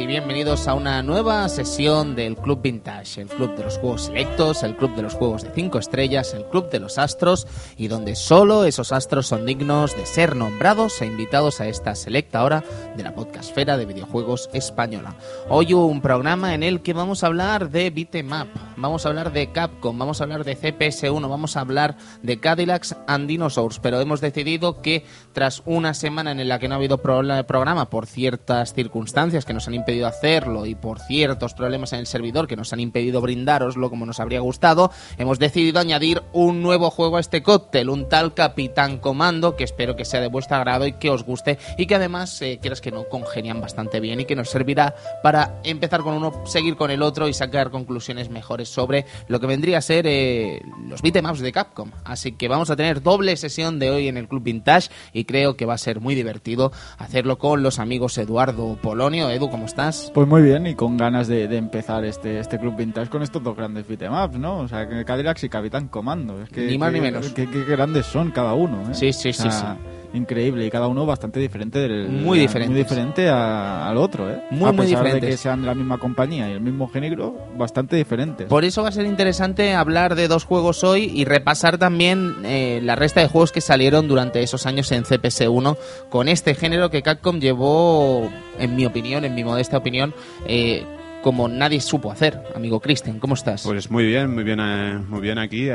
y bienvenidos a una nueva sesión del Club Vintage, el club de los juegos selectos, el club de los juegos de 5 estrellas, el club de los astros y donde solo esos astros son dignos de ser nombrados e invitados a esta selecta hora de la podcastfera de videojuegos española. Hoy un programa en el que vamos a hablar de Beat'em Up, vamos a hablar de Capcom, vamos a hablar de CPS1, vamos a hablar de Cadillacs and Dinosaurs, pero hemos decidido que tras una semana en la que no ha habido programa por ciertas circunstancias que nos han impedido hacerlo y por ciertos problemas en el servidor que nos han impedido brindároslo como nos habría gustado, hemos decidido añadir un nuevo juego a este cóctel, un tal Capitán Comando, que espero que sea de vuestro agrado y que os guste y que además, eh, quieras que no, congenian bastante bien y que nos servirá para empezar con uno, seguir con el otro y sacar conclusiones mejores sobre lo que vendría a ser eh, los beatemaps de Capcom. Así que vamos a tener doble sesión de hoy en el Club Vintage y creo que va a ser muy divertido hacerlo con los amigos Eduardo Polonio. Edu, ¿cómo estás? Pues muy bien y con ganas de, empezar este, este Club Vintage con estos dos grandes beatemaps, ¿no? O sea, Cadillacs y Capitán Comando. Es que, ni más ni menos. Qué grandes son cada uno, ¿eh? Sí, sí, sí, sí increíble y cada uno bastante diferente del muy diferente muy diferente al otro eh muy a muy pesar de que sean de la misma compañía y el mismo género bastante diferentes por eso va a ser interesante hablar de dos juegos hoy y repasar también eh, la resta de juegos que salieron durante esos años en CPS1 con este género que Capcom llevó en mi opinión en mi modesta opinión eh, como nadie supo hacer, amigo Kristen. ¿Cómo estás? Pues muy bien, muy bien, eh, muy bien aquí,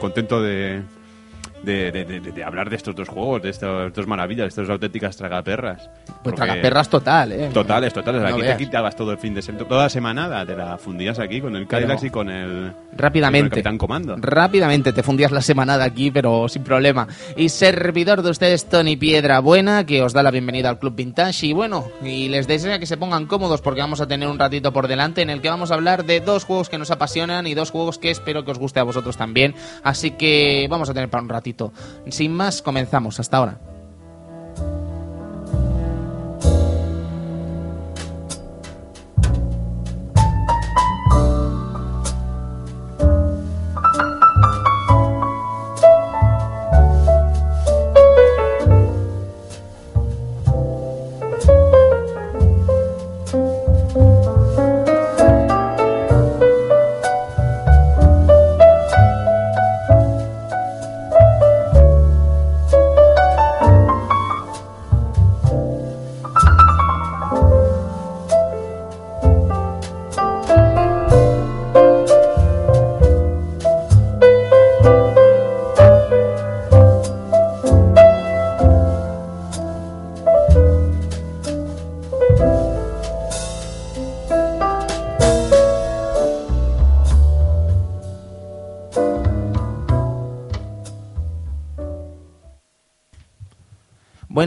contento de, de, de, de, hablar de estos dos juegos, de estas dos maravillas, de estas auténticas tragaperras. Pues tragaperras total, ¿eh? Totales, totales. aquí te quitabas todo el fin de semana, toda la semana, te la fundías aquí con el Cadillac y con el, rápidamente, Capitán Comando. Rápidamente te fundías la semanada aquí, pero sin problema. Y servidor de ustedes, Tony Piedra Buena, que os da la bienvenida al Club Vintage. Y bueno, y les desea que se pongan cómodos porque vamos a tener un ratito por delante en el que vamos a hablar de dos juegos que nos apasionan y dos juegos que espero que os guste a vosotros también. Así que vamos a tener para un ratito sin más, comenzamos. Hasta ahora.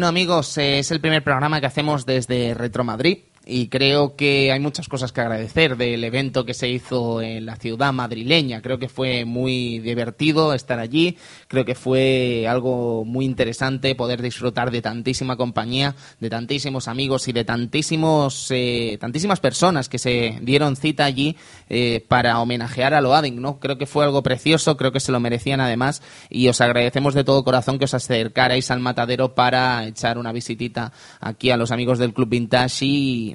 Bueno amigos, es el primer programa que hacemos desde Retro Madrid y creo que hay muchas cosas que agradecer del evento que se hizo en la ciudad madrileña. Creo que fue muy divertido estar allí, creo que fue algo muy interesante poder disfrutar de tantísima compañía, de tantísimos amigos y de tantísimos, eh, tantísimas personas que se dieron cita allí eh, para homenajear a Loading. ¿no? Creo que fue algo precioso, creo que se lo merecían además y os agradecemos de todo corazón que os acercarais al matadero para echar una visitita aquí a los amigos del Club Vintage y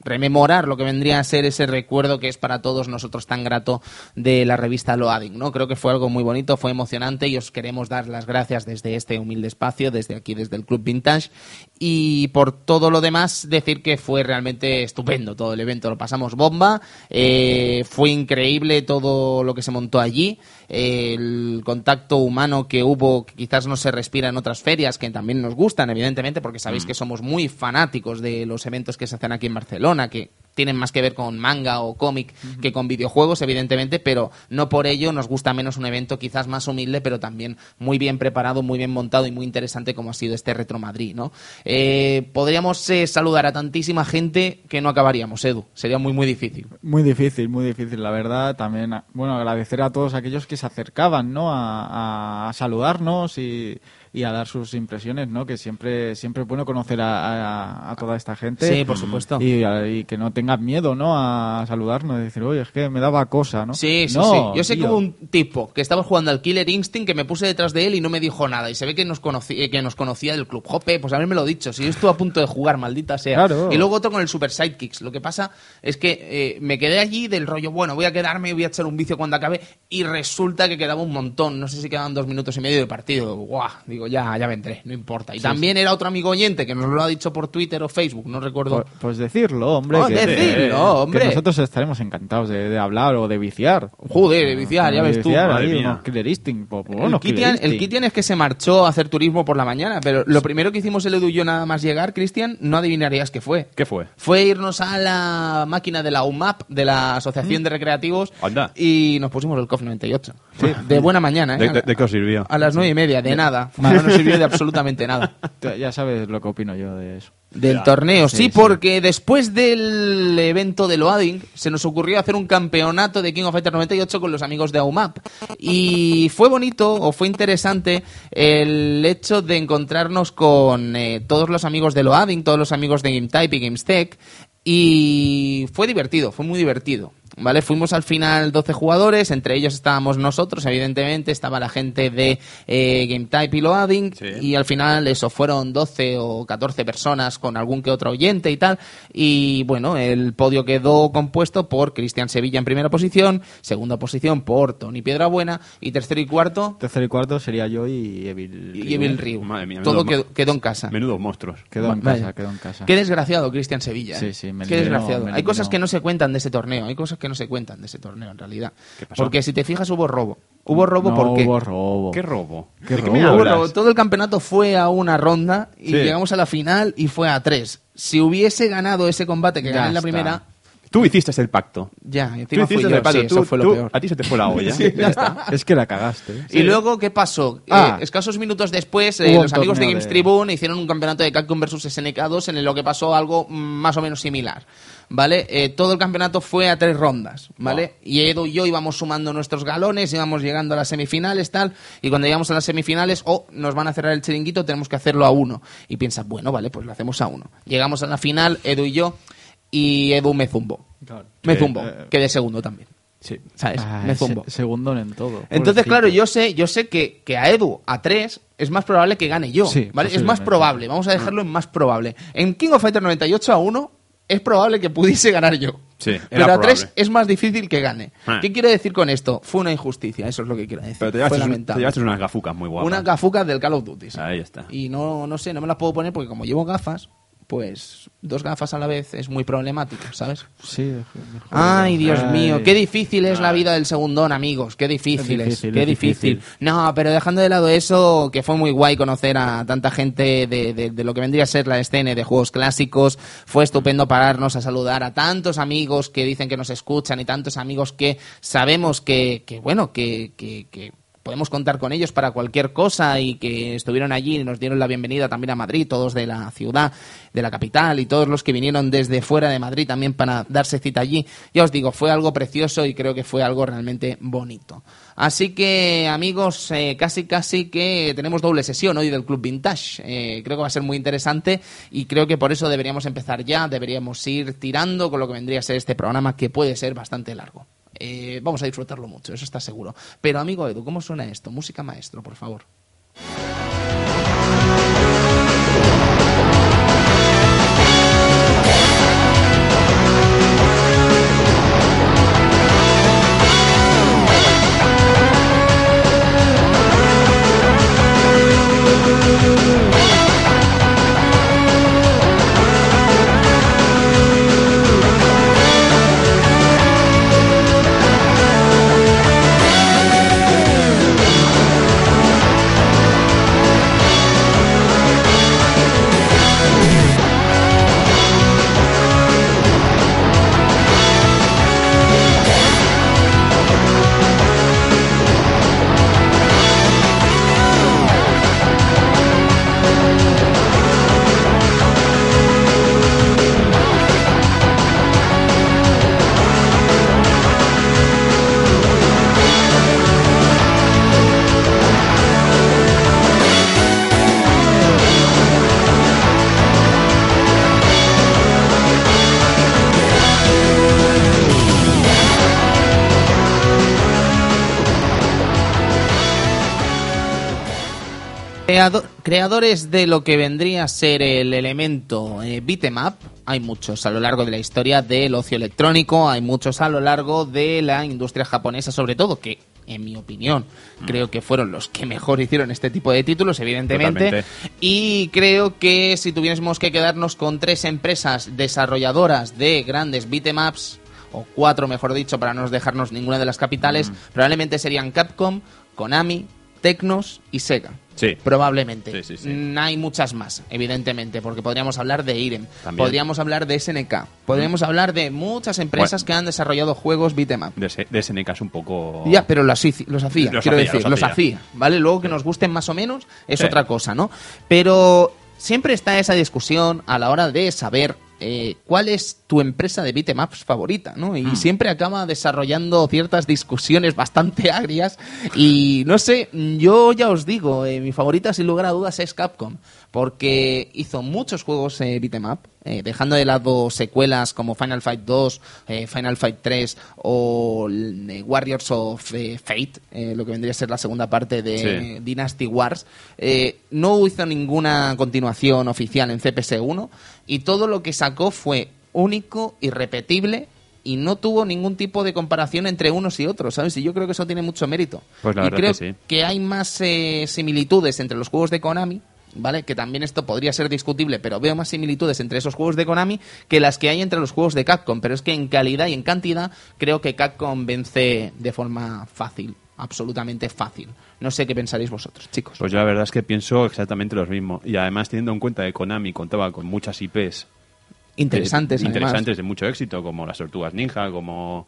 rememorar lo que vendría a ser ese recuerdo que es para todos nosotros tan grato de la revista Loading, ¿no? Creo que fue algo muy bonito, fue emocionante y os queremos dar las gracias desde este humilde espacio, desde aquí, desde el Club Vintage y por todo lo demás decir que fue realmente estupendo todo el evento, lo pasamos bomba, eh, fue increíble todo lo que se montó allí el contacto humano que hubo, que quizás no se respira en otras ferias, que también nos gustan, evidentemente, porque sabéis mm. que somos muy fanáticos de los eventos que se hacen aquí en Barcelona, que tienen más que ver con manga o cómic que con videojuegos, evidentemente, pero no por ello nos gusta menos un evento quizás más humilde, pero también muy bien preparado, muy bien montado y muy interesante como ha sido este Retro Madrid, ¿no? Eh, podríamos eh, saludar a tantísima gente que no acabaríamos, Edu. Sería muy, muy difícil. Muy difícil, muy difícil, la verdad. También, bueno, agradecer a todos aquellos que se acercaban, ¿no? A, a saludarnos y y a dar sus impresiones, ¿no? Que siempre, siempre es bueno conocer a, a- a toda esta gente. Sí, por supuesto. Y, a- y que no tengan miedo, ¿no? A saludarnos y decir, oye, es que me daba cosa, ¿no? Sí, sí, No, sí. Yo sé que hubo un tipo que estaba jugando al Killer Instinct que me puse detrás de él y no me dijo nada. Y se ve que nos, conocí- eh, que nos conocía del club. Jope, pues haberme lo dicho. Si yo estuve a punto de jugar, maldita sea. Claro. Y luego otro con el Super Sidekicks. Lo que pasa es que eh, me quedé allí del rollo, bueno, voy a quedarme, voy a echar un vicio cuando acabe. Y resulta que quedaba un montón. No sé si quedaban dos minutos y medio de partido. Guau, digo, ya, ya vendré, no importa. Y también era otro amigo oyente que nos lo ha dicho por Twitter o Facebook, no recuerdo. Pues, pues decirlo, hombre. Oh, que, decirlo, hombre. nosotros estaremos encantados de, de hablar o de viciar. Joder, de viciar, ya De ves tú. viciar, madre ahí, unos Killer Instinct, pues, pues, El unos Kitian, Killer el Instinct. Kitian es que se marchó a hacer turismo por la mañana, pero lo primero que hicimos el Edu y yo nada más llegar, Cristian, no adivinarías qué fue. ¿Qué fue? Fue irnos a la máquina de la UMAP, de la Asociación de Recreativos, Anda. y nos pusimos el COF 98. de buena mañana, ¿eh? ¿De, de- de qué os sirvió? A las nueve y media, de nada. No nos sirvió de absolutamente nada. Ya sabes lo que opino yo de eso. Del Ya. torneo, sí, Sí, sí. porque después del evento de Loading se nos ocurrió hacer un campeonato de King of Fighters 98 con los amigos de AUMAP. Y fue bonito o fue interesante el hecho de encontrarnos con eh, todos los amigos de Loading, todos los amigos de GameType y GameStech. Y fue divertido, fue muy divertido. ¿Vale? Fuimos al final 12 jugadores, entre ellos estábamos nosotros, evidentemente, estaba la gente de eh, GameType y Loading, Sí. y al final eso fueron 12 o 14 personas con algún que otro oyente y tal. Y bueno, el podio quedó compuesto por Cristian Sevilla en primera posición, segunda posición por Tony Piedrabuena y tercero y cuarto Tercero y cuarto sería yo y Evil. y Evil Ryu. Madre mía, Todo quedó, en casa. Menudos monstruos. Quedó en Vaya. casa, quedó en casa. Qué desgraciado, Cristian Sevilla. ¿eh? Sí, sí, me Qué desgraciado. me Hay cosas que no se cuentan de ese torneo. Hay cosas que no se cuentan de ese torneo, en realidad. ¿Qué pasó? Porque si te fijas, hubo robo. Hubo robo no porque. hubo robo. ¿Qué robo? ¿Qué ¿De robo? Todo el campeonato fue a una ronda y Sí. llegamos a la final y fue a tres. Si hubiese ganado ese combate que Ya gané en la primera, Tú hiciste el pacto. ya, Tú encima fui hiciste yo. el pacto. sí, Tú- eso fue lo tú- peor. A ti se te fue la olla. Ya está. Es que la cagaste. ¿eh? Y luego, ¿qué pasó? Ah. Eh, escasos minutos después, eh, los amigos de Games de- Tribune hicieron un campeonato de Capcom vs SNK2 en lo que pasó algo más o menos similar. ¿Vale? Eh, todo el campeonato fue a tres rondas, ¿vale? Y Edu y yo íbamos sumando nuestros galones, íbamos llegando a las semifinales, tal, y cuando llegamos a las semifinales, oh, nos van a cerrar el chiringuito, tenemos que hacerlo a uno. Y piensas, bueno, vale, pues lo hacemos a uno. Llegamos a la final, Edu y yo, y Edu me zumbó. Claro. Me zumbó, eh, quedé segundo también. Sí. ¿Sabes? Ah, me se- zumbó. segundo en todo. Entonces, claro, yo sé, yo sé que, que a Edu a 3 es más probable que gane yo. Sí, ¿vale? Es más probable, vamos a dejarlo en más probable. En King of Fighters 98 a 1 es probable que pudiese ganar yo. Sí, era Pero a probable. 3 es más difícil que gane. Ah. ¿Qué quiero decir con esto? Fue una injusticia, eso es lo que quiero decir. Pero te Fue llevaste, un- te llevaste unas gafucas muy guapas. Una gafuca del Call of Duty. sí. Ahí está. Y no, no sé, no me las puedo poner porque como llevo gafas, pues dos gafas a la vez es muy problemático, ¿sabes? Sí, mejor- Ay, Dios Ay. mío, qué difícil es la vida del segundón, amigos. Qué difícil Es es, difícil, qué es difícil. difícil. No, pero dejando de lado eso, que fue muy guay conocer a tanta gente de, de- de lo que vendría a ser la escena de juegos clásicos. Fue estupendo pararnos a saludar a tantos amigos que dicen que nos escuchan y tantos amigos que sabemos que, que bueno, que, que- que podemos contar con ellos para cualquier cosa y que estuvieron allí y nos dieron la bienvenida también a Madrid, todos de la ciudad, de la capital y todos los que vinieron desde fuera de Madrid también para darse cita allí. Ya os digo, fue algo precioso y creo que fue algo realmente bonito. Así que, amigos, eh, casi casi que tenemos doble sesión hoy del Club Vintage. Eh, creo que va a ser muy interesante y creo que por eso deberíamos empezar ya, deberíamos ir tirando con lo que vendría a ser este programa que puede ser bastante largo. Eh, vamos a disfrutarlo mucho, eso está seguro. Pero, amigo Edu, ¿cómo suena esto? Música maestro, por favor. Creado- creadores de lo que vendría a ser el elemento eh, beat'em up, hay muchos a lo largo de la historia del ocio electrónico, hay muchos a lo largo de la industria japonesa, sobre todo, que en mi opinión creo que fueron los que mejor hicieron este tipo de títulos, evidentemente. Totalmente. Y creo que si tuviésemos que quedarnos con tres empresas desarrolladoras de grandes beat'em ups, o cuatro mejor dicho, para no dejarnos ninguna de las capitales, probablemente serían Capcom, Konami, Tecnos y Sega. Sí. Probablemente. Sí, sí, sí. Mm, Hay muchas más, evidentemente, porque podríamos hablar de Irem, También. podríamos hablar de SNK, podríamos hablar de muchas empresas Bueno. que han desarrollado juegos beat'em up. De, SNK es un poco... Ya, pero los, los hacía, Los quiero hacía, decir, los los hacía. hacía, ¿vale? Luego que nos gusten más o menos es otra cosa, ¿no? Pero siempre está esa discusión a la hora de saber eh, cuál es tu empresa de beat'em ups favorita, ¿no? Y siempre acaba desarrollando ciertas discusiones bastante agrias y no sé, yo ya os digo, eh, mi favorita sin lugar a dudas es Capcom, porque hizo muchos juegos eh, beat'em up, eh, dejando de lado secuelas como Final Fight 2, eh, Final Fight 3 o eh, Warriors of eh, Fate, lo que vendría a ser la segunda parte de Sí. Dynasty Wars. No hizo ninguna continuación oficial en CPS1 y todo lo que sacó fue único, irrepetible y no tuvo ningún tipo de comparación entre unos y otros, ¿sabes? Y yo creo que eso tiene mucho mérito. Pues la y verdad creo que sí. que hay más eh, similitudes entre los juegos de Konami, ¿vale? Que también esto podría ser discutible, pero veo más similitudes entre esos juegos de Konami que las que hay entre los juegos de Capcom. Pero es que en calidad y en cantidad creo que Capcom vence de forma fácil, absolutamente fácil. No sé qué pensaréis vosotros, chicos. Pues yo la verdad es que pienso exactamente lo mismo. Y además teniendo en cuenta que Konami contaba con muchas IPs interesantes, de, interesantes de mucho éxito, como las Tortugas Ninja, como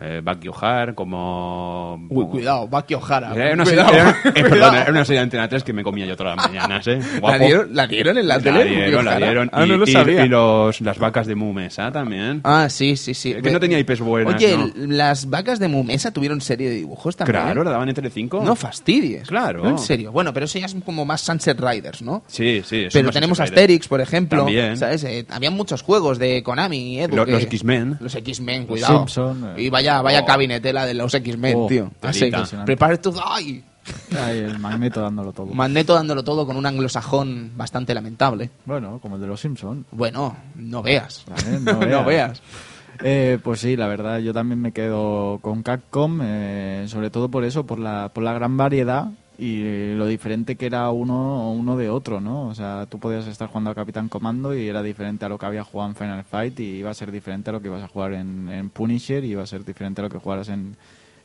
eh, Baki como... Uy, cuidado, Baki Ohara. Era una, cuidado, serie, era- eh, cuidado. perdona, era una serie de Antena 3 que me comía yo todas las mañanas, ¿eh? ¿La dieron, la dieron en la, La tele? dieron, la dieron. Ah, y, no lo y- sabía. y los, las vacas de Mumesa también. Ah, sí, sí, sí. que no tenía IPs buenas, Oye, las vacas de Mumesa tuvieron serie de dibujos también. Claro, la daban en Telecinco. No fastidies. Claro. No, en serio. Bueno, pero eso ya es como más Sunset Riders, ¿no? Sí, sí. eso Pero tenemos. Asterix, por ejemplo. También. ¿Sabes? Eh, había muchos juegos de Konami, Edu. Los X-Men. Los X-Men, cuidado. Simpson, eh. Y vaya, vaya Oh. cabinetela de los X-Men, Oh, tío. Así. Prepare to die. Ahí el magneto dándolo todo. Magneto dándolo todo con un anglosajón bastante lamentable. Bueno, como el de los Simpsons. Bueno, no veas. También, no no veas. veas. Eh, pues sí, la verdad, yo también me quedo con Capcom, eh, sobre todo por eso, por la, por la gran variedad y lo diferente que era uno, uno de otro, ¿no? O sea, tú podías estar jugando a Capitán Comando y era diferente a lo que había jugado en Final Fight y iba a ser diferente a lo que ibas a jugar en, en Punisher y iba a ser diferente a lo que jugaras en,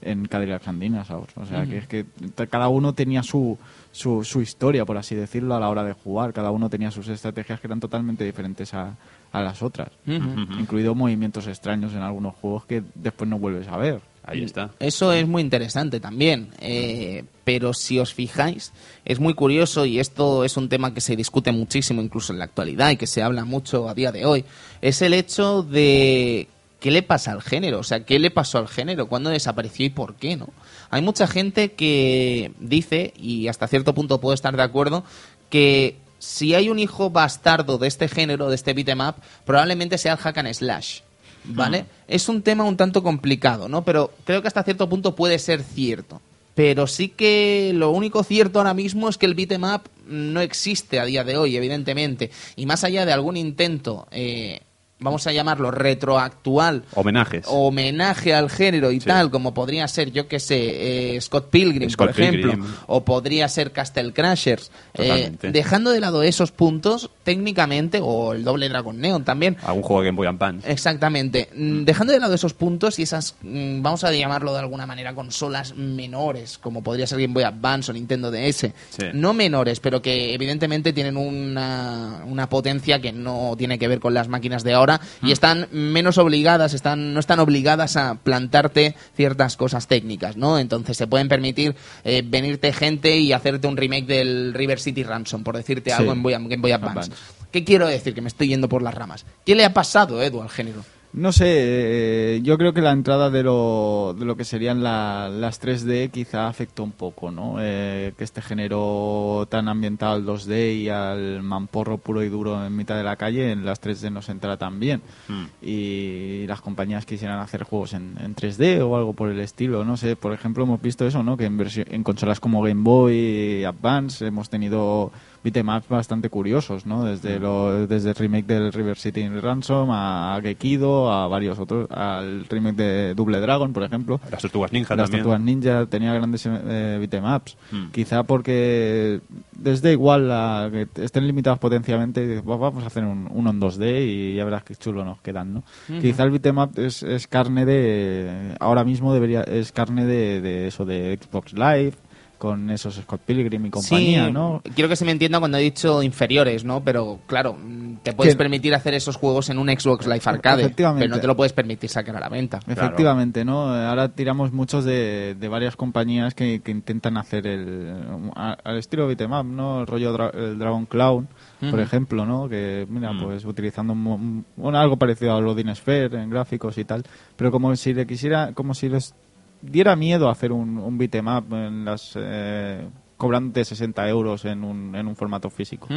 en Cadillac and Dinosaurs. O sea, que es que cada uno tenía su, su, su historia, por así decirlo, a la hora de jugar. Cada uno tenía sus estrategias que eran totalmente diferentes a, a las otras Ujú. incluido movimientos extraños en algunos juegos que después no vuelves a ver. Ahí está. Eso es muy interesante también. eh, pero si os fijáis, es muy curioso y esto es un tema que se discute muchísimo incluso en la actualidad y que se habla mucho a día de hoy. Es el hecho de qué le pasa al género, o sea, qué le pasó al género, cuándo desapareció y por qué, ¿no? Hay mucha gente que dice, y hasta cierto punto puedo estar de acuerdo, que si hay un hijo bastardo de este género, de este beat'em up, probablemente sea el hack and slash. ¿Vale? Es un tema un tanto complicado, ¿no? Pero creo que hasta cierto punto puede ser cierto. Pero sí que lo único cierto ahora mismo es que el beat'em up no existe a día de hoy, evidentemente. Y más allá de algún intento, eh, vamos a llamarlo retroactual, Homenajes. homenaje al género y Sí. tal, como podría ser, yo que sé, eh, Scott Pilgrim, Scott por ejemplo, Pilgrim. o podría ser Castle Crashers. Eh, dejando de lado esos puntos, técnicamente, o el doble Dragon Neon también, Algún juego de Game Boy Advance. Exactamente. Mm, Dejando de lado esos puntos y esas, mm, vamos a llamarlo de alguna manera, consolas menores, como podría ser Game Boy Advance o Nintendo DS. Sí. No menores, pero que evidentemente tienen una, una potencia que no tiene que ver con las máquinas de ahora Mm. y están menos obligadas, están, no están obligadas a plantarte ciertas cosas técnicas, ¿no? Entonces se pueden permitir eh, venirte gente y hacerte un remake del River City Ransom, por decirte Sí. algo en Boy- Game Boy Advance. Advance. ¿Qué quiero decir? Que me estoy yendo por las ramas. ¿Qué le ha pasado, Edu, al género? No sé, eh, yo creo que la entrada de lo, de lo que serían la- las 3D quizá afectó un poco, ¿no? Eh, que este género tan ambientado al 2D y al mamporro puro y duro en mitad de la calle, en las 3D no se entra tan bien. Mm. Y las compañías quisieran hacer juegos en, en 3D o algo por el estilo, no sé. Por ejemplo, hemos visto eso, ¿no? Que en, versión- en consolas como Game Boy Advance hemos tenido beatemaps bastante curiosos, ¿no? Desde, lo, desde el remake del River City Ransom a Gekido, a varios otros, al remake de Double Dragon, por ejemplo. Las tortugas ninja Las también. Tortugas Ninja tenía grandes eh, beatemaps. Mm. Quizá porque desde igual a que estén limitados potencialmente, dices, "Va- vamos a hacer un, uno en 2D y ya verás qué chulo nos quedan, ¿no? Quizá el beatemap es, es carne de... Ahora mismo debería es carne de, de eso, de Xbox Live, con esos Scott Pilgrim y compañía, sí, ¿no? quiero que se me entienda cuando he dicho inferiores, ¿no? Pero claro, te puedes Que- permitir hacer esos juegos en un Xbox Live Arcade, Efectivamente. pero no te lo puedes permitir sacar a la venta. Efectivamente, ¿no? Ahora tiramos muchos de, de varias compañías que, que intentan hacer el al estilo beat'em up, ¿no? El rollo dra- el Dragon Clown, por ejemplo, ¿no? Que mira, Mm. pues utilizando un, un- algo parecido a Loading Sphere en gráficos y tal, pero como si le quisiera, como si les diera miedo hacer un, un beat'em up en las eh, cobrándote 60 euros en un, en un formato físico,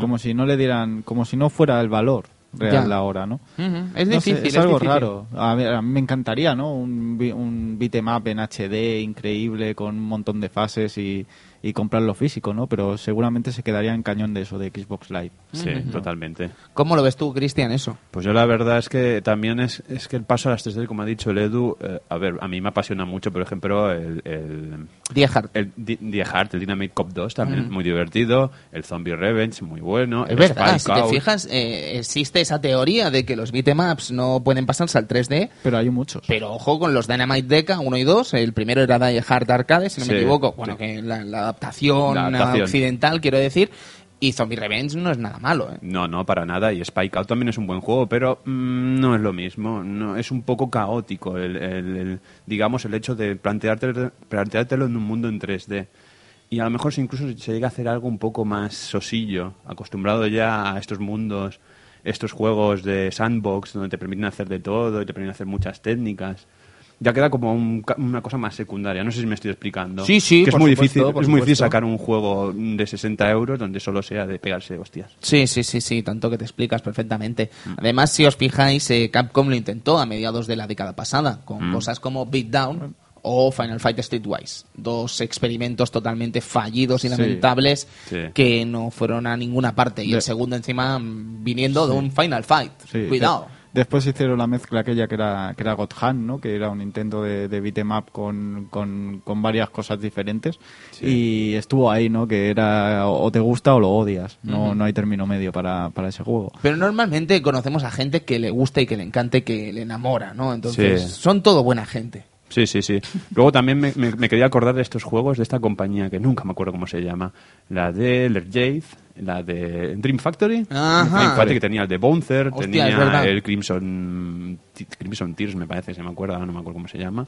como si no le dieran, como si no fuera el valor real Ya. ahora, ¿no? Es No sé, difícil, es, algo difícil. raro. A mí, a mí me encantaría, ¿no? Un, bi- un beat'em up en HD increíble con un montón de fases y, y comprarlo físico, ¿no? Pero seguramente se quedaría en cañón de eso de Xbox Live. Sí, totalmente. ¿Cómo lo ves tú, Cristian, eso? Pues yo la verdad es que también es, es que el paso a las 3D, como ha dicho el Edu, eh, a ver, a mí me apasiona mucho, por ejemplo, el, el, Die Hard. el Di- Die Hard, el Dynamite Cop 2 también es muy divertido, el Zombie Revenge muy bueno, Es el verdad, Spike si te fijas, eh, existe esa teoría de que los beatemaps no pueden pasarse al 3D, Pero hay muchos. pero ojo con los Dynamite Deca 1 y 2. El primero era Die Hard Arcade, si no me equivoco. Bueno, sí. que la, la adaptación, occidental, quiero decir. Y Zombie Revenge no es nada malo, ¿eh? No, no, para nada. Y Spike Out también es un buen juego, pero mm, no es lo mismo. No, es un poco caótico, el, el- el- digamos, el hecho de planteártelo, planteártelo en un mundo en 3D. Y a lo mejor incluso se llega a hacer algo un poco más sosillo, acostumbrado ya a estos mundos, estos juegos de sandbox, donde te permiten hacer de todo y te permiten hacer muchas técnicas. Ya queda como un una cosa más secundaria. No sé si me estoy explicando. Sí, sí, Que es muy supuesto, difícil, es muy difícil sacar un juego de 60 euros donde solo sea de pegarse hostias. Sí, sí, sí, sí, tanto que te explicas perfectamente. Mm. Además, si os fijáis, eh, Capcom lo intentó a mediados de la década pasada, con Mm. cosas como Beatdown o Final Fight Streetwise. Dos experimentos totalmente fallidos y lamentables Sí. que no fueron a ninguna parte. Y De- el segundo encima mm, viniendo de un Final Fight. Cuidado. De- después hicieron la mezcla aquella que era, que era God Hand, ¿no? Que era un intento de, de beat'em up con, con, con varias cosas diferentes. Y estuvo ahí, ¿no? Que era o te gusta o lo odias. No, no hay término medio para, para ese juego. Pero normalmente conocemos a gente que le gusta y que le encante, que le enamora, ¿no? Entonces, Sí. son todo buena gente. Sí, sí, sí. Luego también me, me- me quería acordar de estos juegos de esta compañía que nunca me acuerdo cómo se llama. La de Lerjade, la de Dream Factory. Ajá. Dream Factory que tenía el de Bouncer, Hostia, tenía el Crimson, Crimson Tears, me parece, se me acuerda, no me acuerdo cómo se llama.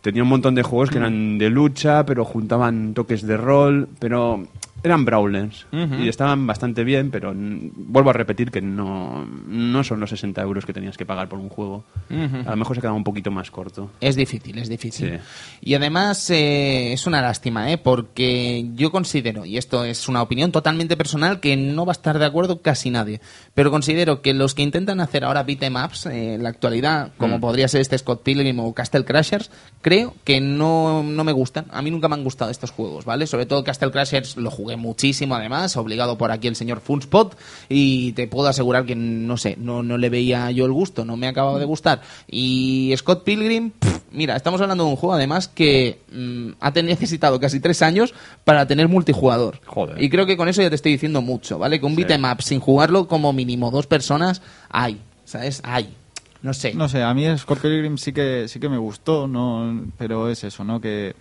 Tenía un montón de juegos que eran de lucha, pero juntaban toques de rol, pero eran brawlers. Y estaban bastante bien, pero vuelvo a repetir que no, no son los 60 euros que tenías que pagar por un juego. A lo mejor se quedaba un poquito más corto. Es difícil, es difícil. Sí. Y además eh, es una lástima, ¿eh? porque yo considero, y esto es una opinión totalmente personal, que no va a estar de acuerdo casi nadie, pero considero que los que intentan hacer ahora beat'em ups eh, en la actualidad, como Mm. podría ser este Scott Pilgrim o Castle Crashers, creo que no, no me gustan. A mí nunca me han gustado estos juegos, ¿vale? Sobre todo Castle Crashers lo jugué muchísimo, además, obligado por aquí el señor Funspot, y te puedo asegurar que, no sé, no, no le veía yo el gusto, no me acababa de gustar. Y Scott Pilgrim, pff, mira, estamos hablando de un juego además que mm, ha necesitado casi tres años para tener multijugador. Joder. Y creo que con eso ya te estoy diciendo mucho, ¿vale? Que un Sí. up sin jugarlo como mínimo dos personas, hay, ¿sabes? Hay. No sé. No sé, a mí Scott Pilgrim sí que, sí que me gustó, no, pero es eso, ¿no? Que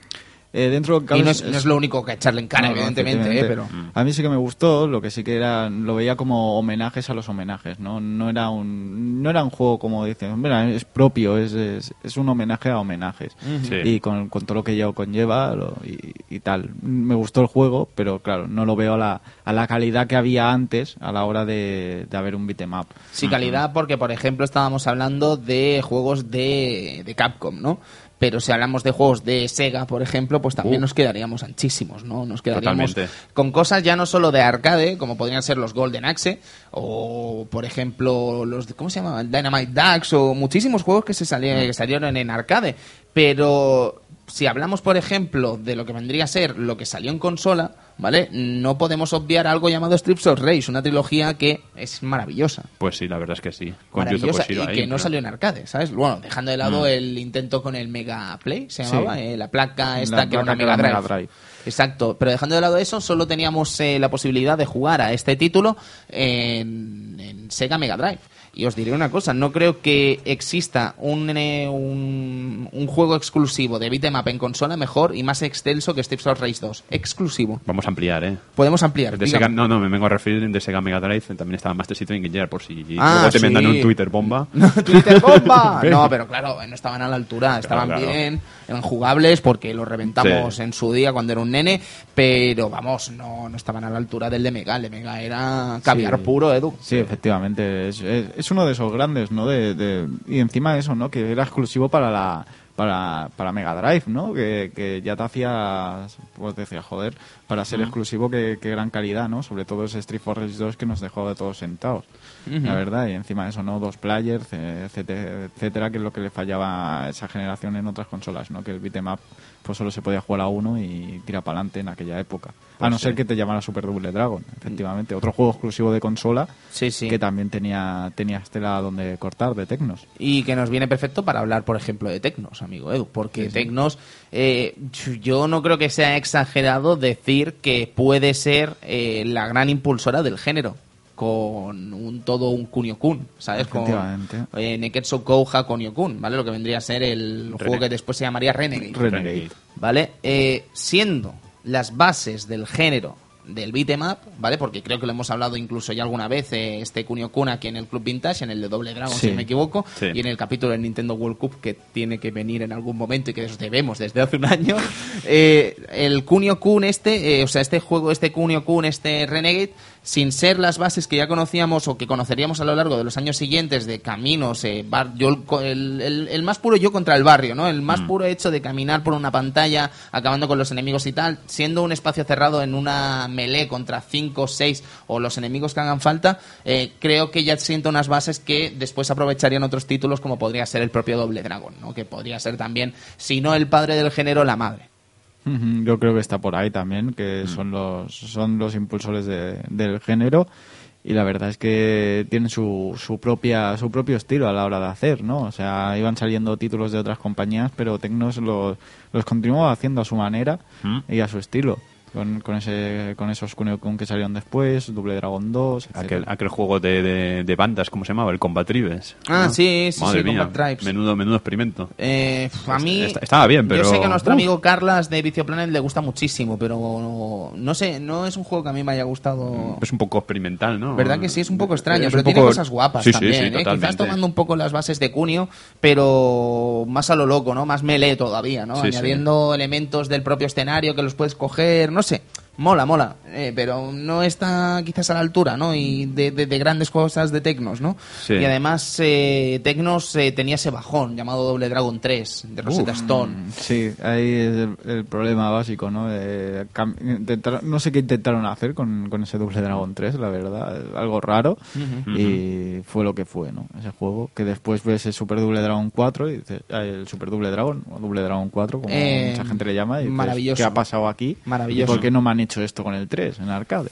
eh, dentro y no es, no es lo único que echarle en cara, No, no, evidentemente, eh, pero... A mí sí que me gustó, lo que sí que era, lo veía como homenajes a los homenajes, ¿no? No era un, no era un juego como dicen, mira, es propio, es, es, es un homenaje a homenajes. Sí. Y con, con todo lo que ello conlleva lo- y, y tal. Me gustó el juego, pero claro, no lo veo a la, a la calidad que había antes a la hora de, de haber un beat'em up. Sí, calidad, porque por ejemplo estábamos hablando de juegos de, de Capcom, ¿no? Pero si hablamos de juegos de Sega, por ejemplo, pues también Uh. nos quedaríamos anchísimos, ¿no? Nos quedaríamos Totalmente. con cosas ya no solo de arcade, como podrían ser los Golden Axe, o por ejemplo los, ¿cómo se llama? Dynamite Ducks, o muchísimos juegos que, se salieron, que salieron en arcade. Pero si hablamos, por ejemplo, de lo que vendría a ser lo que salió en consola, ¿vale? No podemos obviar algo llamado Strips of Rage, una trilogía que es maravillosa Pues sí, la verdad es que sí. Con maravillosa y ahí, que no pero- salió en arcade, ¿sabes? Bueno, dejando de lado Mm. el intento con el Mega Play, se Sí. llamaba, eh, la placa esta La que era una Mega Drive. Mega Drive. Exacto, pero dejando de lado eso, solo teníamos eh, la posibilidad de jugar a este título en, en Sega Mega Drive. Y os diré una cosa, no creo que exista un, eh, un, un juego exclusivo de beat'em up en consola mejor y más extenso que Steps of Race 2. Exclusivo. Vamos a ampliar, ¿eh? Podemos ampliar. De dígame. Sega- no, no, me vengo a referir de Sega Mega Drive. También estaba Master System Engineer, por si Ah, luego te mandan sí. un Twitter bomba. Twitter bomba. No, pero claro, no estaban a la altura, estaban claro. bien, eran jugables porque los reventamos Sí. en su día cuando era un nene, pero vamos, no, no estaban a la altura del de Mega. El de Mega era caviar Sí. puro, Edu. Sí, efectivamente. Es, es, es uno de esos grandes, ¿no? De, de- y encima de eso, ¿no? Que era exclusivo para la para, para Mega Drive, ¿no? Que, que ya te hacía, pues decía, joder, para ser exclusivo, que, que gran calidad, ¿no? Sobre todo ese Street Fighter 2 que nos dejó de todos sentados, la verdad. Y encima de eso, ¿no? Dos players, eh, etcétera, etcétera, que es lo que le fallaba a esa generación en otras consolas, ¿no? Que el beat'em up pues solo se podía jugar a uno y tira para adelante en aquella época. a Pues no ser que te llamara Super Double Dragon, efectivamente. Otro juego exclusivo de consola Sí, sí. que también tenía, tenía tela donde cortar de Tecnos. Y que nos viene perfecto para hablar, por ejemplo, de Tecnos, amigo Edu. Porque Tecnos, eh, yo no creo que sea exagerado decir que puede ser eh, la gran impulsora del género. Con un todo un Kunio-kun, ¿sabes? Con eh, Neketsu Kouha Kunio-kun, ¿vale? Lo que vendría a ser el juego que después se llamaría Renegade. Renegade. ¿vale? Eh, siendo las bases del género del beat'em up, ¿vale? Porque creo que lo hemos hablado incluso ya alguna vez, eh, este Kunio Kun aquí en el Club Vintage, en el de Doble Dragon, Sí. si no me equivoco, Sí. y en el capítulo del Nintendo World Cup que tiene que venir en algún momento y que os debemos desde hace un año. Eh, el Kunio Kun este, eh, o sea, este juego, este Kunio Kun, este Renegade, sin ser las bases que ya conocíamos o que conoceríamos a lo largo de los años siguientes de caminos, eh, bar- yo, el, el- el más puro yo contra el barrio, ¿no? El más puro hecho de caminar por una pantalla, acabando con los enemigos y tal, siendo un espacio cerrado en una melee contra 5, 6 o los enemigos que hagan falta, eh, creo que ya siento unas bases que después aprovecharían otros títulos como podría ser el propio Doble Dragon, ¿no? Que podría ser también, si no el padre del género, la madre. Yo creo que está por ahí también, que Mm. son los son los impulsores de- del género y la verdad es que tienen su, su propia su propio estilo a la hora de hacer, ¿no? O sea, iban saliendo títulos de otras compañías, pero Tecnos los, los continuó haciendo a su manera Mm. y a su estilo. Con, con, ese, con esos Kunio-kun que salieron después, Double Dragon 2, Aquel, aquel juego de, de, de bandas, ¿cómo se llamaba? El Combat Tribes. Ah, ¿no? sí, sí, Madre sí, mía, Combat Tribes. Menudo, menudo experimento. Eh, a mí. Est- estaba bien, pero- Yo sé que a nuestro Uf. amigo Carlas de Vicio Planet le gusta muchísimo, pero no, no sé, no es un juego que a mí me haya gustado. Es un poco experimental, ¿no? ¿Verdad que sí? Es un poco extraño, Es pero tiene cosas guapas Sí, sí, también. sí, ¿eh? Quizás tomando un poco las bases de Cunio, pero más a lo loco, ¿no? Más melee todavía, ¿no? Sí, sí. Añadiendo elementos del propio escenario que los puedes coger, no sé. Mola, mola, eh, pero no está quizás a la altura, ¿no? Y de, de- de grandes cosas de Tecnos, ¿no? Sí. Y además eh, Tecnos eh, tenía ese bajón llamado Doble Dragon 3 de Rosetta Stone. Sí, ahí es el, el problema básico, ¿no? De intentar- no sé qué intentaron hacer con, con ese Double Dragon 3, la verdad, algo raro. Y fue lo que fue, ¿no? Ese juego, que después ves el Super Double Dragon 4 y dices, ah, el Super Double Dragon, o Double Dragon 4, como Eh, mucha gente le llama, y dices, maravilloso. ¿qué ha pasado aquí? Maravilloso. ¿Y por qué no me han hecho esto con el 3 en arcade?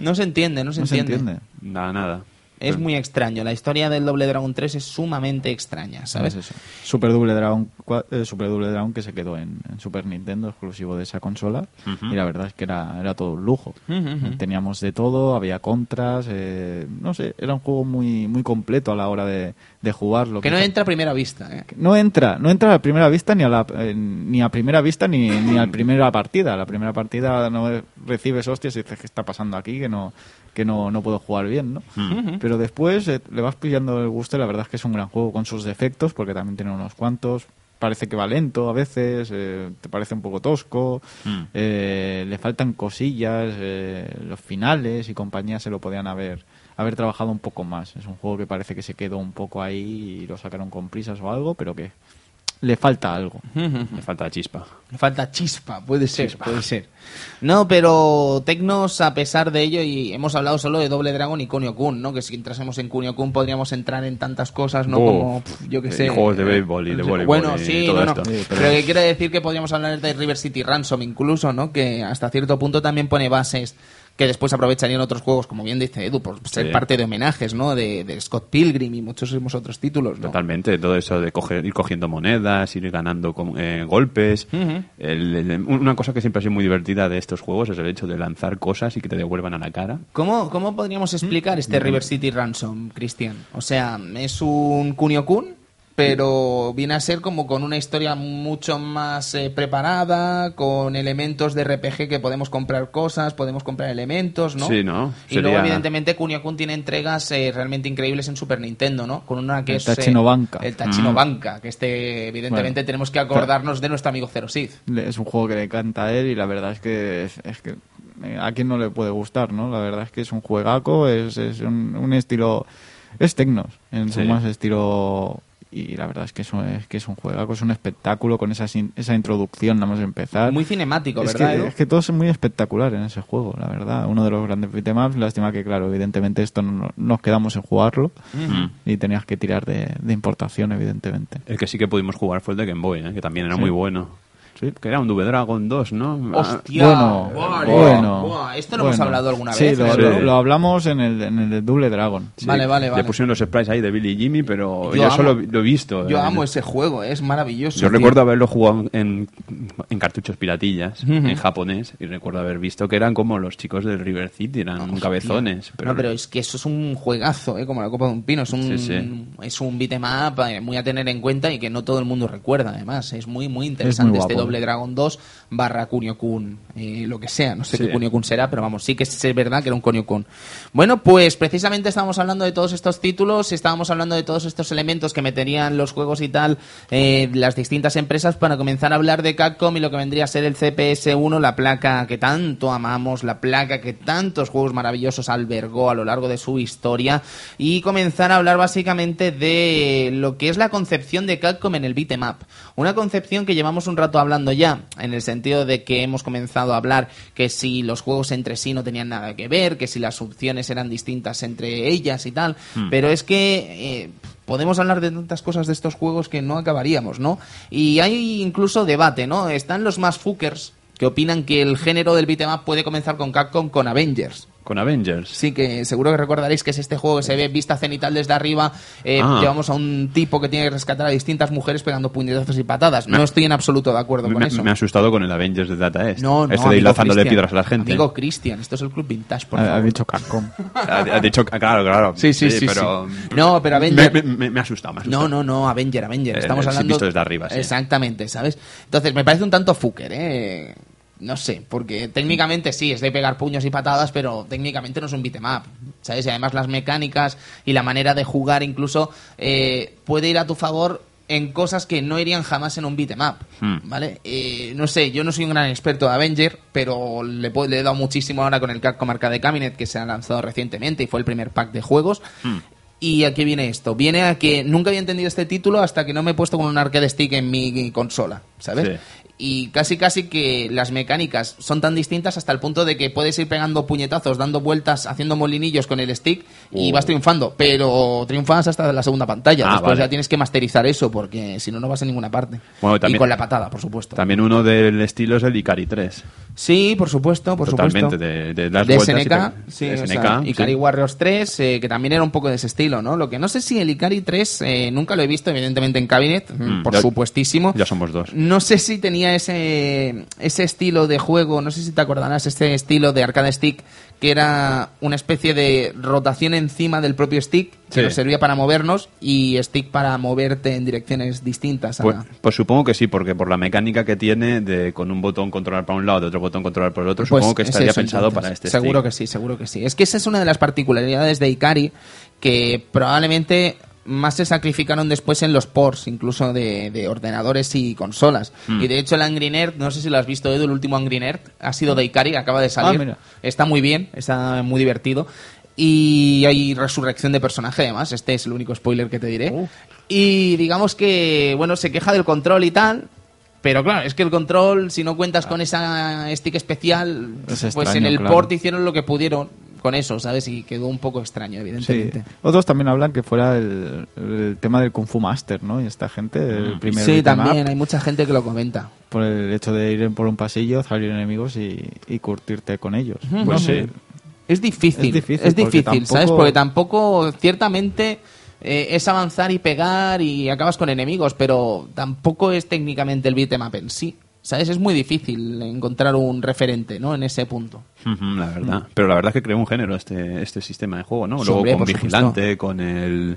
No se entiende, no se No se entiende. entiende. Nada, nada. Es muy extraño. La historia del Doble Dragon 3 es sumamente extraña, ¿sabes? Es eso. Super Double Dragon, eh, Super Double Dragon que se quedó en, en Super Nintendo, exclusivo de esa consola. Y la verdad es que era, era todo un lujo. Teníamos de todo, había contras, eh, no sé, era un juego muy, muy completo a la hora de, de jugarlo. Que no entra a primera vista, ¿eh? no entra, no entra a primera vista ni a la, eh, ni a primera vista ni, ni a la primera partida. La primera partida no recibes hostias y dices qué está pasando aquí, que no que no, no puedo jugar bien, ¿no? Pero después eh, le vas pillando el gusto y la verdad es que es un gran juego con sus defectos, porque también tiene unos cuantos. Parece que va lento a veces, eh, te parece un poco tosco, eh, le faltan cosillas, eh, los finales y compañía se lo podían haber, haber trabajado un poco más. Es un juego que parece que se quedó un poco ahí y lo sacaron con prisas o algo, pero que le falta algo. Me falta chispa. Me falta chispa, puede ser, puede ser. No, pero Tecnos, a pesar de ello, y hemos hablado solo de Doble Dragon y Kunio Kun, ¿no? Que si entrásemos en Kunio Kun podríamos entrar en tantas cosas, ¿no? Oh, Como, pf, yo que y sé. juegos de béisbol y de voleibol Bueno, y sí, todo no, no. esto. Sí, pero... pero- que quiero decir que podríamos hablar de River City Ransom incluso, ¿no? Que hasta cierto punto también pone bases que después aprovecharían otros juegos, como bien dice Edu, por ser Sí. parte de homenajes, ¿no? De, de Scott Pilgrim y muchísimos otros títulos, ¿no? Totalmente, todo eso de coger, ir cogiendo monedas, ir ganando con- eh, golpes. El- el- una cosa que siempre ha sido muy divertida de estos juegos es el hecho de lanzar cosas y que te devuelvan a la cara. ¿Cómo, ¿Cómo podríamos explicar este River City Ransom, Cristian? O sea, es un Kunio Kun, pero viene a ser como con una historia mucho más eh, preparada, con elementos de RPG que podemos comprar cosas, podemos comprar elementos, ¿no? Sí, ¿no? Y luego, evidentemente, Kunio Kun tiene entregas eh, realmente increíbles en Super Nintendo, ¿no? Con una que El es... Tachino eh, Banca. El Tachino Banca, que este, evidentemente, Bueno, tenemos que acordarnos de nuestro amigo Zero Sith. Le- Es un juego que le encanta a él y la verdad es que es, es que eh, a quien no le puede gustar, ¿no? La verdad es que es un juegaco, es, es un, un estilo... Es Tecnos, en su más estilo... Y la verdad es que es un, es que es un juegaco, es un espectáculo con esa, sin- esa introducción, nada más empezar. Muy cinemático, es ¿verdad, que, Edu? es que todo es muy espectacular en ese juego, la verdad. Uno de los grandes beatemaps, lástima que, claro, evidentemente esto no, no- nos quedamos en jugarlo y tenías que tirar de, de importación, evidentemente. El que sí que pudimos jugar fue el de Game Boy, ¿eh? que también era Sí. muy bueno. Sí. Que era un Double Dragon 2, ¿no? ¡Hostia! Bueno, Vale. bueno. Buah, esto lo hemos hablado alguna Sí, vez. lo, ¿eh? lo- lo hablamos en el, en el de Double Dragon. sí, Vale, vale, vale. Le pusieron los sprites ahí de Billy y Jimmy, pero Yo yo, amo- solo lo he visto. Yo en- amo ese juego, es maravilloso. Yo tío. recuerdo haberlo jugado en, en cartuchos piratillas, en japonés, y recuerdo haber visto que eran como los chicos del River City, eran cabezones. Pero, no, pero es que eso es un juegazo, ¿eh? como la copa de un pino. Es un, Sí, sí. Es un beat'em up eh, muy a tener en cuenta y que no todo el mundo recuerda, además. Es muy, muy interesante muy este. Doble Dragon 2 barra Kunio Kun, eh, lo que sea. No sé Sí. qué Kunio Kun será, pero vamos, sí que es verdad que era un Kunio Kun. Bueno, pues precisamente estábamos hablando de todos estos títulos, estábamos hablando de todos estos elementos que meterían los juegos y tal eh, las distintas empresas para comenzar a hablar de Capcom y lo que vendría a ser el CPS-1, la placa que tanto amamos, la placa que tantos juegos maravillosos albergó a lo largo de su historia y comenzar a hablar básicamente de lo que es la concepción de Capcom en el beat'em up. Una concepción que llevamos un rato hablando ya, en el sentido de que hemos comenzado a hablar que si los juegos entre sí no tenían nada que ver, que si las opciones eran distintas entre ellas y tal, pero es que... eh, podemos hablar de tantas cosas de estos juegos que no acabaríamos, ¿no? Y hay incluso debate, ¿no? Están los más fuckers que opinan que el género del beat'em up puede comenzar con Capcom con Avengers. Con Avengers. Sí, que seguro que recordaréis que es este juego que se ve vista cenital desde arriba. eh, Ah. Llevamos a un tipo que tiene que rescatar a distintas mujeres pegando puñetazos y patadas. No estoy en absoluto de acuerdo con Me, eso. me ha asustado con el Avengers de Data East. No, no, Este de lanzándole Cristian. piedras a la gente. Amigo Cristian, esto es el Club Vintage, por Ha, ha dicho Capcom. Ha, ha dicho, claro, claro. Sí, sí, sí, pero, sí. No, pero Avenger- Me, me- me ha asustado, me ha asustado. No, no, no, Avenger, Avenger. Estamos sí, hablando. visto desde arriba, sí. Exactamente, ¿sabes? Entonces, me parece un tanto fucker, ¿eh? No sé, porque técnicamente sí, es de pegar puños y patadas, pero técnicamente no es un beat'em up, ¿sabes? Y además las mecánicas y la manera de jugar incluso eh, puede ir a tu favor en cosas que no irían jamás en un beat'em up, Hmm. ¿vale? Eh, no sé, yo no soy un gran experto de Avenger, pero le, puedo- le he dado muchísimo ahora con el Capcom Arcade Cabinet que se ha lanzado recientemente y fue el primer pack de juegos. ¿Y a qué viene esto? Viene a que nunca había entendido este título hasta que no me he puesto con un arcade stick en mi consola, ¿sabes? Sí. Y casi casi que las mecánicas son tan distintas hasta el punto de que puedes ir pegando puñetazos, dando vueltas, haciendo molinillos con el stick y Uh. vas triunfando, pero triunfas hasta la segunda pantalla. Ah, Después vale. ya tienes que masterizar eso porque si no, no vas a ninguna parte. Bueno, Y con la patada, por supuesto. También uno del estilo es el Ikari 3. Sí, por supuesto, por Totalmente, supuesto. de, de las de y SNK, te- sí, de o SNK, sí. Ikari Warriors 3, eh, que también era un poco de ese estilo, ¿no? Lo que no sé si el Ikari 3, eh, nunca lo he visto, evidentemente, en Cabinet, Mm, por ya- supuestísimo. Ya somos dos. No sé si tenía ese, ese estilo de juego, no sé si te acordarás, ese estilo de arcade stick, que era una especie de rotación encima del propio stick, que Sí. nos servía para movernos, y stick para moverte en direcciones distintas. a Pues, pues supongo que sí, porque por la mecánica que tiene de con un botón controlar para un lado, de otro botón controlar por el otro, Pues supongo que es estaría eso, pensado entonces. para este Seguro stick. que sí, seguro que sí. Es que esa es una de las particularidades de Ikari que probablemente más se sacrificaron después en los ports, incluso de, de ordenadores y consolas. Hmm. Y de hecho el Angry Nerd, no sé si lo has visto Edu, el último Angry Nerd, ha sido de Ikari, acaba de salir. Ah, mira. Está muy bien, está muy divertido. Y hay resurrección de personaje además, este es el único spoiler que te diré. Uh. Y digamos que, bueno, se queja del control y tal, pero claro, es que el control, si no cuentas con esa stick especial, Es pues en el claro. port hicieron lo que pudieron con eso, ¿sabes? Y quedó un poco extraño, Sí. evidentemente. Otros también hablan que fuera el, el tema del Kung Fu Master, ¿no? Y esta gente, el primer Sí, up, también, hay mucha gente que lo comenta. por el hecho de ir por un pasillo, salir enemigos y, y curtirte con ellos. Pues sí. Es difícil, Es difícil, es ¿sabes? Porque tampoco, ciertamente, eh, es avanzar y pegar y acabas con enemigos, pero tampoco es técnicamente el beat'em up en sí. ¿Sabes? Es muy difícil encontrar un referente, ¿no? En ese punto. La verdad. Pero la verdad es que creó un género este, este sistema de juego, ¿no? Sí, Luego hombre, con Vigilante, con el...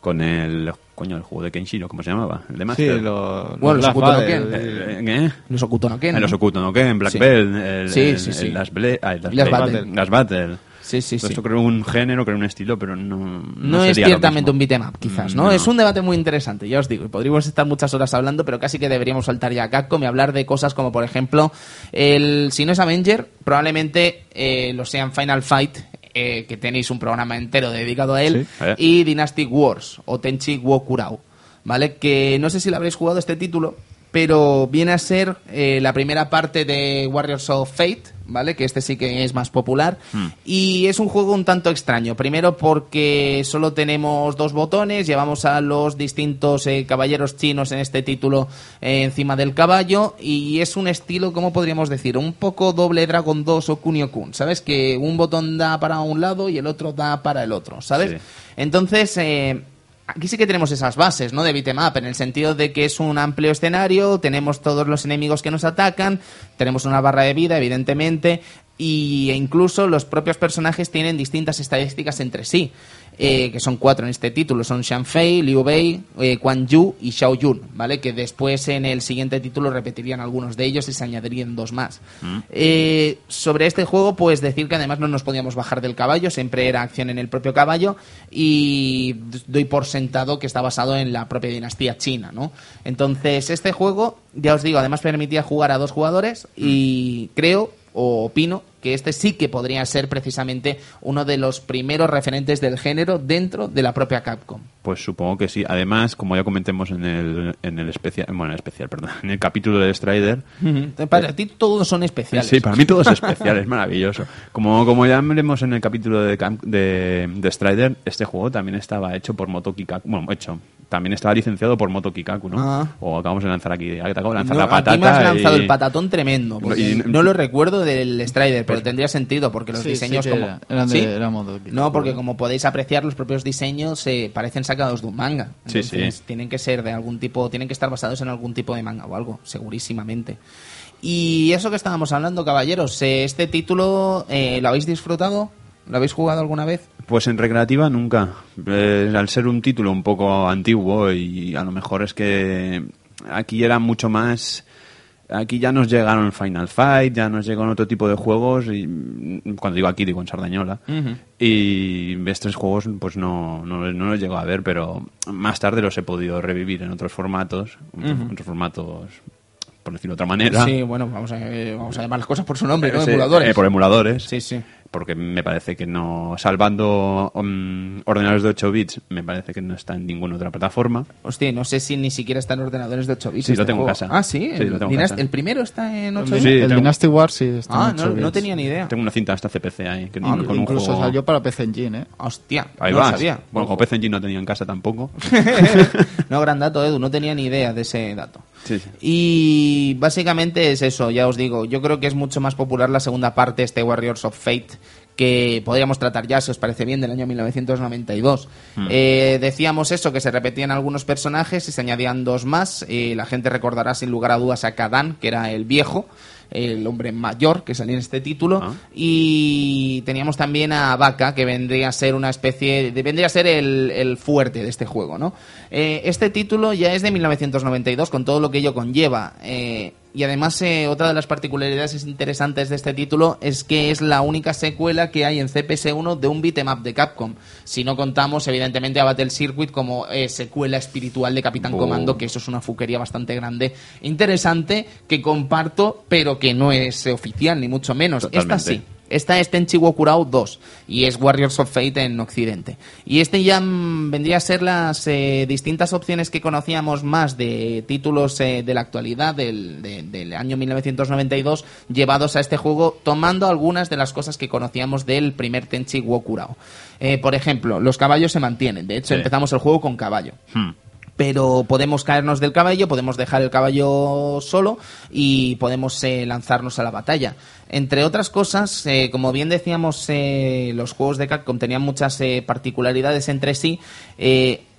Con el... Coño, el juego de Kenshiro, ¿cómo se llamaba? El de Sí, Master. lo, Bueno, los Black Okuto no Ken. Eh, ¿Qué? Los Okuto no Ken, los Okuto no Ken, Black Sí. Belt, el, Sí, el- sí, el sí. Las, Ble- ah, el Las Las Battle. Las Battle. Sí, sí, Todo sí. Esto creó un género, creó un estilo, pero no. No, No, es sería ciertamente un beat'em up, quizás, ¿no? Mm, Es un debate muy interesante, ya os digo. y Podríamos estar muchas horas hablando, pero casi que deberíamos saltar ya a Capcom y hablar de cosas como, por ejemplo, el si no es Avenger, probablemente eh, lo sean Final Fight, eh, que tenéis un programa entero dedicado a él, Sí. Eh. y Dynastic Wars, o Tenchi Wokurao, ¿vale? Que no sé si lo habréis jugado este título, pero viene a ser eh, la primera parte de Warriors of Fate, ¿vale? Que este sí que es más popular. Hmm. Y es un juego un tanto extraño. Primero porque solo tenemos dos botones, llevamos a los distintos eh, caballeros chinos en este título eh, encima del caballo y es un estilo, ¿cómo podríamos decir? Un poco doble Dragon 2 o Kunio-kun, ¿sabes? Que un botón da para un lado y el otro da para el otro, ¿sabes? Sí. Entonces... eh, Aquí sí que tenemos esas bases, ¿no? De beat'em up, en el sentido de que es un amplio escenario, tenemos todos los enemigos que nos atacan, tenemos una barra de vida, evidentemente, y e incluso los propios personajes tienen distintas estadísticas entre sí, eh, que son cuatro en este título, son Shanfei, Liu Bei, eh, Quan Yu y Xiao Yun, ¿vale? Que después en el siguiente título repetirían algunos de ellos y se añadirían dos más. Eh, sobre este juego, pues decir que además no nos podíamos bajar del caballo, siempre era acción en el propio caballo y doy por sentado que está basado en la propia dinastía china, ¿no? Entonces, este juego, ya os digo, además permitía jugar a dos jugadores y creo o opino que este sí que podría ser precisamente uno de los primeros referentes del género dentro de la propia Capcom. Pues supongo que sí. Además, como ya comentemos en el, en el especial, bueno, en el especial, perdón, en el capítulo de Strider, Para ti todos son especiales. Sí, para mí todo es especial, es maravilloso. Como, como ya veremos en el capítulo de, Cam- de, de Strider, este juego también estaba hecho por Moto Kikaku. Bueno, hecho, también estaba licenciado por Moto Kikaku, ¿no? Ah. O acabamos de lanzar aquí, acabo de lanzar No, la patata. aquí me has lanzado y- el patatón tremendo. porque Y- no lo recuerdo del Strider, pero tendría sentido porque los Sí, diseños sí como era- eran de- no, porque como podéis apreciar los propios diseños eh, parecen sacados de un manga. Sí, Entonces, sí. tienen que ser de algún tipo, tienen que estar basados en algún tipo de manga o algo, segurísimamente. Y eso que estábamos hablando, caballeros, eh, este título eh, lo habéis disfrutado, lo habéis jugado alguna vez. Pues en recreativa nunca. Eh, al ser un título un poco antiguo y a lo mejor es que aquí era mucho más... Aquí ya nos llegaron Final Fight, ya nos llegaron otro tipo de juegos y mm, cuando digo aquí digo en Sardañola y estos juegos pues no, no, no los llego a ver pero más tarde los he podido revivir en otros formatos, otros formatos por decirlo de otra manera. Sí, bueno, vamos a, eh, vamos a llamar las cosas por su nombre, ¿no? Sí, Emuladores. eh, por emuladores. Sí, sí. Porque me parece que no, salvando mm, ordenadores de 8 bits, me parece que no está en ninguna otra plataforma. Hostia, no sé si ni siquiera está en ordenadores de 8 bits. Sí, lo este tengo en casa. Ah, sí. Sí, el, lo tengo en Dynast- casa. el primero está en 8 Sí, bits. el tengo- Dynasty Wars sí está Ah, en no, 8 no bits. tenía ni idea. Tengo una cinta hasta CPC ahí, que, Ah, con un Incluso juego... salió para PC Engine, ¿eh? Hostia, Ahí no lo sabía. Bueno, como PC Engine no tenía en casa tampoco. no, gran dato, Edu, no tenía ni idea de ese dato. Sí, sí. Y básicamente es eso, ya os digo. Yo creo que es mucho más popular la segunda parte, este Warriors of Fate, que podríamos tratar ya, si os parece bien, del año 1992. Eh, decíamos eso, que se repetían algunos personajes y se añadían dos más. Eh, la gente recordará sin lugar a dudas a Kadan, que era el viejo, el hombre mayor que salía en este título. Ah. Y teníamos también a Vaca, que vendría a ser una especie, de, vendría a ser el, el fuerte de este juego, ¿no? Eh, este título ya es de 1992, con todo lo que ello conlleva. Eh, y además, eh, otra de las particularidades interesantes de este título es que es la única secuela que hay en CPS1 de un beat'em up de Capcom. Si no contamos, evidentemente, a Battle Circuit como eh, secuela espiritual de Capitán Oh. Comando, que eso es una fuquería bastante grande, interesante, que comparto, pero que no es eh, oficial, ni mucho menos. Esta sí. Esta es Tenchi Wokurao 2 y es Warriors of Fate en Occidente. Y este ya vendría a ser las eh, distintas opciones que conocíamos más de títulos eh, de la actualidad del, de- del año 1992 llevados a este juego tomando algunas de las cosas que conocíamos del primer Tenchi Wokurao. Eh, por ejemplo, los caballos se mantienen. De hecho, Sí. empezamos el juego con caballo Hmm. pero podemos caernos del caballo, podemos dejar el caballo solo y podemos eh, lanzarnos a la batalla. Entre otras cosas, eh, como bien decíamos, eh, los juegos de Capcom tenían muchas eh, particularidades entre sí.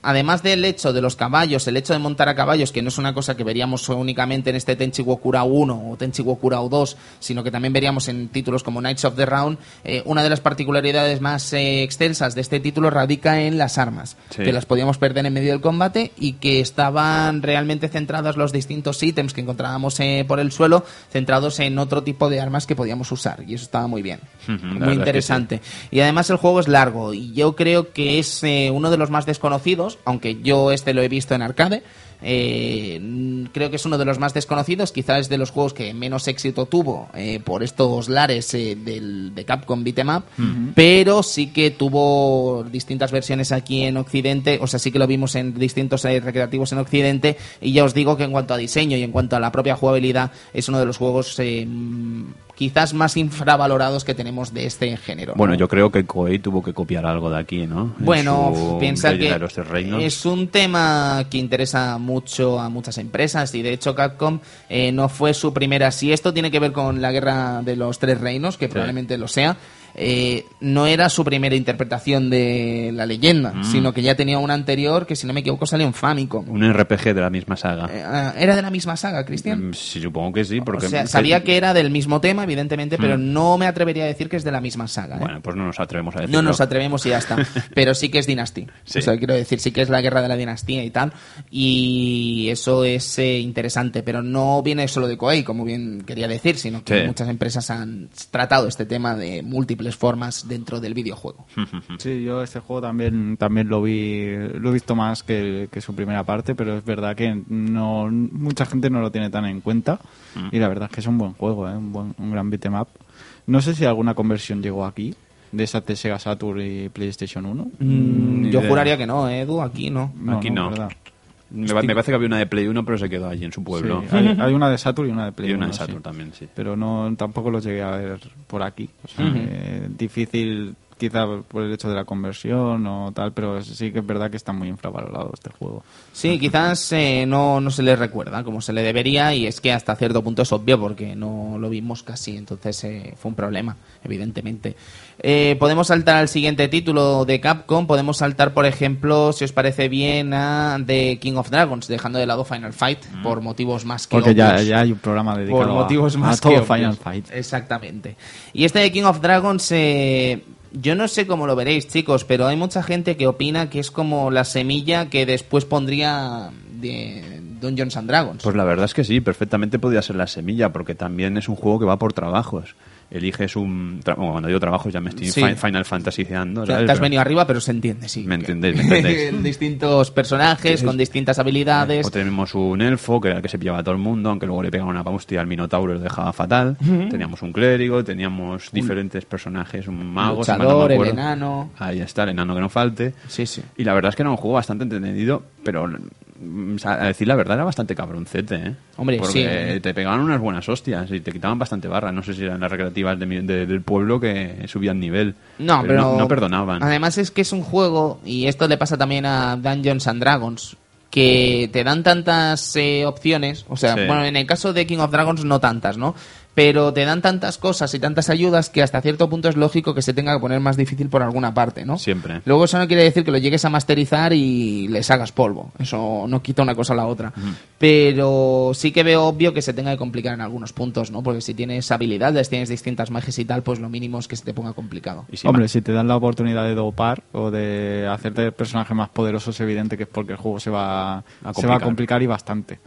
Además del hecho de los caballos, el hecho de montar a caballos, que no es una cosa que veríamos únicamente en este Tenchi Wokurao 1 o Tenchi Wokurao 2, sino que también veríamos en títulos como Knights of the Round, eh, una de las particularidades más eh, extensas de este título radica en las armas, Sí. que las podíamos perder en medio del combate y que estaban realmente centrados los distintos ítems que encontrábamos eh, por el suelo, centrados en otro tipo de armas que podíamos usar. Y eso estaba muy bien. Muy es que interesante. Y además el juego es largo y yo creo que es eh, uno de los más desconocidos, aunque yo este lo he visto en arcade. eh, creo que es uno de los más desconocidos, quizás es de los juegos que menos éxito tuvo eh, por estos lares eh, del, de Capcom Beat'em Up, pero sí que tuvo distintas versiones aquí en Occidente, o sea, sí que lo vimos en distintos recreativos en Occidente, y ya os digo que en cuanto a diseño y en cuanto a la propia jugabilidad, es uno de los juegos quizás más infravalorados que tenemos de este género. Bueno, ¿no? yo creo que Koei tuvo que copiar algo de aquí, ¿no? En Bueno, su piensa que es un tema que interesa mucho a muchas empresas y de hecho Capcom eh, no fue su primera. Si esto tiene que ver con la guerra de los tres reinos, que probablemente lo sea, eh, no era su primera interpretación de la leyenda, Mm. sino que ya tenía una anterior que si no me equivoco salió en Famicom. Un RPG de la misma saga. Eh, ah, ¿Era de la misma saga, Cristian? Mm, Sí, supongo que sí, porque... o sea, sabía que era del mismo tema, evidentemente, pero no me atrevería a decir que es de la misma saga. ¿eh? Bueno, pues no nos atrevemos a decirlo. No nos atrevemos y ya está. Pero sí que es Dynasty. Sí. O sea, quiero decir, sí que es la guerra de la dinastía y tal. Y eso es interesante. Pero no viene solo de Koei, como bien quería decir, sino que Sí. muchas empresas han tratado este tema de múltiples formas dentro del videojuego. Sí, yo este juego también también lo vi lo he visto más que, que su primera parte, pero es verdad que no mucha gente no lo tiene tan en cuenta y la verdad es que es un buen juego, ¿eh? un, buen, un gran beat'em up. No sé si alguna conversión llegó aquí de esa de Sega Saturn y PlayStation 1. Mm, yo idea. juraría que no, ¿eh, Edu, aquí no. Aquí no. ¿verdad? Me, pa- me parece que había una de Play 1, pero se quedó allí en su pueblo. Sí, hay, hay una de Saturn y una de Play y una de 1, sí. También, sí. pero no tampoco lo llegué a ver por aquí. O sea, que difícil quizá por el hecho de la conversión o tal, pero sí que es verdad que está muy infravalorado este juego. Sí, quizás eh, no, no se le recuerda como se le debería y es que hasta cierto punto es obvio porque no lo vimos casi, entonces eh, fue un problema, evidentemente. Eh, podemos saltar al siguiente título de Capcom, podemos saltar, por ejemplo, si os parece bien, a The King of Dragons, dejando de lado Final Fight por motivos más que Porque ya, hay un programa dedicado por motivos a, más a todo que. Final Fight. Exactamente. Y este de King of Dragons, eh, yo no sé cómo lo veréis, chicos, pero hay mucha gente que opina que es como la semilla que después pondría de Dungeons and Dragons. Pues la verdad es que sí, perfectamente podría ser la semilla, porque también es un juego que va por trabajos. Eliges un... tra- bueno, cuando digo trabajo ya me estoy Sí. Final Fantasyceando. O sea, ¿sabes? te has venido arriba, pero se entiende, sí. Me entendéis, me entendéis. distintos personajes, con distintas habilidades. O tenemos un elfo, que era el que se pillaba a todo el mundo, aunque luego le pegaba una hostia al minotauro y lo dejaba fatal. Teníamos un clérigo, teníamos diferentes personajes, un mago, si no luchador, el enano. Ahí está, el enano que no falte. Sí, sí. Y la verdad es que era un juego bastante entretenido, pero a decir la verdad era bastante cabroncete, ¿eh? Hombre, Porque sí. te pegaban unas buenas hostias y te quitaban bastante barra. No sé si eran las recreativas de mi- de- del pueblo que subían nivel. No, pero, no, no perdonaban. Además es que es un juego, y esto le pasa también a Dungeons and Dragons, que te dan tantas eh, opciones, o sea, Sí. bueno, en el caso de King of Dragons no tantas, ¿no? Pero te dan tantas cosas y tantas ayudas que hasta cierto punto es lógico que se tenga que poner más difícil por alguna parte, ¿no? Siempre. Luego eso no quiere decir que lo llegues a masterizar y les hagas polvo. Eso no quita una cosa a la otra. Pero sí que veo obvio que se tenga que complicar en algunos puntos, ¿no? Porque si tienes habilidades, tienes distintas magias y tal, pues lo mínimo es que se te ponga complicado. Y si Hombre, si te dan la oportunidad de dopar o de hacerte el personaje más poderoso, es evidente que es porque el juego se va A se va a complicar. complicar y bastante.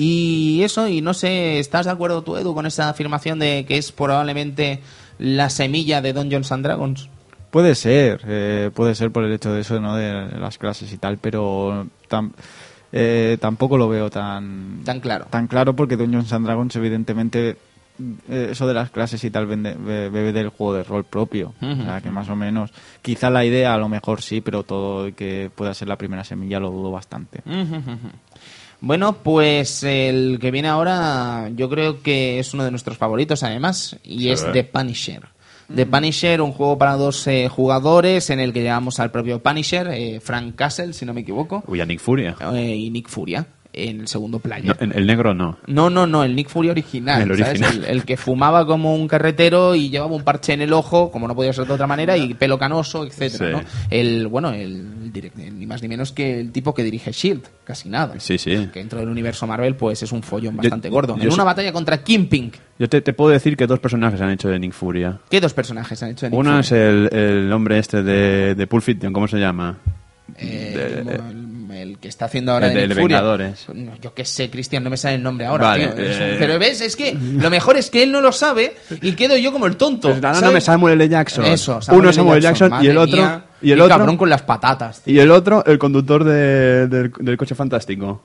Y eso, y no sé, ¿estás de acuerdo tú, Edu, con esa afirmación de que es probablemente la semilla de Dungeons and Dragons? Puede ser, eh, puede ser por el hecho de eso, ¿no? De las clases y tal, pero tam- eh, tampoco lo veo tan, Tan claro. tan claro porque Dungeons and Dragons evidentemente eh, eso de las clases y tal vende- bebe del juego de rol propio. O sea, que más o menos, quizá la idea a lo mejor sí, pero todo que pueda ser la primera semilla lo dudo bastante. Bueno, pues el que viene ahora yo creo que es uno de nuestros favoritos además y es The Punisher. The Punisher, un juego para dos eh, jugadores en el que llevamos al propio Punisher, eh, Frank Castle, si no me equivoco, Uy, a Nick Furia. eh, y Nick Furia en el segundo No, player. el, negro no. No, no, no, el Nick Fury original. El ¿sabes? original. El, el que fumaba como un carretero y llevaba un parche en el ojo, como no podía ser de otra manera, y pelo canoso, etcétera, Sí. ¿no? El, bueno, el, ni más ni menos que el tipo que dirige Shield, casi nada. Sí, sí. Que dentro del universo Marvel, pues es un follón Yo- bastante gordo. yo en una batalla contra Kingpin. Yo te, te puedo decir que dos personajes han hecho de Nick Furia. ¿Qué dos personajes han hecho de Nick Uno Fury? es el, el hombre este de, de Pulp Fiction, ¿cómo se llama? Eh, de- el, el que está haciendo ahora el de de. Vengadores. No, yo qué sé, Cristian, no me sale el nombre ahora. Vale, tío. Es eh. Pero ves, es que lo mejor es que él no lo sabe y quedo yo como el tonto. Pues dándome ¿sabes? Samuel L. Jackson. Eso, Uno Samuel Jackson, y madre el otro. mía. Y el otro. cabrón con las patatas. tío. Y el otro, el conductor de- del, del coche fantástico.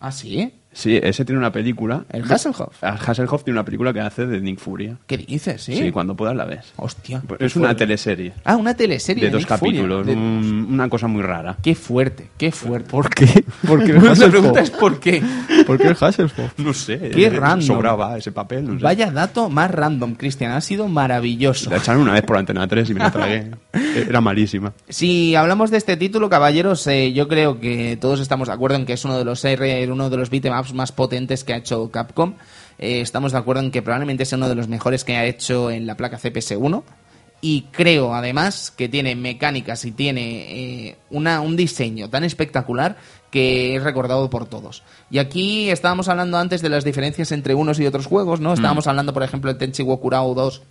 ¿Ah, sí? Sí, ese tiene una película. ¿El Hasselhoff? Ah, Hasselhoff tiene una película que hace de Nick Furia. ¿Qué dices? Sí. Sí, cuando puedas la ves. Hostia. Pues qué Es una fuerte. teleserie. Ah, una teleserie. De dos Nick capítulos. De- un- una cosa muy rara. Qué fuerte, qué fuerte. ¿Por qué? Porque el La pregunta es por qué. ¿Por qué el Hasselhoff? No sé. Qué eh, random. Sobraba ese papel. No sé. Vaya dato más random, Cristian. Ha sido maravilloso. La echaron una vez por Antena 3 y me la tragué. Era malísima. Si hablamos de este título, caballeros, eh, yo creo que todos estamos de acuerdo en que es uno de los R, uno de los beatemaps más potentes que ha hecho Capcom. Eh, estamos de acuerdo en que probablemente sea uno de los mejores que ha hecho en la placa CPS1. Y creo, además, que tiene mecánicas y tiene eh, una, un diseño tan espectacular que es recordado por todos. Y aquí estábamos hablando antes de las diferencias entre unos y otros juegos, ¿no? Estábamos hablando, por ejemplo, de Tenchi Wokurao 2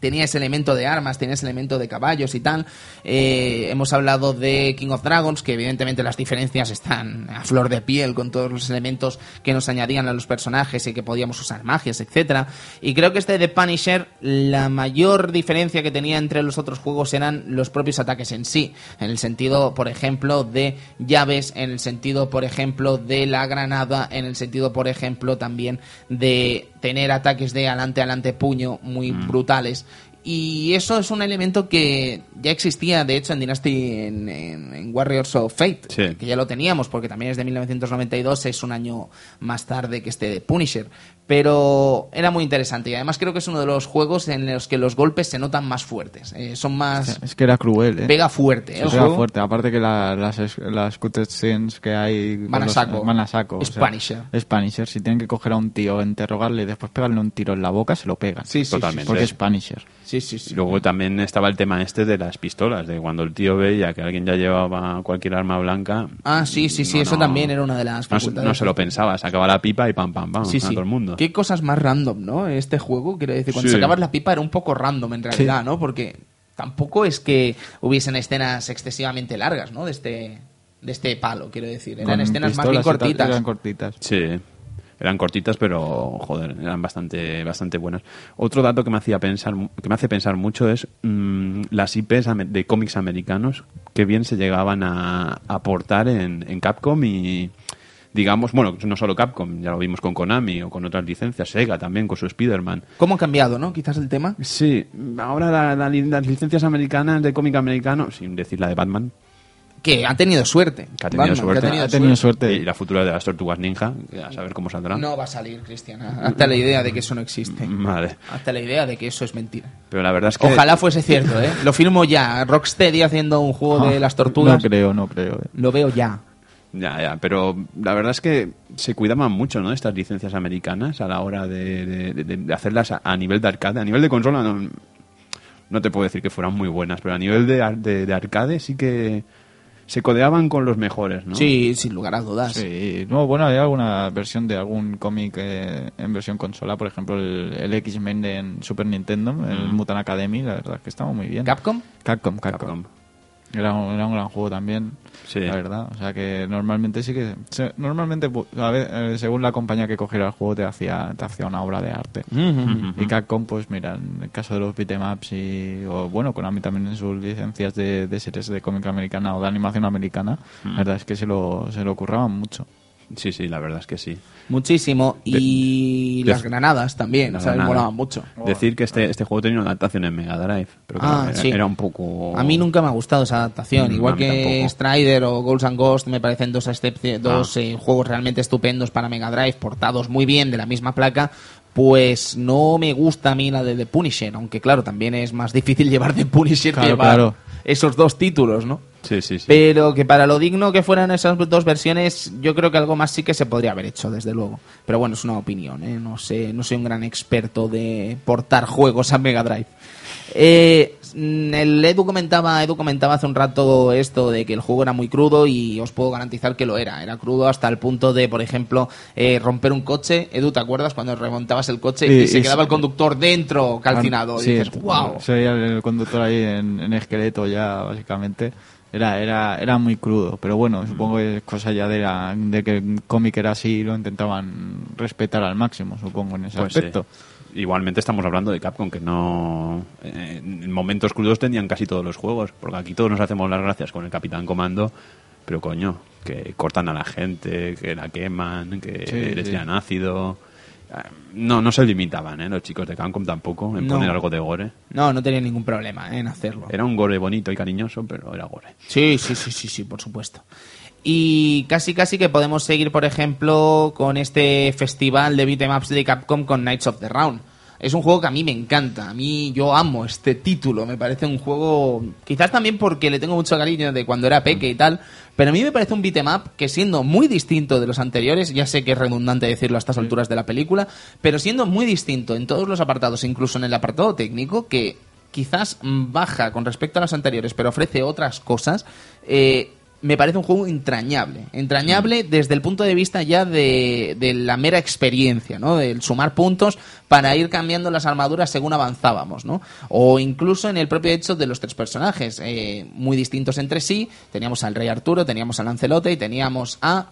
tenía ese elemento de armas, tenía ese elemento de caballos y tal. Eh, hemos hablado de King of Dragons, que evidentemente las diferencias están a flor de piel con todos los elementos que nos añadían a los personajes y que podíamos usar magias, etcétera. Y creo que este de Punisher, la mayor diferencia que tenía entre los otros juegos eran los propios ataques en sí, en el sentido, por ejemplo, de llaves, en el sentido, por ejemplo, de la granada, en el sentido, por ejemplo, también de tener ataques de adelante adelante puño muy brutales y eso es un elemento que ya existía, de hecho, en Dynasty, en, en- en Warriors of Fate, Sí. que ya lo teníamos, porque también es de 1992, es un año más tarde que este de Punisher. Pero era muy interesante y además creo que es uno de los juegos en los que los golpes se notan más fuertes, eh, son más... Es que era cruel, ¿eh? Pega fuerte. Sí, el pega juego. fuerte. Aparte que la- las, las cutscenes que hay... Van a los- saco. Van a saco. Es o sea, Punisher. Es Punisher. Si tienen que coger a un tío, interrogarle y después pegarle un tiro en la boca, se lo pegan. Sí, sí, Totalmente. Porque es Punisher. Sí, sí, luego también estaba el tema este de las pistolas, de cuando el tío veía que alguien ya llevaba cualquier arma blanca. Ah, sí, sí, sí, no, eso no, también era una de las No, no se lo pensaba, sacaba la pipa y pam, pam, pam, Sí, a sí. todo el mundo. Qué cosas más random, ¿no? Este juego, quiero decir, cuando Sí. sacabas la pipa era un poco random en realidad, ¿no? Porque tampoco es que hubiesen escenas excesivamente largas, ¿no? De este, de este palo, quiero decir. Eran Con escenas más bien cortitas. Eran cortitas. Sí. Eran cortitas, pero joder, eran bastante, bastante buenas. Otro dato que me hacía pensar, que me hace pensar mucho es mm, las IPs de cómics americanos que bien se llegaban a aportar en, en Capcom y digamos, bueno, no solo Capcom, ya lo vimos con Konami o con otras licencias, Sega también con su Spider-Man. ¿Cómo ha cambiado, no? Quizás el tema. Sí, ahora la- las licencias americanas de cómic americano, sin decir la de Batman, Que ha tenido suerte. Que ha tenido Batman, suerte. que ha tenido Ha tenido suerte. suerte. y la futura de las tortugas ninja, a saber cómo saldrá. No va a salir, Cristian. Hasta la idea de que eso no existe. Vale, Hasta la idea de que eso es mentira. pero la verdad es que... Ojalá fuese cierto, ¿eh? Lo firmo ya. Rocksteady haciendo un juego de las tortugas. No creo, no creo. eh. Lo veo ya. Ya, ya, pero la verdad es que se cuidaban mucho, ¿no? Estas licencias americanas a la hora de, de- de- de hacerlas a, a nivel de arcade. A nivel de consola no, no te puedo decir que fueran muy buenas, pero a nivel de- de arcade sí que se codeaban con los mejores, ¿no? Sí, sin lugar a dudas. Sí, no, bueno, hay alguna versión de algún cómic eh, en versión consola, por ejemplo, el, el X-Men de en Super Nintendo, el Mutant Academy, la verdad es que estaba muy bien. ¿Capcom? Capcom, Capcom. Capcom. Era, un, era un gran juego también, Sí. la verdad. O sea que normalmente sí que... se- normalmente, a ver, eh, según la compañía que cogiera el juego, te hacía, te hacía una obra de arte. Y Capcom, pues mira, en el caso de los beatemaps y... O bueno, Konami también en sus licencias de, de series de cómic americana o de animación americana, la verdad es que se lo, se lo curraban mucho. Sí, sí, la verdad es que sí. Muchísimo. Y de- las granadas también, Las ¿sabes? granadas. Molaban mucho. Decir que este, este juego tenía una adaptación en Mega Drive, pero Ah, era, sí. era un poco... A mí nunca me ha gustado esa adaptación. Mm, Igual que tampoco. Strider o Ghosts and Ghost me parecen dos, excepci- dos Ah. eh, juegos realmente estupendos para Mega Drive, portados muy bien de la misma placa. Pues no me gusta a mí la de The Punisher, aunque claro, también es más difícil llevar The Punisher que llevar claro. esos dos títulos, ¿no? Sí, sí, sí. Pero que para lo digno que fueran esas dos versiones, yo creo que algo más sí que se podría haber hecho, desde luego. Pero bueno, es una opinión, ¿eh? No sé, no soy un gran experto de portar juegos a Mega Drive. Eh, el Edu comentaba, Edu comentaba hace un rato esto de que el juego era muy crudo y os puedo garantizar que lo era. Era crudo hasta el punto de, por ejemplo, eh, romper un coche. Edu, ¿te acuerdas cuando remontabas el coche y se y quedaba sí. el conductor dentro calcinado? Sí, y dices, wow. Se veía el conductor ahí en, en esqueleto ya, básicamente. Era, era, era muy crudo, pero bueno, supongo que es cosa ya de, la- de que el cómic era así y lo intentaban respetar al máximo, supongo, en ese Pues sí. aspecto. Igualmente estamos hablando de Capcom, que no... eh, en momentos crudos tenían casi todos los juegos, porque aquí todos nos hacemos las gracias con el Capitán Comando, pero coño, que cortan a la gente, que la queman, que Sí, les sí. tiran ácido... No, no se limitaban, ¿eh? Los chicos de Capcom tampoco en No. poner algo de gore. No, no tenía ningún problema ¿eh? en hacerlo. Era un gore bonito y cariñoso, pero era gore. Sí, sí, sí, sí, sí, por supuesto. Y casi, casi que podemos seguir, por ejemplo, con este festival de beatemaps de Capcom con Knights of the Round. Es un juego que a mí me encanta. A mí yo amo este título. Me parece un juego, quizás también porque le tengo mucho cariño de cuando era peque y tal. Pero a mí me parece un beatemap que siendo muy distinto de los anteriores, ya sé que es redundante decirlo a estas alturas de la película, pero siendo muy distinto en todos los apartados, incluso en el apartado técnico, que quizás baja con respecto a las anteriores, pero ofrece otras cosas, eh, me parece un juego entrañable. Entrañable desde el punto de vista ya de, de la mera experiencia, ¿no? Del sumar puntos para ir cambiando las armaduras según avanzábamos, ¿no? O incluso en el propio hecho de los tres personajes, eh, muy distintos entre sí. Teníamos al Rey Arturo, teníamos a Lancelote y teníamos a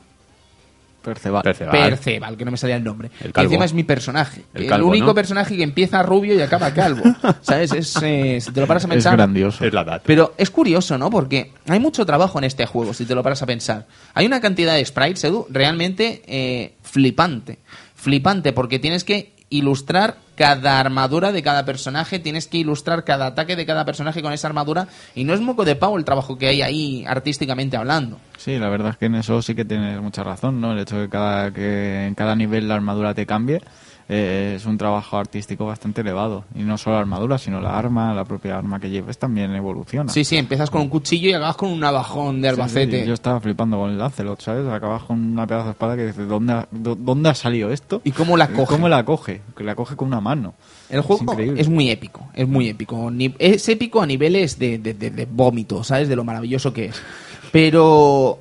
Perceval. Perceval. Perceval, que no me salía el nombre. El que calvo. encima es mi personaje. El único ¿no? personaje que empieza rubio y acaba calvo. ¿Sabes? Es, eh, si te lo paras a Es pensar. grandioso. Es la edad. Pero es curioso, ¿no? Porque hay mucho trabajo en este juego, si te lo paras a pensar. Hay una cantidad de sprites, Edu, realmente eh, flipante. Flipante, porque tienes que ilustrar cada armadura de cada personaje, tienes que ilustrar cada ataque de cada personaje con esa armadura, y no es moco de pavo el trabajo que hay ahí artísticamente hablando. Sí, la verdad es que en eso sí que tienes mucha razón, ¿no? El hecho de que cada, que en cada nivel la armadura te cambie eh, es un trabajo artístico bastante elevado. Y no solo la armadura, sino la arma, la propia arma que lleves también evoluciona. Sí, sí, empiezas con un cuchillo y acabas con un navajón de Sí, sí, Albacete. yo estaba flipando con el Lancelot, ¿sabes? Acabas con una pedazo de espada que dices, ¿dónde ha, ¿dónde ha salido esto? ¿Y cómo la coge? ¿Cómo la coge? Que la coge con una mano. El juego es, muy épico, es muy épico. Es épico a niveles de, de- de- de vómito, ¿sabes? De lo maravilloso que es. Pero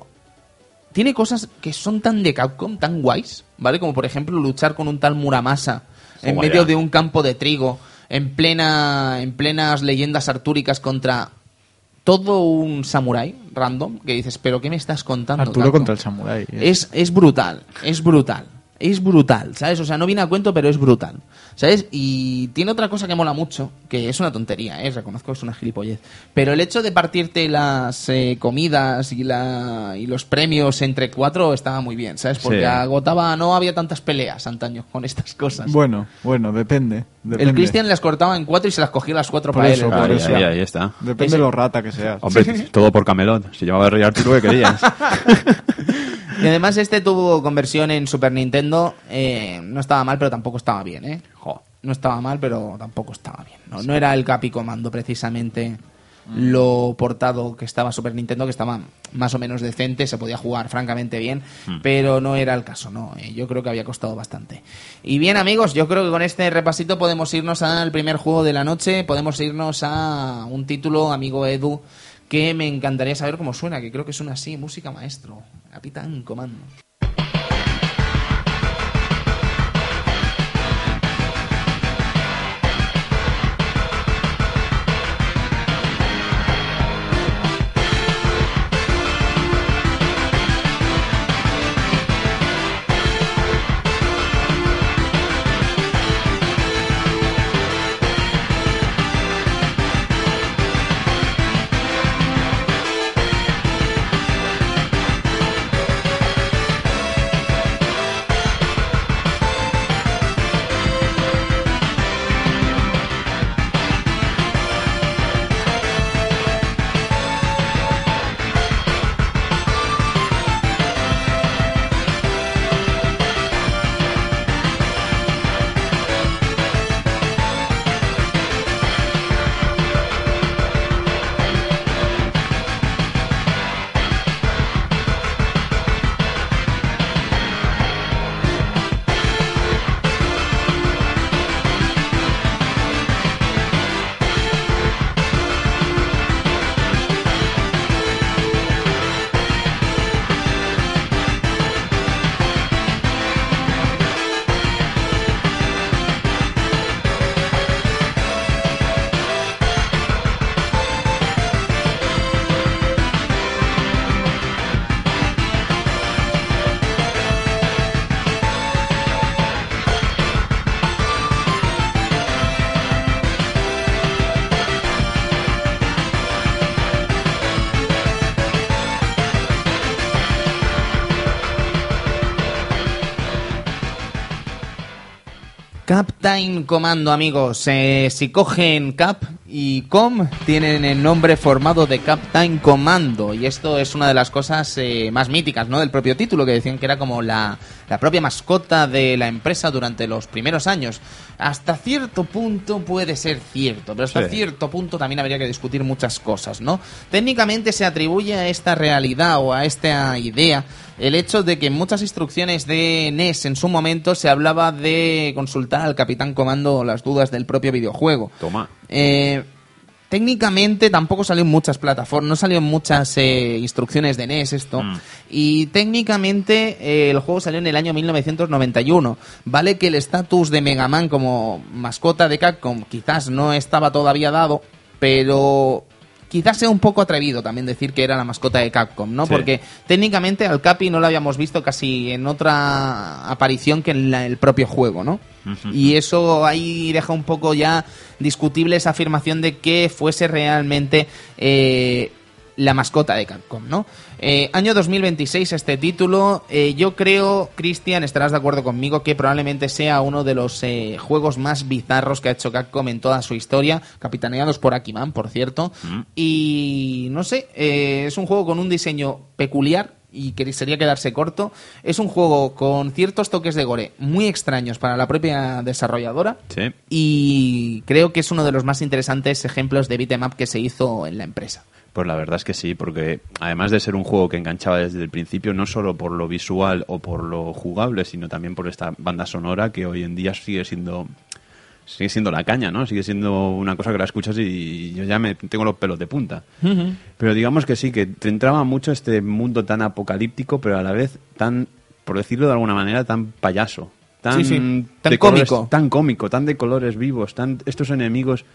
tiene cosas que son tan de Capcom, tan guays, ¿vale? Como por ejemplo luchar con un tal Muramasa en medio de un campo de trigo, en plena en plenas leyendas artúricas contra todo un samurái random que dices, "¿Pero qué me estás contando?" Arturo Capcom?". contra el samurái. Es, es brutal, es brutal. Es brutal, ¿sabes? O sea, no viene a cuento, pero es brutal, ¿sabes? Y tiene otra cosa que mola mucho, que es una tontería, ¿eh? Reconozco que es una gilipollez. Pero el hecho de partirte las eh, comidas y, la, y los premios entre cuatro estaba muy bien, ¿sabes? Porque Sí. agotaba, no había tantas peleas antaño con estas cosas. Bueno, bueno, depende. depende. el Cristian las cortaba en cuatro y se las cogía las cuatro Por para eso, él. por Ahí, eso. ahí, ahí está. Depende Ese- de lo rata que seas. Hombre, todo por Camelot. Si llamaba Rey Arturo, ¿qué querías? Y además este tuvo conversión en Super Nintendo, eh, no estaba mal, pero tampoco estaba bien, ¿eh? Jo. No estaba mal, pero tampoco estaba bien. No, no era el Capi Comando precisamente lo portado que estaba Super Nintendo, que estaba más o menos decente, se podía jugar francamente bien, pero no era el caso, no. eh, yo creo que había costado bastante. Y bien amigos, yo creo que con este repasito podemos irnos al primer juego de la noche, podemos irnos a un título, amigo Edu, que me encantaría saber cómo suena, que creo que suena así, música maestro, Capitán Comando. Captain Commando, amigos. Eh, si cogen Cap y Com, tienen el nombre formado de Captain Commando. Y esto es una de las cosas eh, más míticas, ¿no? Del propio título, que decían que era como la, la propia mascota de la empresa durante los primeros años. Hasta cierto punto puede ser cierto, pero hasta Sí. cierto punto también habría que discutir muchas cosas, ¿no? Técnicamente se atribuye a esta realidad o a esta idea el hecho de que en muchas instrucciones de NES en su momento se hablaba de consultar al Capitán Comando las dudas del propio videojuego. Toma. Eh, técnicamente tampoco salió en muchas plataformas, no salió en muchas eh, instrucciones de NES esto. Mm. Y técnicamente eh, el juego salió en el año 1991. Vale que el estatus de Mega Man como mascota de Capcom quizás no estaba todavía dado, pero quizás sea un poco atrevido también decir que era la mascota de Capcom, ¿no? Sí. Porque técnicamente al Capi no lo habíamos visto casi en otra aparición que en la- el propio juego, ¿no? Y eso ahí deja un poco ya discutible esa afirmación de que fuese realmente eh, la mascota de Capcom, ¿no? Eh, año 2026 este título, eh, yo creo, Cristian, estarás de acuerdo conmigo que probablemente sea uno de los eh, juegos más bizarros que ha hecho Capcom en toda su historia, capitaneados por Akiman, por cierto, y no sé, eh, es un juego con un diseño peculiar y que sería quedarse corto. Es un juego con ciertos toques de gore muy extraños para la propia desarrolladora Sí. y creo que es uno de los más interesantes ejemplos de beat'em up que se hizo en la empresa. Pues la verdad es que sí, porque además de ser un juego que enganchaba desde el principio, no solo por lo visual o por lo jugable, sino también por esta banda sonora que hoy en día sigue siendo sigue siendo la caña, ¿no? Sigue siendo una cosa que la escuchas y yo ya me tengo los pelos de punta. Pero digamos que sí, que te entraba mucho este mundo tan apocalíptico, pero a la vez tan, por decirlo de alguna manera, tan payaso. Tan, Sí, sí, tan colores- cómico. tan cómico, tan de colores vivos, tan estos enemigos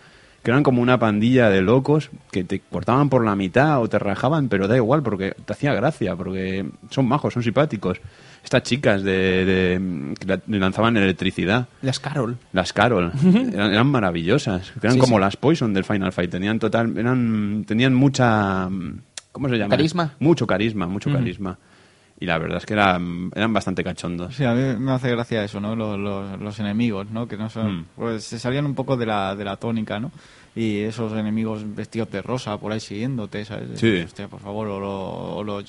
que eran como una pandilla de locos que te cortaban por la mitad o te rajaban, pero da igual porque te hacía gracia, porque son majos, son simpáticos. Estas chicas de, de- que la- lanzaban electricidad. Las Carol. Las Carol eran, eran maravillosas, eran Sí, como sí. las Poison del Final Fight, tenían total, eran, tenían mucha, ¿cómo se llama? ¿Carisma? Mucho carisma, mucho carisma. Y la verdad es que eran, eran bastante cachondos. Sí, a mí me hace gracia eso, ¿no? Los, los, los enemigos, ¿no? Que no son... Mm. Pues se salían un poco de la, de la tónica, ¿no? Y esos enemigos vestidos de rosa por ahí siguiéndote, ¿sabes? Sí. Hostia, por favor, o, lo- o lo-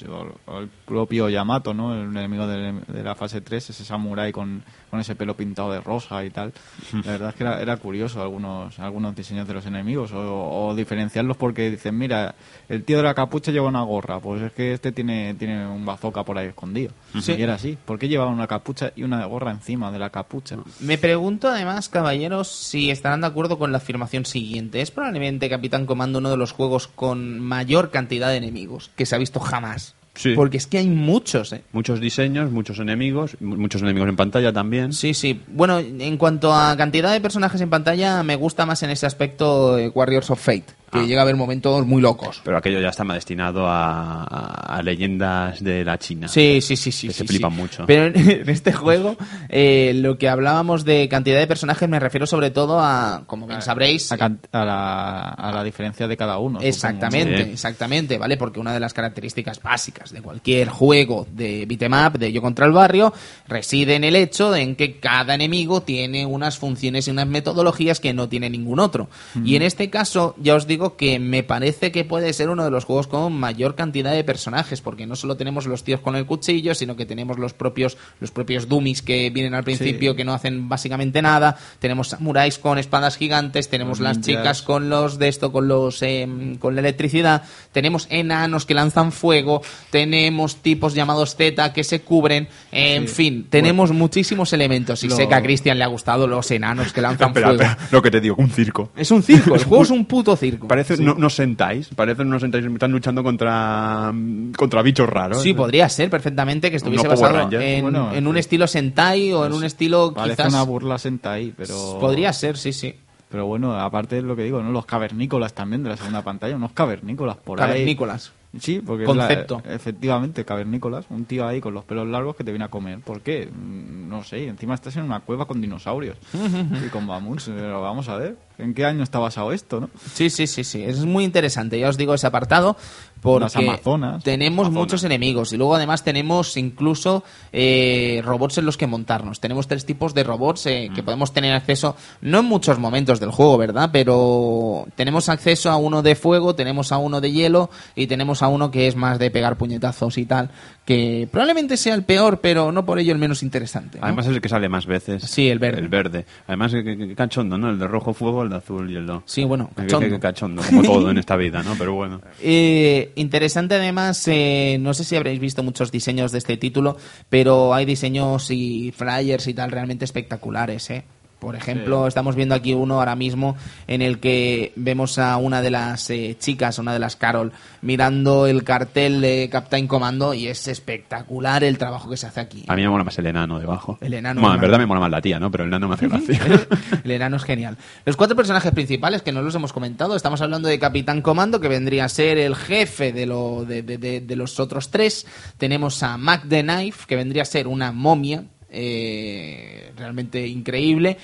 o el propio Yamato, ¿no? El enemigo de, de la fase 3, ese samurái con, con ese pelo pintado de rosa y tal. La verdad es que era, era curioso algunos, algunos diseños de los enemigos o, o diferenciarlos porque dicen, mira, el tío de la capucha lleva una gorra, pues es que este tiene, tiene un bazooka por ahí escondido. Sí. Y era así. ¿Por qué llevaba una capucha y una gorra encima de la capucha? Me pregunto además, caballeros, si estarán de acuerdo con la afirmación siguiente. Es probablemente Capitán Comando uno de los juegos con mayor cantidad de enemigos que se ha visto jamás. Sí. Porque es que hay muchos, ¿eh? Muchos diseños, muchos enemigos, mu- muchos enemigos en pantalla también. Sí, sí. Bueno, en cuanto a cantidad de personajes en pantalla, me gusta más en ese aspecto eh, Warriors of Fate, que Ah. llega a haber momentos muy locos. Pero aquello ya está más destinado a, a- a leyendas de la China. Sí, sí, sí, sí. Que se sí, flipan sí. mucho. Pero en, en este juego, eh, lo que hablábamos de cantidad de personajes, me refiero sobre todo a, como bien sabréis, A, la, a la diferencia de cada uno. Exactamente, Sí. exactamente, ¿vale? Porque una de las características básicas de cualquier juego de beat'em up, de Yo contra el barrio, reside en el hecho en que cada enemigo tiene unas funciones y unas metodologías que no tiene ningún otro. Y en este caso, ya os digo que me parece que puede ser uno de los juegos con mayor cantidad de personajes, porque no solo tenemos los tíos con el cuchillo, sino que tenemos los propios, los propios dummies que vienen al principio que no hacen básicamente nada, tenemos samuráis con espadas gigantes, tenemos Los las ninjas. chicas con los de esto, con los em, con la electricidad, tenemos enanos que lanzan fuego, tenemos tipos llamados Z que se cubren, en Sí. fin, tenemos muchísimos elementos. Y Lo- sé que a Cristian le ha gustado los enanos que lanzan Espera, fuego. espera, lo que te digo, un circo. Es un circo, el juego es un puto circo. Parece no, no sentáis, parecen unos sentáis están luchando contra contra bichos raros. Sí, podría ser perfectamente que estuviese basado en, Bueno, en un sí. estilo Sentai o en un estilo Parece quizás... una burla Sentai, pero... Podría ser, sí, sí. Pero bueno, aparte es lo que digo, ¿no? Los cavernícolas también de la segunda pantalla, unos cavernícolas por ahí. Cavernícolas. Sí, porque la- Concepto. efectivamente, cavernícolas, un tío ahí con los pelos largos que te viene a comer. ¿Por qué? Mm, No sé, encima estás en una cueva con dinosaurios y con mamuts. eh, Vamos a ver, ¿en qué año está basado esto, no? Sí, sí, sí, sí. Es muy interesante. Ya os digo ese apartado. Porque Las Amazonas. tenemos Amazonas. muchos enemigos. Y luego además tenemos incluso eh, robots en los que montarnos. Tenemos tres tipos de robots eh, Mm. que podemos tener acceso, no en muchos momentos del juego, ¿verdad? Pero tenemos acceso a uno de fuego, tenemos a uno de hielo y tenemos a uno que es más de pegar puñetazos y tal. Que probablemente sea el peor, pero no por ello el menos interesante. ¿no? Además es el que sale más veces. Sí, el verde. El verde. Además, que, que- que cachondo, ¿no? El de rojo fuego, el de azul y el de... Sí, bueno, cachondo. cachondo, como todo en esta vida, ¿no? Pero bueno. Eh, interesante además, eh, no sé si habréis visto muchos diseños de este título, pero hay diseños y flyers y tal realmente espectaculares, ¿eh? Por ejemplo, estamos viendo aquí uno ahora mismo en el que vemos a una de las eh, chicas, una de las Carol, mirando el cartel de Captain Commando y es espectacular el trabajo que se hace aquí. A mí me mola más el enano debajo. El enano Bueno, en verdad me mola más la tía, ¿no? Pero el enano me hace gracia. El enano es genial. Los cuatro personajes principales que no los hemos comentado, estamos hablando de Capitán Comando, que vendría a ser el jefe de, lo, de, de- de- de los otros tres. Tenemos a Mac the Knife, que vendría a ser una momia eh, realmente increíble.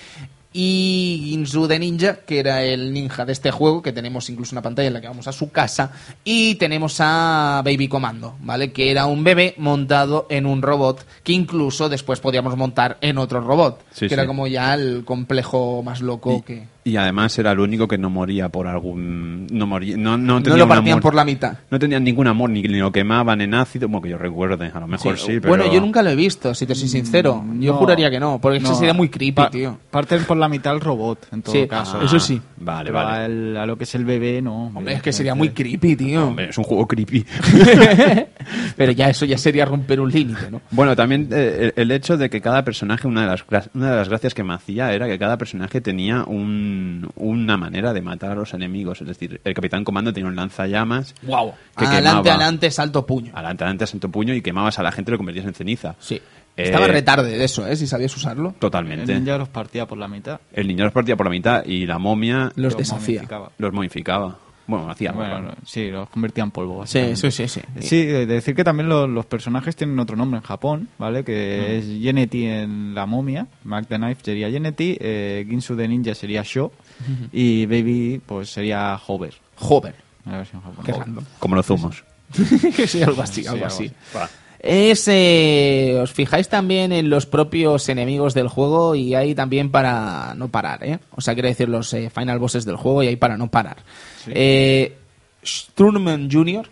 Y Ginzu de Ninja, que era el ninja de este juego, que tenemos incluso una pantalla en la que vamos a su casa. Y tenemos a Baby Comando, ¿vale? Que era un bebé montado en un robot, que incluso después podíamos montar en otro robot. Sí, que era como ya el complejo más loco que... Y además era el único que no moría por algún... No moría... No, no, No lo partían amor- por la mitad. No tenían ningún amor, ni, ni lo quemaban en ácido, como que yo recuerde. A lo mejor sí, pero... Bueno, yo nunca lo he visto, si te soy sincero. Yo No. juraría que no, porque eso sería muy creepy, pa- tío. Parten por la mitad el robot, en todo Sí, caso. eso sí. Vale, Pero vale. A, el- a lo que es el bebé, no. Hombre, es que sería muy creepy, tío. Hombre, es un juego creepy. Pero ya eso ya sería romper un límite, ¿no? Bueno, también eh, el el hecho de que cada personaje, una de, las, una de las gracias que me hacía era que cada personaje tenía un- una manera de matar a los enemigos. Es decir, el Capitán Comando tenía un lanzallamas Wow. que Adelante, quemaba. adelante, salto puño. Adelante, adelante, santo puño y quemabas a la gente y lo convertías en ceniza. Sí. Estaba Eh, retarde de eso, ¿eh? Si sabías usarlo. El Totalmente. ninja los partía por la mitad. El niño los partía por la mitad y la momia Los los desafía. momificaba. los modificaba. Bueno, hacía Bueno, sí, los convertía en polvo. Sí, sí, sí, sí. Sí, de decir que también lo- los personajes tienen otro nombre en Japón, ¿vale? Mm. Que es Genneti en la momia, Mac the Knife sería Genneti, eh, Ginsu de Ninja sería Sho y Baby pues sería Hover, la versión japonesa. random. Como los zumos. sí, algo así, Sí, algo algo así. Es, eh, os fijáis también en los propios enemigos del juego y hay también para no parar, ¿eh? O sea, quiere decir los eh, final bosses del juego y hay para no parar. Eh, Sturman Jr.,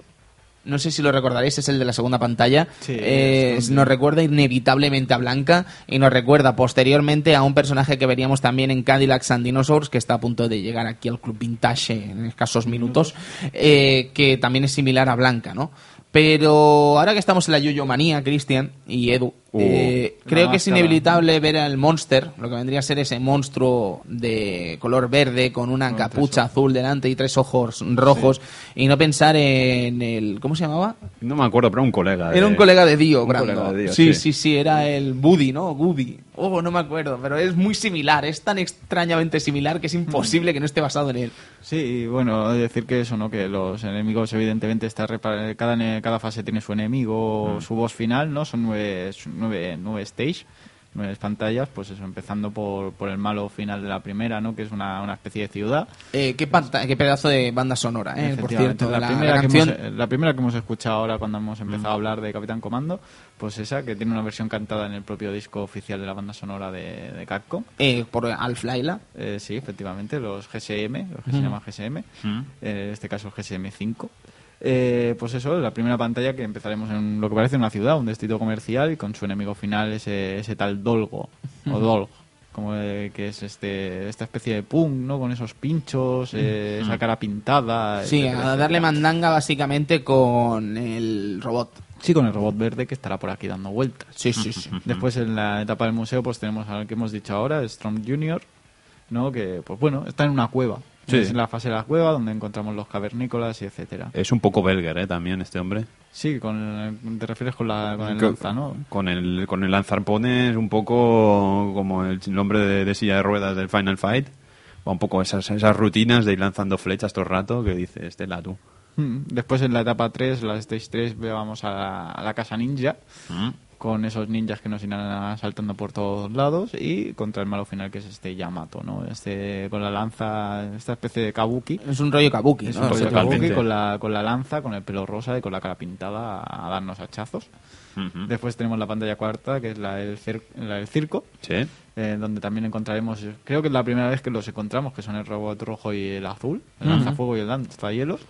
no sé si lo recordaréis, es el de la segunda pantalla. Sí, Eh, nos recuerda inevitablemente a Blanca y nos recuerda posteriormente a un personaje que veríamos también en Cadillacs and Dinosaurs, que está a punto de llegar aquí al Club Vintage en escasos minutos, eh, que también es similar a Blanca, ¿no? Pero ahora que estamos en la Yoyo Manía, Cristian y Edu, Uh, eh, creo que es inevitable ver al monster, lo que vendría a ser ese monstruo de color verde con una Con capucha azul delante y tres ojos rojos y no pensar en el ¿cómo se llamaba? No me acuerdo, pero un colega. Era un colega de Dio, un colega de Dio, sí, sí. sí, sí, era el Buddy, ¿no? Goody. Oh, no me acuerdo, pero es muy similar, es tan extrañamente similar que es imposible que no esté basado en él. Sí, y bueno, decir que eso, ¿no? Que los enemigos evidentemente está cada, cada fase tiene su enemigo, su boss final, ¿no? Son nueve, nueve, nueve stage, nueve pantallas, pues eso, empezando por, por el malo final de la primera, ¿no? Que es una, una especie de ciudad. Eh, qué, panta- qué pedazo de banda sonora, eh, por cierto. la, La, primera la canción, hemos, la primera que hemos escuchado ahora cuando hemos empezado a hablar de Capitán Comando, pues esa, que tiene una versión cantada en el propio disco oficial de la banda sonora de, de Capcom. eh, por Alf Laila. Eh, sí, efectivamente, los GSM, los que se llaman GSM, Mm. eh, en este caso el GSM5. Eh, pues eso, la primera pantalla que empezaremos en lo que parece una ciudad, un distrito comercial y con su enemigo final ese, ese tal Dolgo, o Dolg, como eh, que es este esta especie de punk, ¿no? Con esos pinchos, eh, esa cara pintada. Sí, etcétera, a darle etcétera. mandanga básicamente con el robot. Sí, con el robot verde que estará por aquí dando vueltas. Sí, sí, sí. Después en la etapa del museo pues tenemos al que hemos dicho ahora, Storm Junior, ¿no? Que pues bueno, está en una cueva. Sí. Es en la fase de la cueva donde encontramos los cavernícolas y etcétera. Es un poco belger, ¿eh? También este hombre. Sí, con el- te refieres con, la, con el Co- lanza, ¿no? Con el, con el lanzarpones un poco como el nombre de, de silla de ruedas del Final Fight. Va un poco esas, esas rutinas de ir lanzando flechas todo el rato que dices, de la tú. Mm. Después en la etapa 3, la stage 3, vamos a la, a la casa ninja Mm. Con esos ninjas que nos irán saltando por todos lados y contra el malo final que es este Yamato, ¿no? Este con la lanza, esta especie de kabuki. Es un rollo kabuki, Es ¿no? un rollo totalmente. kabuki con la, con la lanza, con el pelo rosa y con la cara pintada a darnos hachazos. Después tenemos la pantalla cuarta, que es la del, cir- la del circo, Sí. eh, donde también encontraremos, creo que es la primera vez que los encontramos, que son el robot rojo y el azul, el Ujú. lanzafuego y el lanzahielos.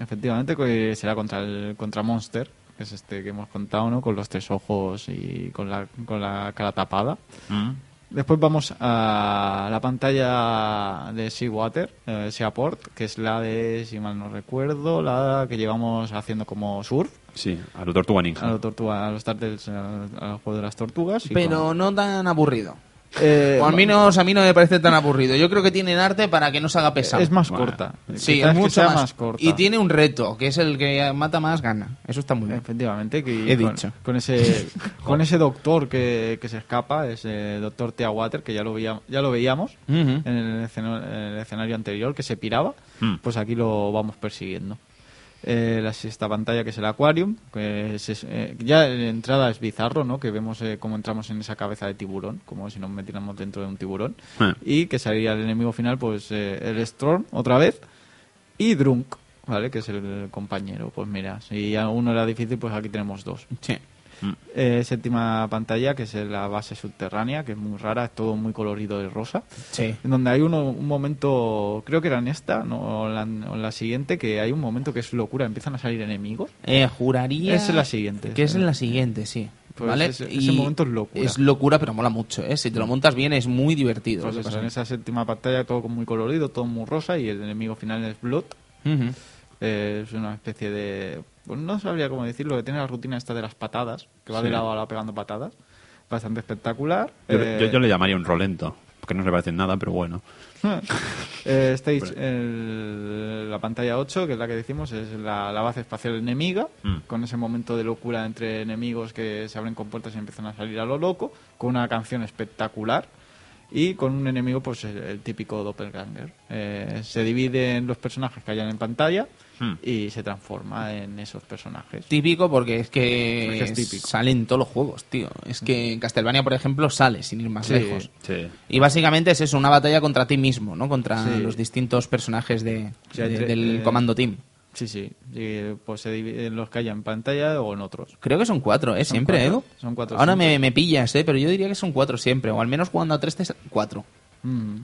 Efectivamente, que será contra el contra Monster, que es este que hemos contado, ¿no? Con los tres ojos y con la, con la cara tapada. Mm. Después vamos a la pantalla de Seawater, eh, Seaport, que es la de, si mal no recuerdo, la que llevamos haciendo como surf Sí, a lo Tortuga a, Ninja. los tortuga, a los Turtles, al, al juego de las tortugas. y Pero con- no tan aburrido. Eh, o al menos a mí no me parece tan aburrido. Yo creo que tienen arte para que no se haga pesado. es más Bueno. corta. Sí, es mucho más. corta. Y tiene un reto, que es el que mata más gana. Eso está muy bien. Efectivamente, que He con, dicho. con ese con ese doctor que, que se escapa, ese doctor Teawater, que ya lo veíamos, ya lo veíamos en, el escena- en el escenario anterior, que se piraba, Mm. pues aquí lo vamos persiguiendo. Eh, la sexta pantalla que es el Aquarium, que es- es, eh, ya de entrada es bizarro, ¿no? Que vemos eh, cómo entramos en esa cabeza de tiburón, como si nos metiéramos dentro de un tiburón. Y que sería el enemigo final, pues eh, el Storm, otra vez, y Drunk, ¿vale? Que es el compañero. Pues mira, si a uno era difícil, pues aquí tenemos dos. Sí. Mm. Eh, séptima pantalla, que es la base subterránea, que es muy rara, es todo muy colorido de rosa. Sí. En donde hay uno, un momento, creo que era en esta, no, o en la, o la siguiente, que hay un momento que es locura, empiezan a salir enemigos. Eh, juraría. Es en la siguiente. Que es en la siguiente, sí. Pues ¿Vale? ese- ese momento es locura. Es locura, pero mola mucho, ¿eh? Si te lo montas bien, es muy divertido. Pues eso, en esa séptima pantalla todo muy colorido, todo muy rosa y el enemigo final es Blood. Eh, es una especie de... Pues no sabría cómo decirlo, que tiene la rutina esta de las patadas, que va Sí. de lado a lado pegando patadas. Bastante espectacular. Yo, Eh, yo- yo le llamaría un rolento. que no se parecen nada, pero bueno. Eh, Stage, el- la pantalla 8, que es la que decimos, es la, la base espacial enemiga, Mm. con ese momento de locura entre enemigos que se abren compuertas y empiezan a salir a lo loco, con una canción espectacular y con un enemigo, pues el, el típico doppelganger. Eh, se dividen los personajes que hayan en pantalla Hmm. y se transforma en esos personajes. Típico porque es que, es típico. sale en todos los juegos, tío. Es que en Castlevania, por ejemplo, sale sin ir más Sí. lejos. Sí. Y básicamente es eso, una batalla contra ti mismo, ¿no? Contra Sí. los distintos personajes de, del eh, comando team. Sí, sí. Y, pues se dividen los que haya en pantalla o en otros. Creo que son cuatro, ¿eh? Son siempre, cuatro. Edu. Son cuatro Ahora me, me pillas, ¿eh? Pero yo diría que son cuatro siempre. O al menos jugando a tres, te sa- cuatro. Mm.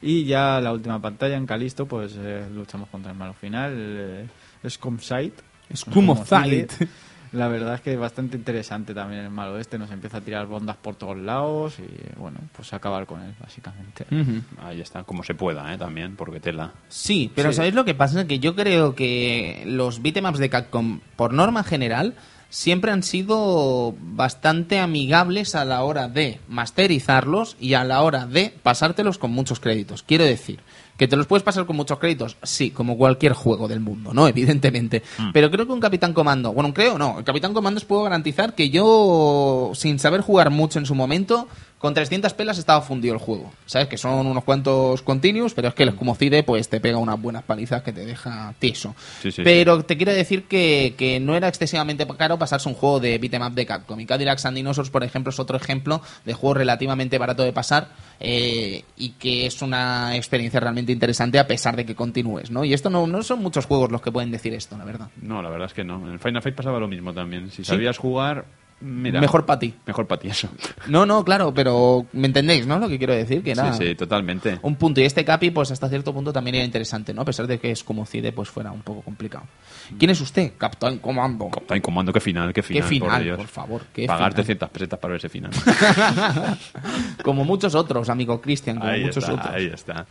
Y ya la última pantalla en Calisto, pues eh, luchamos contra el malo final, eh, Scum Sight. Scum of Como sigue. Sight. La verdad es que es bastante interesante también el malo este, nos empieza a tirar bondas por todos lados y bueno, pues acabar con él básicamente. Ahí está, como se pueda, ¿eh? También, porque tela. Sí, pero Sí. ¿sabéis lo que pasa? Que yo creo que los beatemaps de Capcom, por norma general, siempre han sido bastante amigables a la hora de masterizarlos y a la hora de pasártelos con muchos créditos. Quiero decir, que te los puedes pasar con muchos créditos, sí, como cualquier juego del mundo, ¿no? Evidentemente. Pero creo que un Capitán Comando, bueno, creo no, el Capitán Comando os puedo garantizar que yo, sin saber jugar mucho en su momento, con 300 pelas estaba fundido el juego. ¿Sabes? Que son unos cuantos continuos, pero es que el Escumocide pues te pega unas buenas palizas que te deja tieso. Sí, sí, pero te quiero decir que, que no era excesivamente caro pasarse un juego de beat'em up de Capcom. Y Cadillacs and Dinosaurs, por ejemplo, es otro ejemplo de juego relativamente barato de pasar eh, y que es una experiencia realmente interesante a pesar de que continúes, ¿no? Y esto no, no son muchos juegos los que pueden decir esto, la verdad. No, la verdad es que no. En Final Fight pasaba lo mismo también. Si sabías jugar, mira. Mejor para ti. Mejor para ti, eso. No, no, claro, pero ¿me entendéis, no? Lo que quiero decir, que era Sí, sí, totalmente. un punto. Y este Capi, pues hasta cierto punto también era interesante, ¿no? A pesar de que es como Cide, pues fuera un poco complicado. ¿Quién es usted? Capitán Comando. Captain Comando, qué final, qué final. Qué final, por, por favor, qué Pagar final. 300 pesetas para ver ese final. como muchos otros, amigo Cristian, como ahí muchos está, otros. ahí está.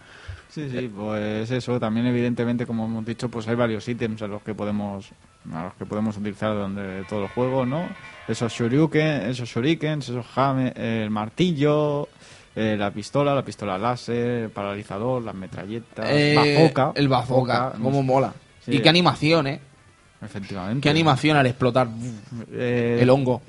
Sí, sí, pues eso, también evidentemente como hemos dicho, pues hay varios ítems a los que podemos a los que podemos utilizar durante todo el juego, ¿no? Esos shuriken, esos shurikens, esos jame, el martillo, eh, la pistola, la pistola láser, el paralizador, las metralletas, Eh, bazooka, El bazooka, cómo mola. Sí. Y qué animación, ¿eh? Efectivamente. Qué animación al explotar Eh, el hongo.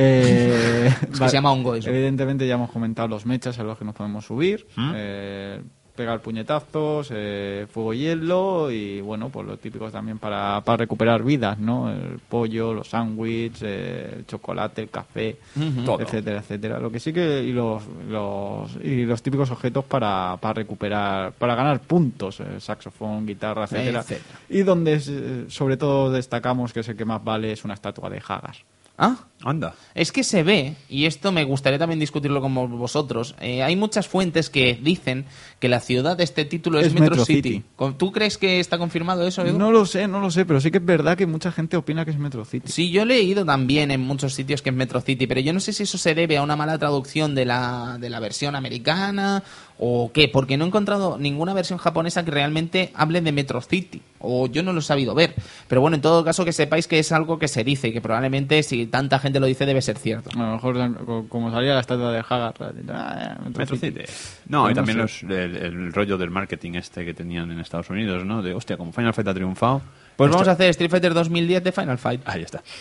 Eh, Es que se llama hongo eso. Evidentemente ya hemos comentado los mechas a los que nos podemos subir, ¿Mm? eh, pegar puñetazos, eh, fuego y hielo y bueno, pues los típicos también para, para recuperar vidas, ¿no? El pollo, los sándwiches, eh, el chocolate, el café, etcétera, etcétera. Lo que sí que y los, los y los típicos objetos para, para recuperar, para ganar puntos, eh, saxofón, guitarra, etcétera. Etcétera. Y donde eh, sobre todo destacamos que es el que más vale es una estatua de Hagas. Ah, Anda. Es que se ve, y esto me gustaría también discutirlo con vosotros, eh, hay muchas fuentes que dicen que la ciudad de este título es, Es Metro, Metro City. City. ¿Con- ¿Tú crees que está confirmado eso, Edu? No lo sé, no lo sé, pero sí que es verdad que mucha gente opina que es Metro City. Sí, yo he leído también en muchos sitios que es Metro City, pero yo no sé si eso se debe a una mala traducción de la, de la versión americana o qué, porque no he encontrado ninguna versión japonesa que realmente hable de Metro City, o yo no lo he sabido ver. Pero bueno, en todo caso que sepáis que es algo que se dice y que probablemente si tanta gente lo dice debe ser cierto. A lo mejor, co- como salía la estatua de Hagar, ah, Metro, Metro City. City. No, Pues y no también sé. los- el, el rollo del marketing este que tenían en Estados Unidos, ¿no? De, hostia, como Final Fight ha triunfado. Pues vamos a hacer Street Fighter 2010 de Final Fight. Ahí está.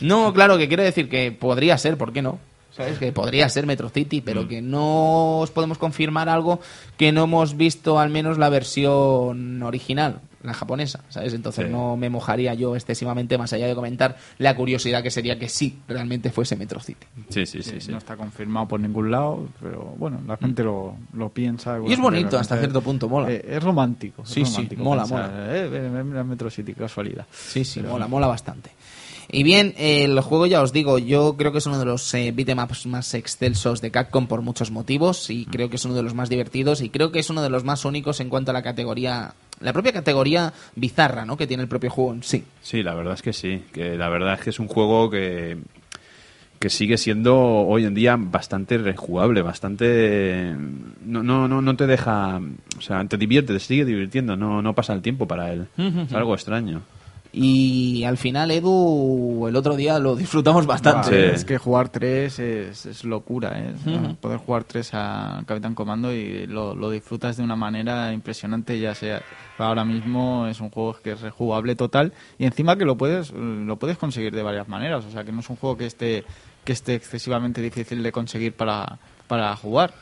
No, claro, que quiero decir que podría ser, ¿por qué no? ¿Sabes? Que podría ser Metro City, pero Mm. que no os podemos confirmar algo que no hemos visto al menos la versión original, la japonesa, ¿sabes? Entonces Sí. no me mojaría yo excesivamente más allá de comentar la curiosidad que sería que sí, realmente fuese Metro City. Sí, sí, sí. Sí, sí. No está confirmado por ningún lado, pero bueno, la gente lo, lo piensa. Y es bonito hasta cierto punto, mola. Eh, es romántico. es Sí, sí, mola, pensar, mola. Eh, a Metro City, casualidad. Sí, sí, mola, mola bastante. Y bien, eh, el juego ya os digo, yo creo que es uno de los eh, beatemaps más excelsos de Capcom por muchos motivos y creo que es uno de los más divertidos y creo que es uno de los más únicos en cuanto a la categoría, la propia categoría bizarra, ¿no? Que tiene el propio juego en sí. Sí, la verdad es que sí. Que la verdad es que es un juego que, que sigue siendo hoy en día bastante rejugable, bastante... No, no, no, no te deja... O sea, te divierte, te sigue divirtiendo, no, no pasa el tiempo para él. Es algo extraño. Y al final, Edu, el otro día lo disfrutamos bastante. Sí. Es que jugar tres es, es locura, ¿eh? Poder jugar tres a Capitán Comando y lo, lo disfrutas de una manera impresionante, ya sea ahora mismo es un juego que es rejugable total y encima que lo puedes lo puedes conseguir de varias maneras, o sea que no es un juego que esté que esté excesivamente difícil de conseguir para, para jugar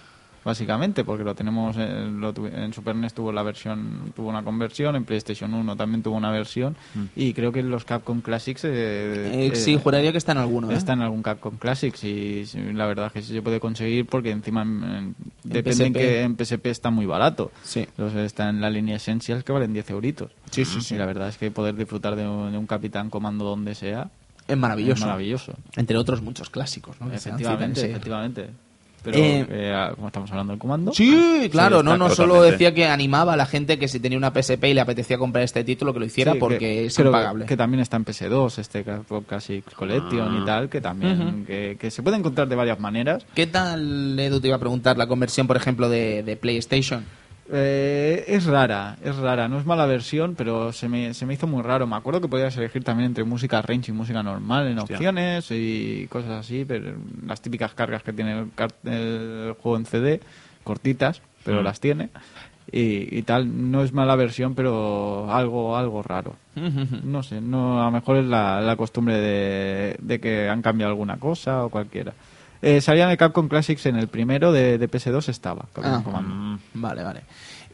básicamente porque lo tenemos eh, lo tuvi- en Super NES tuvo la versión tuvo una conversión en PlayStation 1 también tuvo una versión y creo que en los Capcom Classics eh, Eh, sí, eh, juraría que está en alguno. ¿eh? Está en algún Capcom Classics y sí, la verdad es que sí se puede conseguir porque encima en- en- depende en PSP. que en PSP está muy barato. Sí. Entonces está en la línea Essentials que valen 10 euritos. Sí, sí, sí. Y la verdad es que poder disfrutar de un, de un Capitán Comando donde sea Es maravilloso. es maravilloso. Entre otros muchos clásicos, ¿no? En Efectivamente, efectivamente. Pero Eh, eh, ah, como estamos hablando del comando, Sí, claro, Sí, no, no solo totalmente. decía que animaba a la gente que si tenía una PSP y le apetecía comprar este título que lo hiciera sí, porque que- es creo que- impagable. Que, también está en PS2, este Classic Collection y tal, que también que, que se puede encontrar de varias maneras. ¿Qué tal, Edu, te iba a preguntar, la conversión, por ejemplo, de, de PlayStation? Eh, es rara, es rara, no es mala versión, pero se me, se me hizo muy raro. Me acuerdo que podías elegir también entre música range y música normal en Hostia. opciones y cosas así, pero las típicas cargas que tiene el, el juego en CD, cortitas, pero Mm. las tiene. Y, y tal, no es mala versión, pero algo, algo raro. No sé, no, a lo mejor es la, la costumbre de, de que han cambiado alguna cosa o cualquiera. Eh, salía en el Capcom Classics en el primero de, de PS2 estaba. Capcom Ah. Commando. Vale, vale.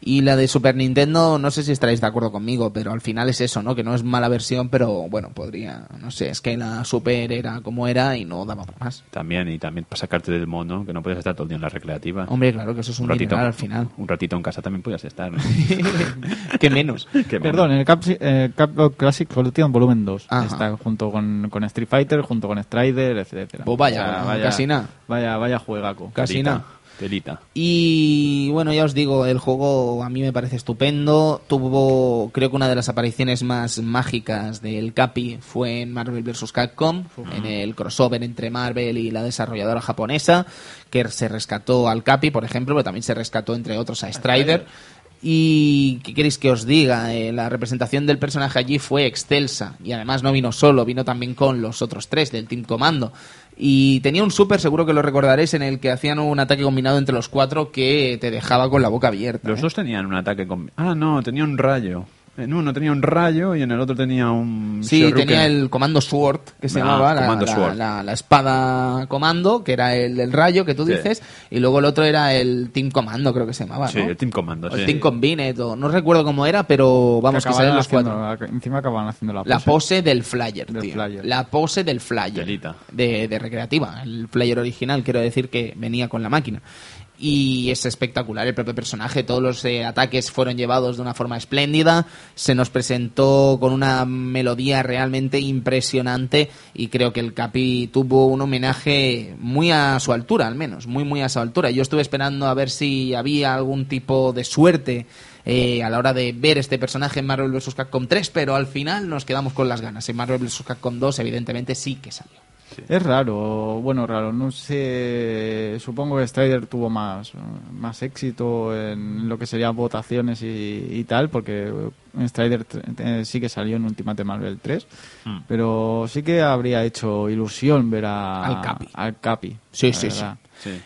Y la de Super Nintendo, no sé si estaréis de acuerdo conmigo, pero al final es eso, ¿no? Que no es mala versión, pero bueno, podría, no sé, es que la Super era como era y no daba para más. También, y también para sacarte del mono, que no puedes estar todo el día en la recreativa. Hombre, claro que eso es un, dineral al final. Un ratito en casa también podías estar. que menos. Qué. Perdón, en el Cap, eh, Capcom Classic Collection Volumen 2. Ajá. Está junto con, con Street Fighter, junto con Strider, etcétera. Pues vaya, casi nada. Vaya, vaya juegaco. Casi nada. Telita. Y bueno, ya os digo, el juego a mí me parece estupendo. Tuvo, creo que una de las apariciones más mágicas del Capi fue en Marvel vs. Capcom, en el crossover entre Marvel y la desarrolladora japonesa, que se rescató al Capi, por ejemplo, pero también se rescató, entre otros, a Strider. Y ¿qué queréis que os diga? Eh, la representación del personaje allí fue excelsa. Y además no vino solo, vino también con los otros tres del Team Comando. Y tenía un super, seguro que lo recordaréis, en el que hacían un ataque combinado entre los cuatro que te dejaba con la boca abierta. Los ¿eh? dos tenían un ataque con... Ah, no, tenía un rayo. En uno tenía un rayo y en el otro tenía un... Sí, shuriken. tenía el comando Sword, que se Ah, llamaba la, comando la- Sword. la- la espada comando, que era el del rayo que tú Sí. dices, y luego el otro era el Team Comando, creo que se llamaba, Sí, el Team Commando, O el sí. Team Combined, o no recuerdo cómo era, pero vamos, que, salen los haciendo- cuatro. Encima acaban haciendo la pose. La pose del flyer, Del tío. flyer. La pose del flyer. De, de recreativa. El flyer original, quiero decir que venía con la máquina. Y es espectacular el propio personaje. Todos los eh, ataques fueron llevados de una forma espléndida. Se nos presentó con una melodía realmente impresionante. Y creo que el Capi tuvo un homenaje muy a su altura, al menos. Muy, muy a su altura. Yo estuve esperando a ver si había algún tipo de suerte eh, a la hora de ver este personaje en Marvel vs. Capcom 3, pero al final nos quedamos con las ganas. En Marvel vs. Capcom 2, evidentemente, sí que salió. Es raro, bueno, raro, no sé, supongo que Strider tuvo más, más éxito en lo que serían votaciones y, y tal, porque Strider eh, sí que salió en Ultimate Marvel 3, Mm. pero sí que habría hecho ilusión ver a, Al Capi. al Capi, Sí, sí, sí.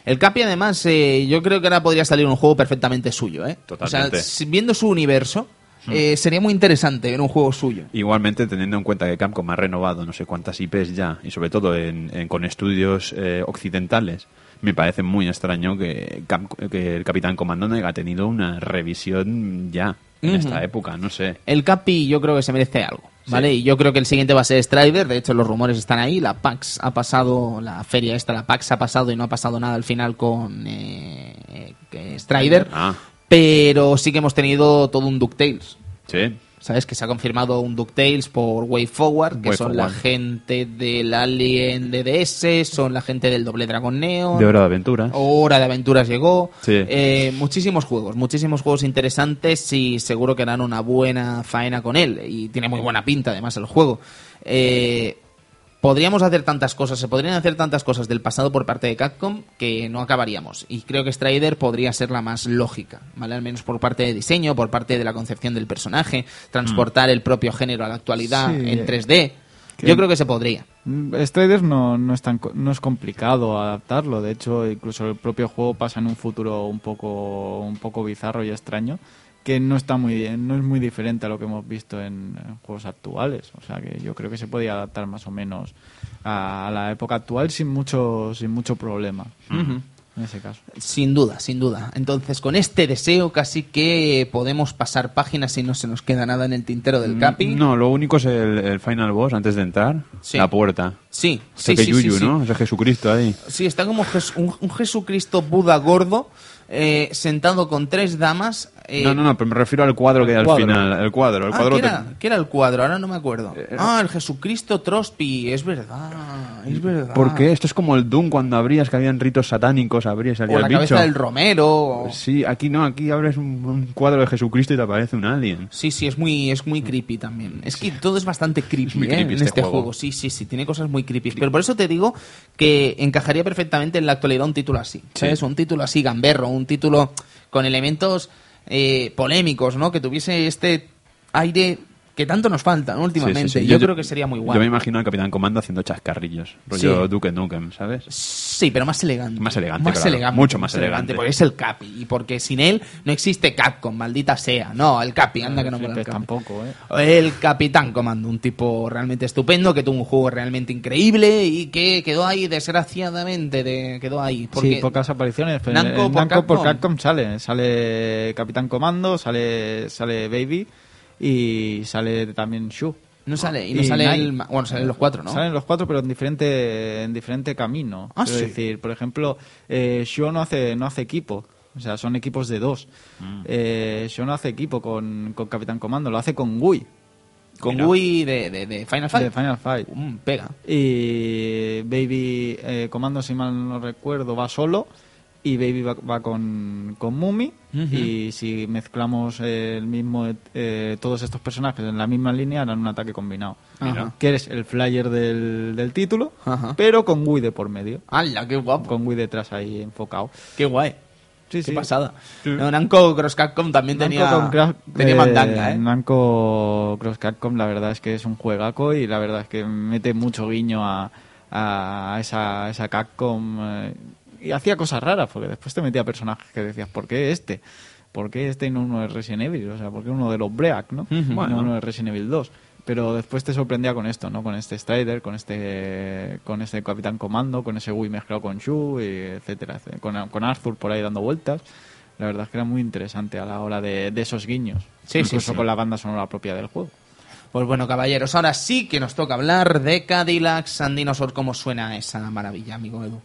El Capi, además, eh, yo creo que ahora podría salir un juego perfectamente suyo. ¿eh? Totalmente. O sea, viendo su universo, eh, sería muy interesante ver un juego suyo. Igualmente, teniendo en cuenta que Capcom ha renovado no sé cuántas IPs ya, y sobre todo en, en- con estudios eh, occidentales, me parece muy extraño que, que el Capitán Comando no haya tenido una revisión ya, en esta época, no sé. El Capi yo creo que se merece algo, ¿vale? Y yo creo que el siguiente va a ser Strider, de hecho los rumores están ahí, la PAX ha pasado, la feria esta, la PAX ha pasado y no ha pasado nada al final con eh, eh, Strider, Ah, pero sí que hemos tenido todo un DuckTales. sí. ¿Sabes? Que se ha confirmado un DuckTales por Way Forward, que Way son la gente del Alien DDS, son la gente del Doble Dragon Neon. De Hora de Aventuras. Hora de Aventuras llegó. Sí. Eh, muchísimos juegos, muchísimos juegos interesantes y seguro que harán una buena faena con él. Y tiene muy buena pinta además el juego. Eh, podríamos hacer tantas cosas, se podrían hacer tantas cosas del pasado por parte de Capcom que no acabaríamos. Y creo que Strider podría ser la más lógica, ¿vale? Al menos por parte de diseño, por parte de la concepción del personaje, transportar el propio género a la actualidad Sí. en 3D. Que- Yo creo que se podría. Mm, Striders no, no, es tan, no es complicado adaptarlo, de hecho incluso el propio juego pasa en un futuro un poco, un poco bizarro y extraño que no está muy no es muy diferente a lo que hemos visto en, en juegos actuales, o sea que yo creo que se podía adaptar más o menos a, a la época actual sin mucho sin mucho problema en ese caso. Sin duda, sin duda. Entonces, con este deseo casi que podemos pasar páginas y no se nos queda nada en el tintero del Capi. Mm, No, lo único es el, el final boss antes de entrar. Sí. La puerta. Sí, sí, que sí, yuyu, sí, sí. ¿no? Ese Jesucristo ahí. Sí, está como un, un Jesucristo Buda gordo, eh, sentado con tres damas. eh, no, no, no, pero me refiero al cuadro que hay al cuadro. final. El cuadro. El ah, cuadro ¿qué, te- era, qué era el cuadro? Ahora no me acuerdo. Eh, Ah, el Jesucristo Trospi, es verdad, es verdad. ¿Por qué? Esto es como el Doom cuando abrías que habían ritos satánicos, abrías salía O la el bicho. cabeza del Romero. o- Sí, aquí no, aquí abres un, un cuadro de Jesucristo y te aparece un alien. Sí, sí, es muy, es muy creepy también. Es que todo es bastante creepy, muy creepy en este este juego. juego. Sí, sí, sí, tiene cosas muy creepy. Pero por eso te digo que encajaría perfectamente en la actualidad un título así. ¿Sabes? Un título así gamberro, un título con elementos eh, polémicos, ¿no? Que tuviese este aire que tanto nos falta, ¿no? Últimamente. Sí, sí, sí. Yo, creo que sería muy Yo guay. me imagino al Capitán Comando haciendo chascarrillos. Rollo Sí. Duke Nukem, ¿sabes? Sí, pero más elegante. Más elegante, claro. Mucho más elegante. Porque es el Capi. Y porque sin él no existe Capcom, maldita sea. No, el Capi, anda que no Pues Capi. tampoco, ¿eh? El Capitán Comando, un tipo realmente estupendo, que tuvo un juego realmente increíble y que quedó ahí, desgraciadamente, de, quedó ahí. Porque Sí, pocas apariciones. Pero Namco en por Namco por Capcom. Capcom sale. Sale Capitán Comando, sale, sale Baby y sale también Shu. no sale, y no Y sale Nine. el, bueno, salen los cuatro, ¿no? Salen los cuatro, pero en diferente, en diferente camino. Ah, es sí. decir, por ejemplo, eh, Shu no hace, no hace equipo. O sea, son equipos de dos. Mm. Eh, Shu no hace equipo con, con Capitán Comando, lo hace con Gui, Con Mira. Gui de, de, de Final Fight. de Final Fight. Mm, pega. Y Baby eh, Comando, si mal no recuerdo, va solo. Y Baby va, va con, con Mumi. Y si mezclamos el mismo eh, todos estos personajes en la misma línea, harán un ataque combinado. Ajá. Que eres el flyer del, del título, Ajá. pero con Wii de por medio. ¡Hala, qué guapo! Con Wii detrás ahí enfocado. ¡Qué guay! Sí, ¡Qué sí. pasada! No, Namco Cross Capcom también tenía, Namco tenía eh, mandanga, ¿eh? Namco Cross Capcom, la verdad es que es un juegaco y la verdad es que mete mucho guiño a, a esa, esa Capcom. eh, y hacía cosas raras, porque después te metía personajes que decías, ¿por qué este? ¿Por qué este y no uno de Resident Evil? O sea, ¿por qué uno de los Break, no? No Bueno. uno de Resident Evil 2. Pero después te sorprendía con esto, ¿no? Con este Strider, con este con este Capitán Comando, con ese Wii mezclado con Shu, y etcétera, etcétera. Con, con Arthur por ahí dando vueltas. La verdad es que era muy interesante a la hora de, de esos guiños. Sí, Incluso sí. con la banda sonora propia del juego. Pues bueno, caballeros, ahora sí que nos toca hablar de Cadillacs and Dinosaur. ¿Cómo suena esa maravilla, amigo Edu?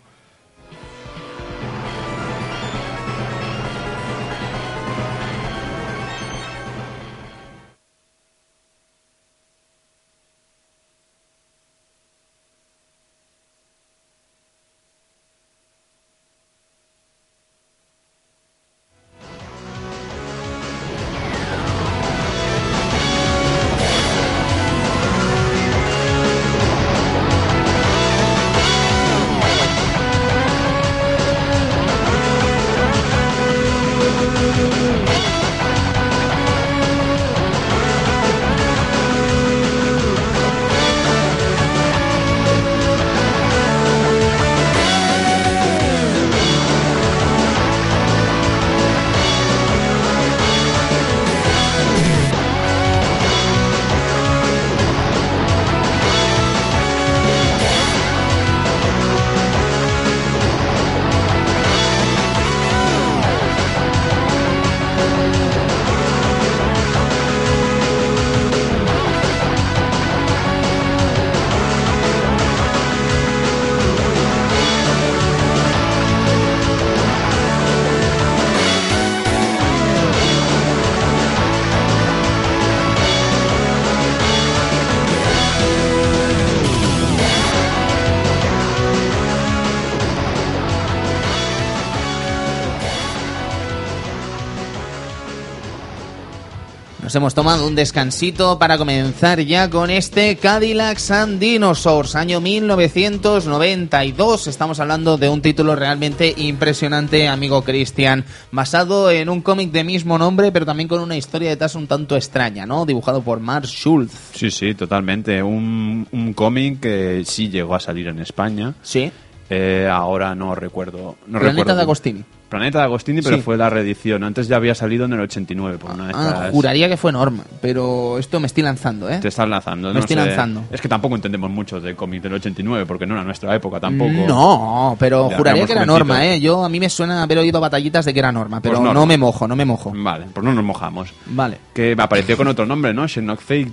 Nos hemos tomado un descansito para comenzar ya con este Cadillacs and Dinosaurs, año 1992. Estamos hablando de un título realmente impresionante, amigo Cristian, basado en un cómic de mismo nombre, pero también con una historia detrás un tanto extraña, ¿no? Dibujado por Mark Schultz. Sí, sí, totalmente. Un, un cómic que sí llegó a salir en España. Sí. Eh, ahora no recuerdo. No Planeta recuerdo de Agostini. Planeta de Agostini, pero Sí. fue la reedición. Antes ya había salido en el 89 por una de Ah, estas. juraría que fue Norma, pero esto me estoy lanzando, ¿eh? Te estás lanzando, Me no estoy sé. lanzando. Es que tampoco entendemos mucho del cómic del 89, porque no era nuestra época tampoco. No, pero Ya, juraría que era. Norma, ¿eh? Yo a mí me suena haber oído batallitas de que era Norma, pero Pues Norma. no me mojo, no me mojo. Vale, pues no nos mojamos. Vale. Que me apareció con otro nombre, ¿no? Xenozoic.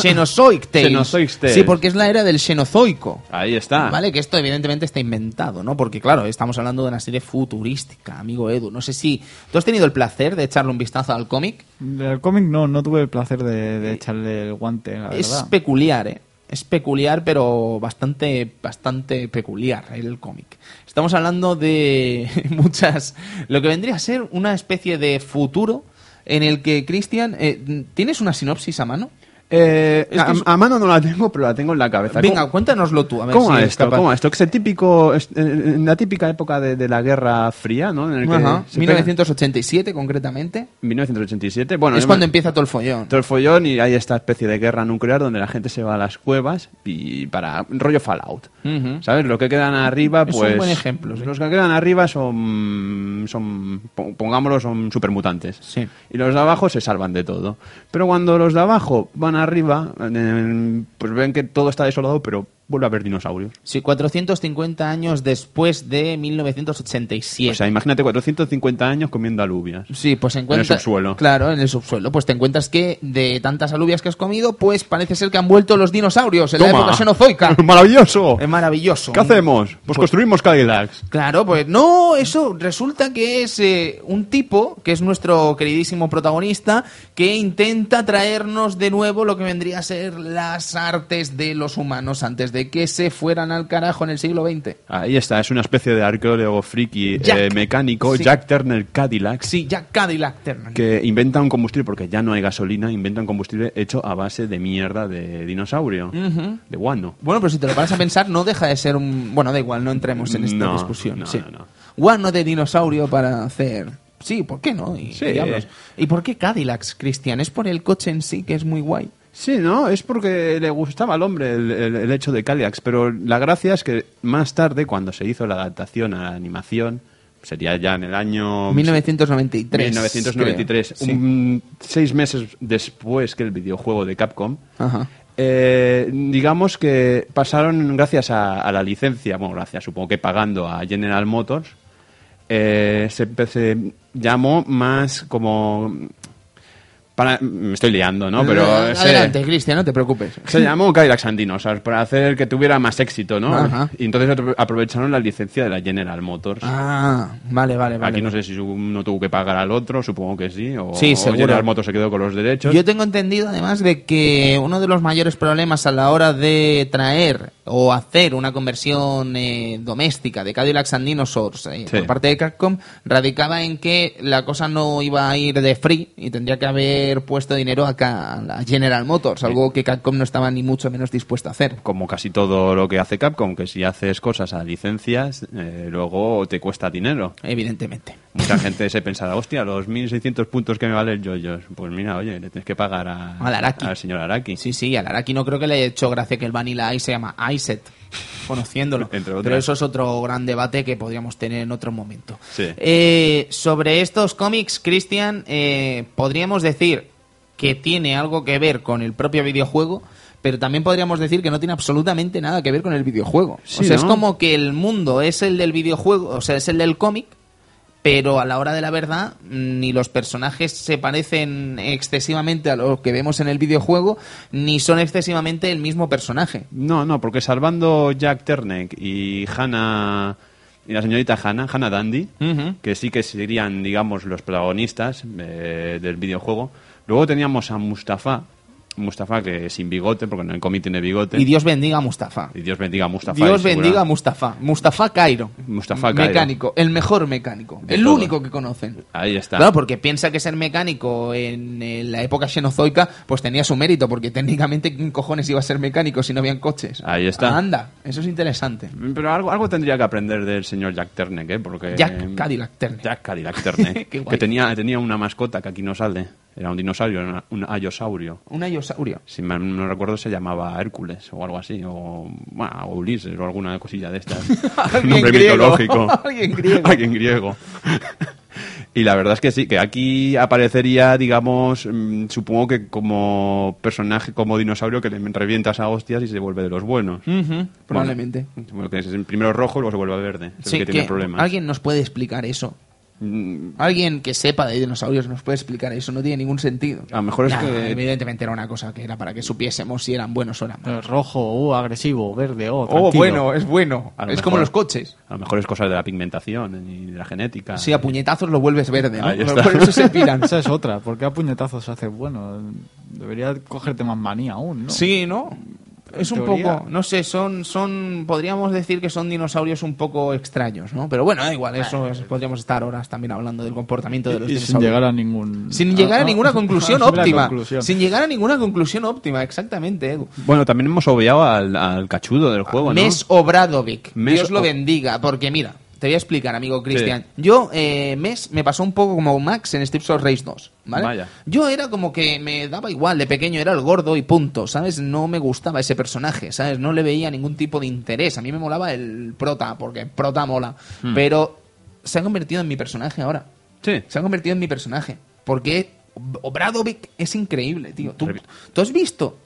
Xenozoic Tales. Sí, porque es la era del Xenozoico. Ahí está. Vale, que esto evidentemente está inventado, ¿no? Porque claro, estamos hablando de una serie futurística, amigo Edu. No sé si... ¿Tú has tenido el placer de echarle un vistazo al cómic? El cómic no, no tuve el placer de, de echarle el guante, la Es verdad. peculiar, ¿eh? Es peculiar, pero bastante, bastante peculiar el cómic. Estamos hablando de muchas... Lo que vendría a ser una especie de futuro en el que, Cristian, eh, ¿tienes una sinopsis a mano? Eh, Es que a, es- a mano no la tengo, pero la tengo en la cabeza. Venga, ¿Cómo- cuéntanoslo tú. A ver ¿Cómo si esto? capaz. ¿Cómo esto? Que es el típico, es- en la típica época de, de la Guerra Fría, ¿no? En el que Ajá, se pega- 1987 concretamente. 1987. Bueno, es cuando me- empieza todo el follón. todo el follón y hay esta especie de guerra nuclear donde la gente se va a las cuevas y para rollo Fallout. Ujú. ¿Sabes? Los que quedan arriba, Es un pues. buen ejemplo, sí. Los que quedan arriba son. son pon- pongámoslo, son supermutantes. Sí. Y los de abajo se salvan de todo. Pero cuando los de abajo van arriba, pues ven que todo está desolado, pero vuelve a haber dinosaurios. Sí, 450 años después de 1987. O sea, imagínate 450 años comiendo alubias. Sí, pues En el subsuelo. Claro, en el subsuelo. Pues te encuentras que de tantas alubias que has comido, pues parece ser que han vuelto los dinosaurios en la época xenozoica. ¡Maravilloso! es maravilloso. ¿Qué hacemos? Pues construimos Cadillacs. Claro, pues no, eso resulta que es eh, un tipo, que es nuestro queridísimo protagonista, que intenta traernos de nuevo lo que vendría a ser las artes de los humanos antes de que se fueran al carajo en el siglo XX. Ahí está, es una especie de arqueólogo friki Jack. eh, mecánico, Sí. Jack Turner Cadillac, Sí, ya Cadillac Turner. que inventa un combustible, porque ya no hay gasolina, inventa un combustible hecho a base de mierda de dinosaurio, de guano. Bueno, pero si te lo paras a pensar, no deja de ser un... Bueno, da igual, no entremos en esta No, discusión. no, sí. no, no. Guano de dinosaurio para hacer... Sí, ¿por qué no? Y, Sí. ¿Y por qué Cadillacs, Cristian? ¿Es por el coche en sí que es muy guay? Sí, no, es porque le gustaba al hombre el, el- el hecho de Cadillacs, pero la gracia es que más tarde, cuando se hizo la adaptación a la animación, sería ya en el año 1993. 1993, creo. Sí. un- seis meses después que el videojuego de Capcom, Ajá. eh, digamos que pasaron gracias a, a la licencia, bueno, gracias, supongo que pagando a General Motors, eh, se, se llamó más como... Para, me estoy liando, ¿no? Pero Eh, Adelante, Cristian, no te preocupes. se llamó Cadillac and Dinosaurs para hacer que tuviera más éxito, ¿no? Ajá. Y entonces apro- aprovecharon la licencia de la General Motors. Ah, vale, vale, vale. Aquí no sé si uno tuvo que pagar al otro, supongo que sí, o, Sí, o seguro. General Motors se quedó con los derechos. Yo tengo entendido además de que uno de los mayores problemas a la hora de traer o hacer una conversión eh, doméstica de Cadillacs and Dinosaurs eh, Sí. por parte de Capcom radicaba en que la cosa no iba a ir de free y tendría que haber puesto dinero acá a General Motors, algo que Capcom no estaba ni mucho menos dispuesto a hacer. Como casi todo lo que hace Capcom, que si haces cosas a licencias, eh, luego te cuesta dinero. Evidentemente. Mucha gente se pensará, hostia, los 1600 puntos que me vale el Joyos. Pues mira, oye, le tienes que pagar a, Al Araki. al señor Araki. Sí, sí, al Araki no creo que le haya hecho gracia que el Vanilla Ice se llama Iset, conociéndolo. Entre otras. Pero eso es otro gran debate que podríamos tener en otro momento. Sí. Eh, sobre estos cómics, Christian, eh, podríamos decir que tiene algo que ver con el propio videojuego, pero también podríamos decir que no tiene absolutamente nada que ver con el videojuego. Sí, o sea, es como que el mundo es el del videojuego, o sea, es el del cómic, pero a la hora de la verdad ni los personajes se parecen excesivamente a lo que vemos en el videojuego, ni son excesivamente el mismo personaje. No, no, porque salvando Jack Ternek y Hannah y la señorita Hannah, Hannah Dandy, que sí que serían, digamos, los protagonistas eh, del videojuego. Luego teníamos a Mustafa. Mustafa, que sin bigote, porque en el cómic tiene bigote. Y Dios bendiga a Mustafa. Y Dios bendiga a Mustafa. Dios bendiga a Mustafa. Mustafa Cairo. Mustafa Cairo. Mecánico. El mejor mecánico. De el todo. único que conocen. Ahí está. Claro, porque piensa que ser mecánico en, en la época xenozoica pues tenía su mérito, porque técnicamente ¿quién cojones iba a ser mecánico si no habían coches? Ahí está. Anda, eso es interesante. Pero algo, algo tendría que aprender del señor Jack Turner, ¿eh? Porque, Jack Cadillac Turner. Jack Cadillac guay. que tenía, tenía una mascota que aquí no sale. Era un dinosaurio, una- un ayosaurio. Un ayosaurio. Si mal no recuerdo, se llamaba Hércules o algo así. O, bueno, o Ulises o alguna cosilla de estas. Alguien Nombre griego. mitológico. Alguien griego. Alguien griego. Y la verdad es que sí, que aquí aparecería, digamos, mm, supongo que como personaje, como dinosaurio que le revientas a hostias y se vuelve de los buenos. Ujú, probablemente. Bueno, que es primero rojo y luego se vuelve verde. Es el Sí, que tiene que problemas. ¿Alguien nos puede explicar eso? Mm, Alguien que sepa de dinosaurios nos puede explicar eso, no tiene ningún sentido. A lo mejor es Nah, que- Evidentemente era una cosa que era para que supiésemos si eran buenos o eran malos. Eh, Rojo, uh, agresivo, verde, oh, Oh, bueno, es bueno. A lo Es mejor- como los coches. A lo mejor es cosa de la pigmentación y de la genética. Si a puñetazos lo vuelves verde, ¿no? Por eso se piran. Esa es otra, porque a puñetazos hace bueno. Debería cogerte más manía aún, ¿no? Sí, ¿no? Es un teoría. poco, no sé, son, son, podríamos decir que son dinosaurios un poco extraños, ¿no? Pero bueno, da igual, eso es- podríamos estar horas también hablando del comportamiento de los Y sin dinosaurios. llegar a ningún... Sin llegar a Ah, ninguna conclusión óptima. conclusión. Sin llegar a ninguna conclusión óptima, exactamente, Edu. Bueno, también hemos obviado al, al cachudo del juego, ¿no? Mes Obradovic. Mes Dios lo bendiga. Porque mira, te voy a explicar, amigo Cristian. Yo, eh, Mes me pasó un poco como Max en Streets of Rage 2. ¿vale? Vaya. Yo era como que me daba igual. De pequeño era el gordo y punto. ¿Sabes? No me gustaba ese personaje. ¿Sabes? No le veía ningún tipo de interés. A mí me molaba el prota, porque prota mola. Hmm. Pero se ha convertido en mi personaje ahora. Sí. Se ha convertido en mi personaje. Porque Obradovic es increíble, tío. ¿Tú, tú has visto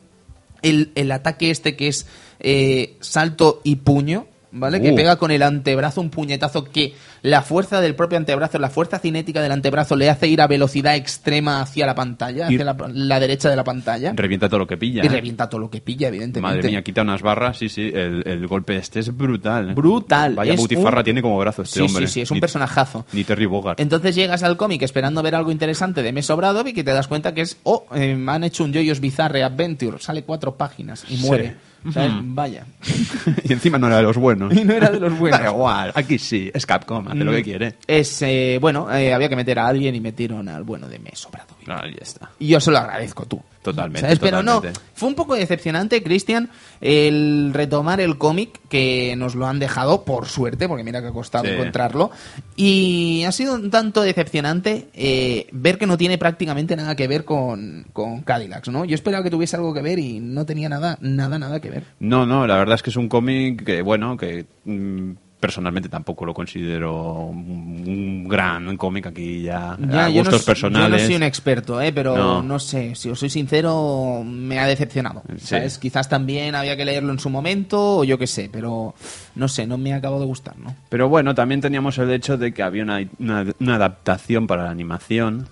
el, el ataque este que es eh, salto y puño? ¿Vale? Que Uh. pega con el antebrazo un puñetazo que la fuerza del propio antebrazo, la fuerza cinética del antebrazo le hace ir a velocidad extrema hacia la pantalla, hacia la, la derecha de la pantalla. Revienta todo lo que pilla. y ¿eh? revienta todo lo que pilla, evidentemente. Madre mía, quita unas barras, sí, sí. El, el golpe este es brutal. Brutal. Vaya butifarra un- tiene como brazo este Sí, hombre. sí, sí, es un Ni- personajazo. Ni Terry Bogard. Entonces llegas al cómic esperando ver algo interesante de Mes Obradovic y te das cuenta que es, oh, eh, me han hecho un Jojo's Bizarre Adventure, sale cuatro páginas y muere. ¿Sabes? Vaya. y encima no era de los buenos. Y no era de los buenos. Da igual, aquí sí, es Capcom, hace lo que quiere. Es, eh, bueno, eh, había que meter a alguien y metieron al bueno de Mes Obradovic. Ahí está. Y yo se lo agradezco tú. Totalmente, ¿Sabes? Pero no, totalmente. fue un poco decepcionante, Cristian, el retomar el cómic que nos lo han dejado, por suerte, porque mira que ha costado Sí. encontrarlo. Y ha sido un tanto decepcionante eh, ver que no tiene prácticamente nada que ver con, con Cadillacs, ¿no? Yo esperaba que tuviese algo que ver y no tenía nada, nada, nada que ver. No, no, la verdad es que es un cómic que, bueno, que mm, personalmente tampoco lo considero un, un gran cómic aquí ya, Ya, a yo, gustos personales. yo no soy un experto, ¿eh? pero No. no. sé, si os soy sincero, me ha decepcionado. Sí. ¿sabes? Quizás también había que leerlo en su momento, o yo qué sé, pero no sé, no me ha acabado de gustar, ¿no? Pero bueno, también teníamos el hecho de que había una, una- una adaptación para la animación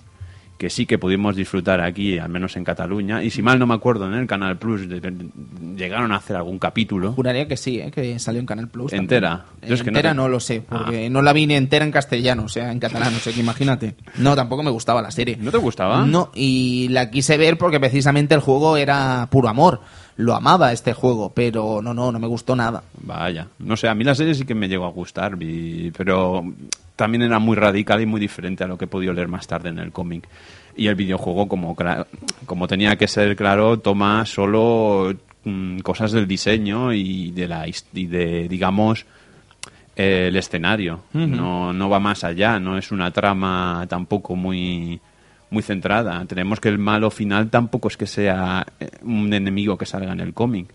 que sí que pudimos disfrutar aquí, al menos en Cataluña. Y si mal no me acuerdo, en el Canal Plus de- de- llegaron a hacer algún capítulo. Juraría que sí, ¿eh? que salió en Canal Plus. ¿Entera? Yo es que no entera te- no, lo sé, porque no la vi ni entera en castellano, o sea, en catalán, o sea, que imagínate. No, tampoco me gustaba la serie. ¿No te gustaba? No, y la quise ver porque precisamente el juego era puro amor. Lo amaba este juego, pero no, no, no me gustó nada. Vaya, no sé, a mí la serie sí que me llegó a gustar, pero también era muy radical y muy diferente a lo que he podido leer más tarde en el cómic. Y el videojuego, como, como tenía que ser claro, toma solo mm, cosas del diseño y de, la, y de digamos, eh, el escenario. no, no va más allá, no es una trama tampoco muy muy centrada. Tenemos que el malo final tampoco es que sea eh, un enemigo que salga en el cómic.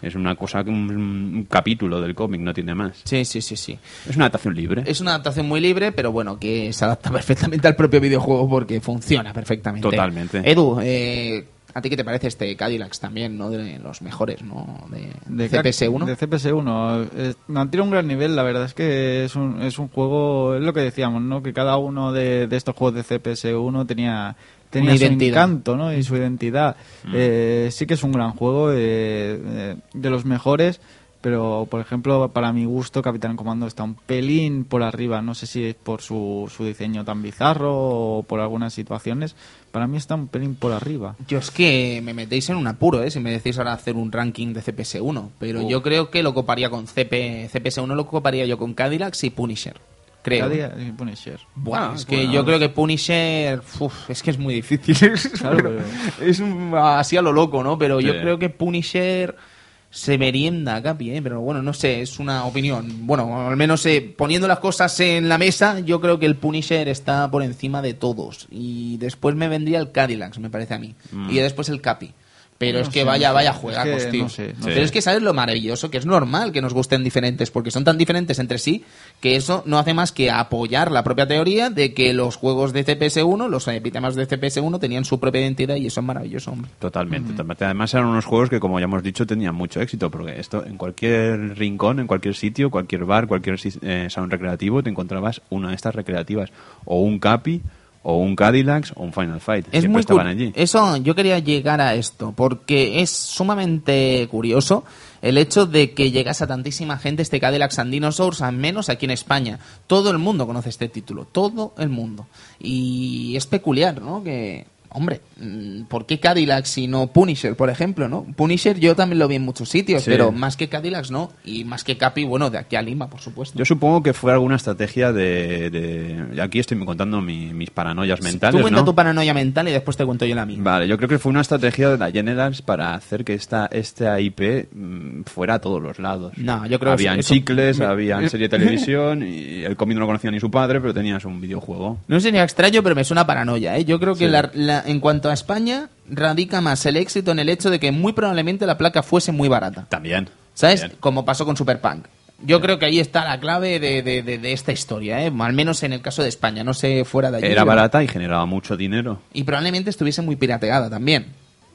Es una cosa, que un, un capítulo del cómic, no tiene más. Sí, sí, sí, sí. Es una adaptación libre. Es una adaptación muy libre, pero bueno, que se adapta perfectamente al propio videojuego porque funciona perfectamente. Totalmente. Edu, eh, ¿a ti qué te parece este Cadillacs también, no? De los mejores, ¿no? De, De CPS1. De CPS1. Eh, mantiene un gran nivel, la verdad es que es un, es un juego, es lo que decíamos, ¿no? Que cada uno de, de estos juegos de CPS1 tenía, tenía su encanto, ¿no? Y su identidad. Eh, sí que es un gran juego, eh, eh, de los mejores, pero por ejemplo, para mi gusto, Capitán Comando está un pelín por arriba. No sé si es por su, su diseño tan bizarro o por algunas situaciones. Para mí está un pelín por arriba. Yo es que me metéis en un apuro, ¿eh? Si me decís ahora hacer un ranking de CPS1. Pero Oh. yo creo que lo coparía con CP, CPS1, lo coparía yo con Cadillacs y Punisher. Creo. Cada día eh, share. Buah, Ah, es que bueno. yo creo que Punisher, uf, es que es muy difícil. Claro, Pero pero- es un- así a lo loco, ¿no? Pero yo creo que Punisher se merienda Capi, ¿eh? Pero bueno, no sé, es una opinión. Bueno, al menos eh, poniendo las cosas en la mesa, yo creo que el Punisher está por encima de todos. Y después me vendría el Cadillacs, me parece a mí. Y después el Capi. Pero No es que sé, vaya, vaya Es juegacos, que tío. no sé, no Pero es que sabes lo maravilloso, que es normal que nos gusten diferentes, porque son tan diferentes entre sí, que eso no hace más que apoyar la propia teoría de que los juegos de CPS1, los epítemas de CPS1, tenían su propia identidad y eso es maravilloso, hombre. Totalmente, totalmente. Además eran unos juegos que, como ya hemos dicho, tenían mucho éxito, porque esto en cualquier rincón, en cualquier sitio, cualquier bar, cualquier eh, salón recreativo, te encontrabas una de estas recreativas, o un Capi, o un Cadillacs, o un Final Fight. Es Siempre muy estaban allí. Eso, yo quería llegar a esto, porque es sumamente curioso el hecho de que llegase a tantísima gente este Cadillac and Dinosaurs, al menos aquí en España. Todo el mundo conoce este título, todo el mundo. Y es peculiar, ¿no? Que, hombre, mm, ¿por qué Cadillacs y no Punisher, por ejemplo, no? Punisher yo también lo vi en muchos sitios, Sí. pero más que Cadillacs no. Y más que Capi, bueno, de aquí a Lima, por supuesto. Yo supongo que fue alguna estrategia de... de- Aquí estoy contando mi- mis paranoias mentales, Tú cuenta ¿no? tu paranoia mental y después te cuento yo la mía. Vale, yo creo que fue una estrategia de la Generals para hacer que esta, esta IP mm, fuera a todos los lados. No, yo creo que Habían eso- chicles, habían serie de televisión y el cómic no lo conocía ni su padre, pero tenías un videojuego. No sería extraño, pero me suena paranoia. ¿eh? Yo creo que Sí. la- la- en cuanto a España, radica más el éxito en el hecho de que muy probablemente la placa fuese muy barata. También. ¿Sabes? También. Como pasó con Superpunk. Yo creo que ahí está la clave de, de- de- de esta historia, ¿eh? al menos en el caso de España, no sé fuera de allí. Era barata y generaba mucho dinero. Y probablemente estuviese muy pirateada también.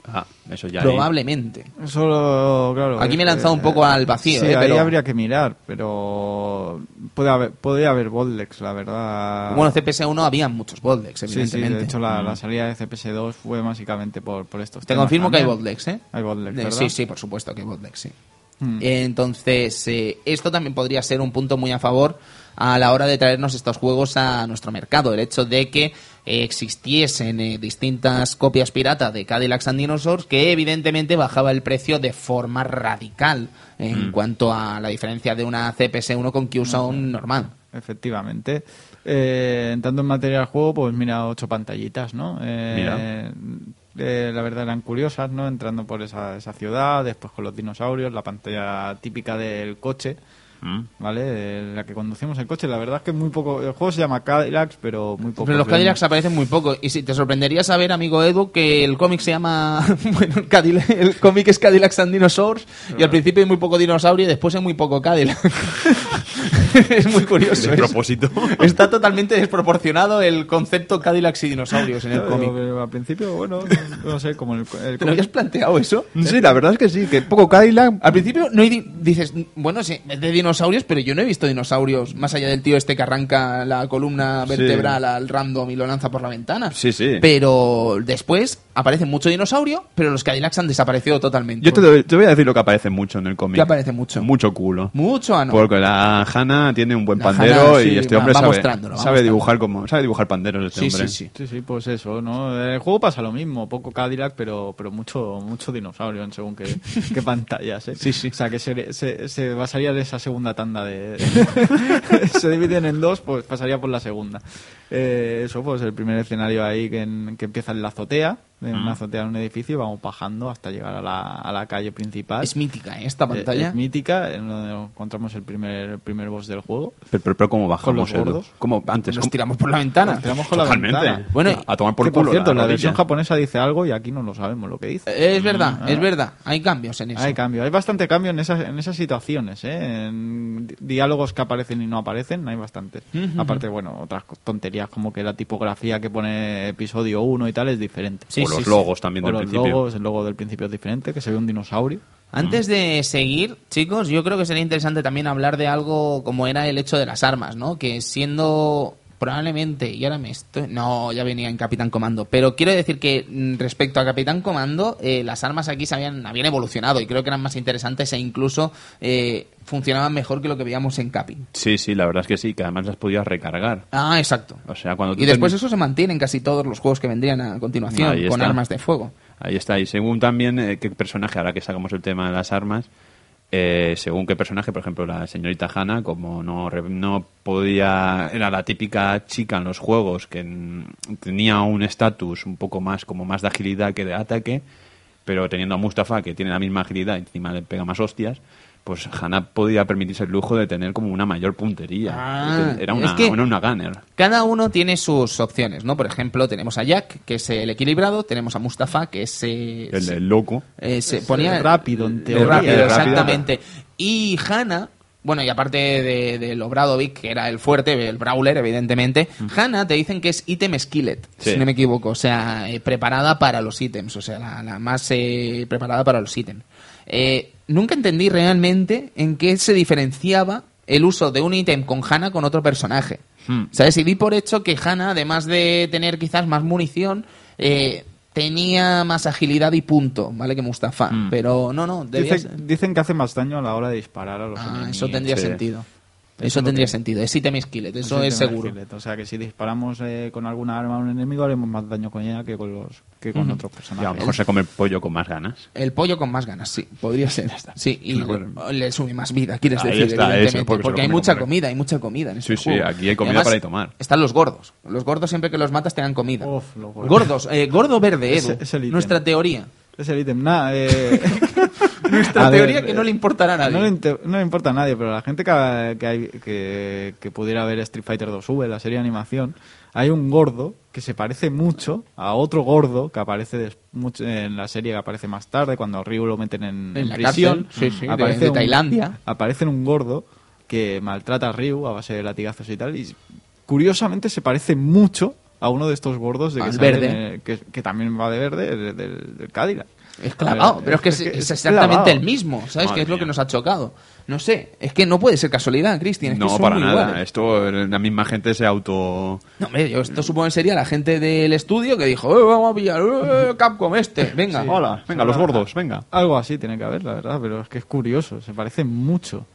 Ah, eso ya. probablemente. Eso, lo- claro. Aquí es me he que- lanzado un poco al vacío, Sí, eh, ahí pero- habría que mirar, pero puede haber, podría haber Boldex, la verdad. Bueno, CPS1 había muchos Boldex, sí, sí, evidentemente. de hecho la, la salida de CPS2 fue básicamente por, por estos Te temas confirmo que hay. Boldex, ¿eh? Hay Boldex, Eh, ¿verdad? Sí, sí, por supuesto que hay Boldex, sí. Mm. Entonces, eh, esto también podría ser un punto muy a favor a la hora de traernos estos juegos a nuestro mercado. El hecho de que eh, existiesen eh, distintas copias pirata de Cadillacs and Dinosaurs que evidentemente bajaba el precio de forma radical en cuanto a la diferencia de una CPS1 con Qsound normal. Efectivamente. Eh, entrando en materia del juego, pues mira, ocho pantallitas, ¿no? Eh, Mira. eh, la verdad eran curiosas, ¿no? Entrando por esa, esa ciudad, después con los dinosaurios, la pantalla típica del coche, Mm. ¿Vale? Eh, la que conducimos el coche. La verdad es que muy poco... El juego se llama Cadillacs, pero muy poco. Pero los Cadillacs aparecen muy poco. Y si te sorprendería saber, amigo Edu, que el cómic se llama. Bueno, el, Cadillac- el cómic es Cadillacs and Dinosaurs. Y al principio hay muy poco dinosaurio y después hay muy poco Cadillac. es muy curioso. De es- propósito. Está totalmente desproporcionado el concepto Cadillacs y dinosaurios en el cómic. al principio, bueno, no, no sé, como el, el ¿Te lo habías planteado eso? Sí, la verdad es que sí, que poco Cadillac. Al principio no hay di- dices, bueno, sí, es de dinosaurios, pero yo no he visto dinosaurios más allá del tío este que arranca la columna Sí. vertebral al random y lo lanza por la ventana. Sí, sí. Pero después aparece mucho dinosaurio, pero los Cadillacs han desaparecido totalmente. Yo te, doy- te voy a decir lo que aparece mucho en el cómic. ¿Qué aparece mucho? Mucho culo. Mucho, ah, no. Porque la Hanna tiene un buen La pandero sí, y este va- hombre va sabe, mostrándolo, va sabe mostrándolo. dibujar como sabe dibujar panderos este Sí, hombre. sí, sí. Sí, sí, pues eso, ¿no? El juego pasa lo mismo, poco Cadillac, pero, pero mucho, mucho dinosaurio en según qué, qué pantallas, ¿eh? Sí, sí. O sea, que se, se, se basaría en esa segunda tanda de... se dividen en dos, pues pasaría por la segunda. Eh, eso, pues el primer escenario ahí que, en- que empieza en la azotea, en una azotea de un edificio, y vamos bajando hasta llegar a la, a la calle principal. Es mítica ¿eh? esta Eh, pantalla. Es mítica, en donde encontramos el primer, el primer boss del juego. Pero, pero, pero ¿cómo bajamos? los Edu? gordos? ¿Cómo antes? Nos ¿Cómo- tiramos por la ventana. Nos tiramos con la Totalmente. ventana. Bueno, a tomar por que, por culo cierto, la, rodilla. versión japonesa dice algo y aquí no lo sabemos lo que dice. Es verdad, Ah. es verdad. Hay cambios en eso. Hay cambio, hay bastante cambio en esas, en esas situaciones, ¿eh? En di- diálogos que aparecen y no aparecen, hay bastante. Ujú. Aparte, bueno, otras tonterías como que la tipografía que pone episodio 1 y tal es diferente. Sí, sí, los sí. logos también O del los principio. logos, el logo del principio es diferente, que se ve un dinosaurio. Antes de seguir, chicos, yo creo que sería interesante también hablar de algo como era el hecho de las armas, ¿no? Que siendo probablemente, y ahora me estoy... No, ya venía en Capitán Comando. Pero quiero decir que mm, respecto a Capitán Comando, eh, las armas aquí se habían, habían evolucionado y creo que eran más interesantes e incluso eh, funcionaban mejor que lo que veíamos en Capi. Sí, sí, la verdad es que sí, que además las podías recargar. Ah, exacto. O sea, cuando Y después eso se mantiene en casi todos los juegos que vendrían a continuación, Ahí con está. armas de fuego. Ahí está. Y según también eh, qué personaje, ahora que sacamos el tema de las armas, eh, según qué personaje, por ejemplo, la señorita Hanna, como no, no podía, era la típica chica en los juegos que tenía un estatus un poco más, como más de agilidad que de ataque, pero teniendo a Mustafa, que tiene la misma agilidad y encima le pega más hostias, pues Hanna podía permitirse el lujo de tener como una mayor puntería. Ah, era una, es que- era una gunner. Cada uno tiene sus opciones, ¿no? Por ejemplo, tenemos a Jack, que es el equilibrado, tenemos a Mustafa, que es... eh, El, el loco. eh, se ponía rápido, en el teoría. rápido, El rápido. exactamente. Y Hanna, bueno, y aparte de, de Obradovic, que era el fuerte, el brawler, evidentemente, Hanna te dicen que es ítem skillet, Sí. si no me equivoco, o sea, eh, preparada para los ítems, o sea, la, la más eh, preparada para los ítems. Eh, nunca entendí realmente en qué se diferenciaba el uso de un ítem con Hanna con otro personaje. Hmm. ¿Sabes? Y di por hecho que Hanna, además de tener quizás más munición, eh, tenía más agilidad y punto, ¿vale? Que Mustafa. Hmm. Pero no, no, debía Dice- ser- dicen que hace más daño a la hora de disparar a los Ah, enemigos. eso tendría sí. sentido. Eso tendría sentido. Es ítem skillet, eso Sí, es seguro. skillet. O sea que si disparamos eh, con alguna arma a un enemigo haremos más daño con ella que con los que con otros Y a lo personajes. mejor se come el pollo con más ganas. El pollo con más ganas, sí, podría ser. Sí, y Bueno. le sube más vida, quieres Ahí decir, está, evidentemente. eso, porque hay mucha comida, hay mucha comida en este Sí, sí, juego. aquí hay comida Además, para ir tomar. Están los gordos. Los gordos siempre que los matas te dan comida. Uf, los gordos. gordos, eh, gordo verde, Edu. es el ítem. Nuestra teoría. Es el ítem. Nada, eh... Nuestra A ver, teoría que no le importará a nadie. No le, no le importa a nadie, pero a la gente que, que, hay- que, que pudiera ver Street Fighter 2V, la serie de animación, hay un gordo que se parece mucho a otro gordo que aparece des- mucho en la serie que aparece más tarde, cuando Ryu lo meten en, En en la prisión. cárcel, sí, sí, de- Aparece de un- Tailandia. Aparece un gordo que maltrata a Ryu a base de latigazos y tal, y curiosamente se parece mucho a uno de estos gordos de que, salen verde. que, que también va de verde, del, del, del Cadillac. Es clavado, Eh, pero es que es, es que es exactamente clavado. el mismo, ¿sabes? Madre que es lo que nos ha chocado. No sé, es que no puede ser casualidad, Cristian. es que No, son para muy nada. iguales. Esto, la misma gente se auto... No, hombre, yo esto supongo que sería la gente del estudio que dijo, "Eh, vamos a pillar eh, Capcom este, venga. Hola, venga, los gordos, venga. Algo así tiene que haber, la verdad, pero es que es curioso, se parece mucho.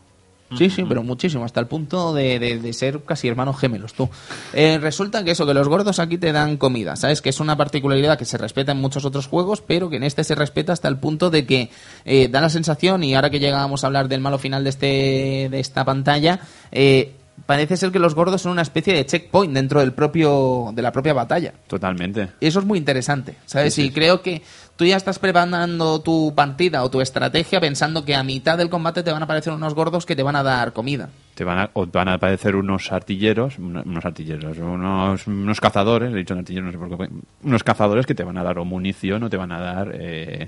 Sí, sí, pero muchísimo, hasta el punto de, de- de ser casi hermanos gemelos, tú. Eh, resulta que eso, que los gordos aquí te dan comida, ¿sabes? Que es una particularidad que se respeta en muchos otros juegos, pero que en este se respeta hasta el punto de que eh, da la sensación, y ahora que llegamos a hablar del malo final de, este, de esta pantalla, eh, parece ser que los gordos son una especie de checkpoint dentro del propio, de la propia batalla. Totalmente. Y eso es muy interesante, ¿sabes? Y creo que tú ya estás preparando tu partida o tu estrategia pensando que a mitad del combate te van a aparecer unos gordos que te van a dar comida. Te van a, o te van a aparecer unos artilleros, uno- unos artilleros, unos, unos cazadores, he dicho artilleros, no sé por qué, unos cazadores que te van a dar o munición o te van a dar... eh,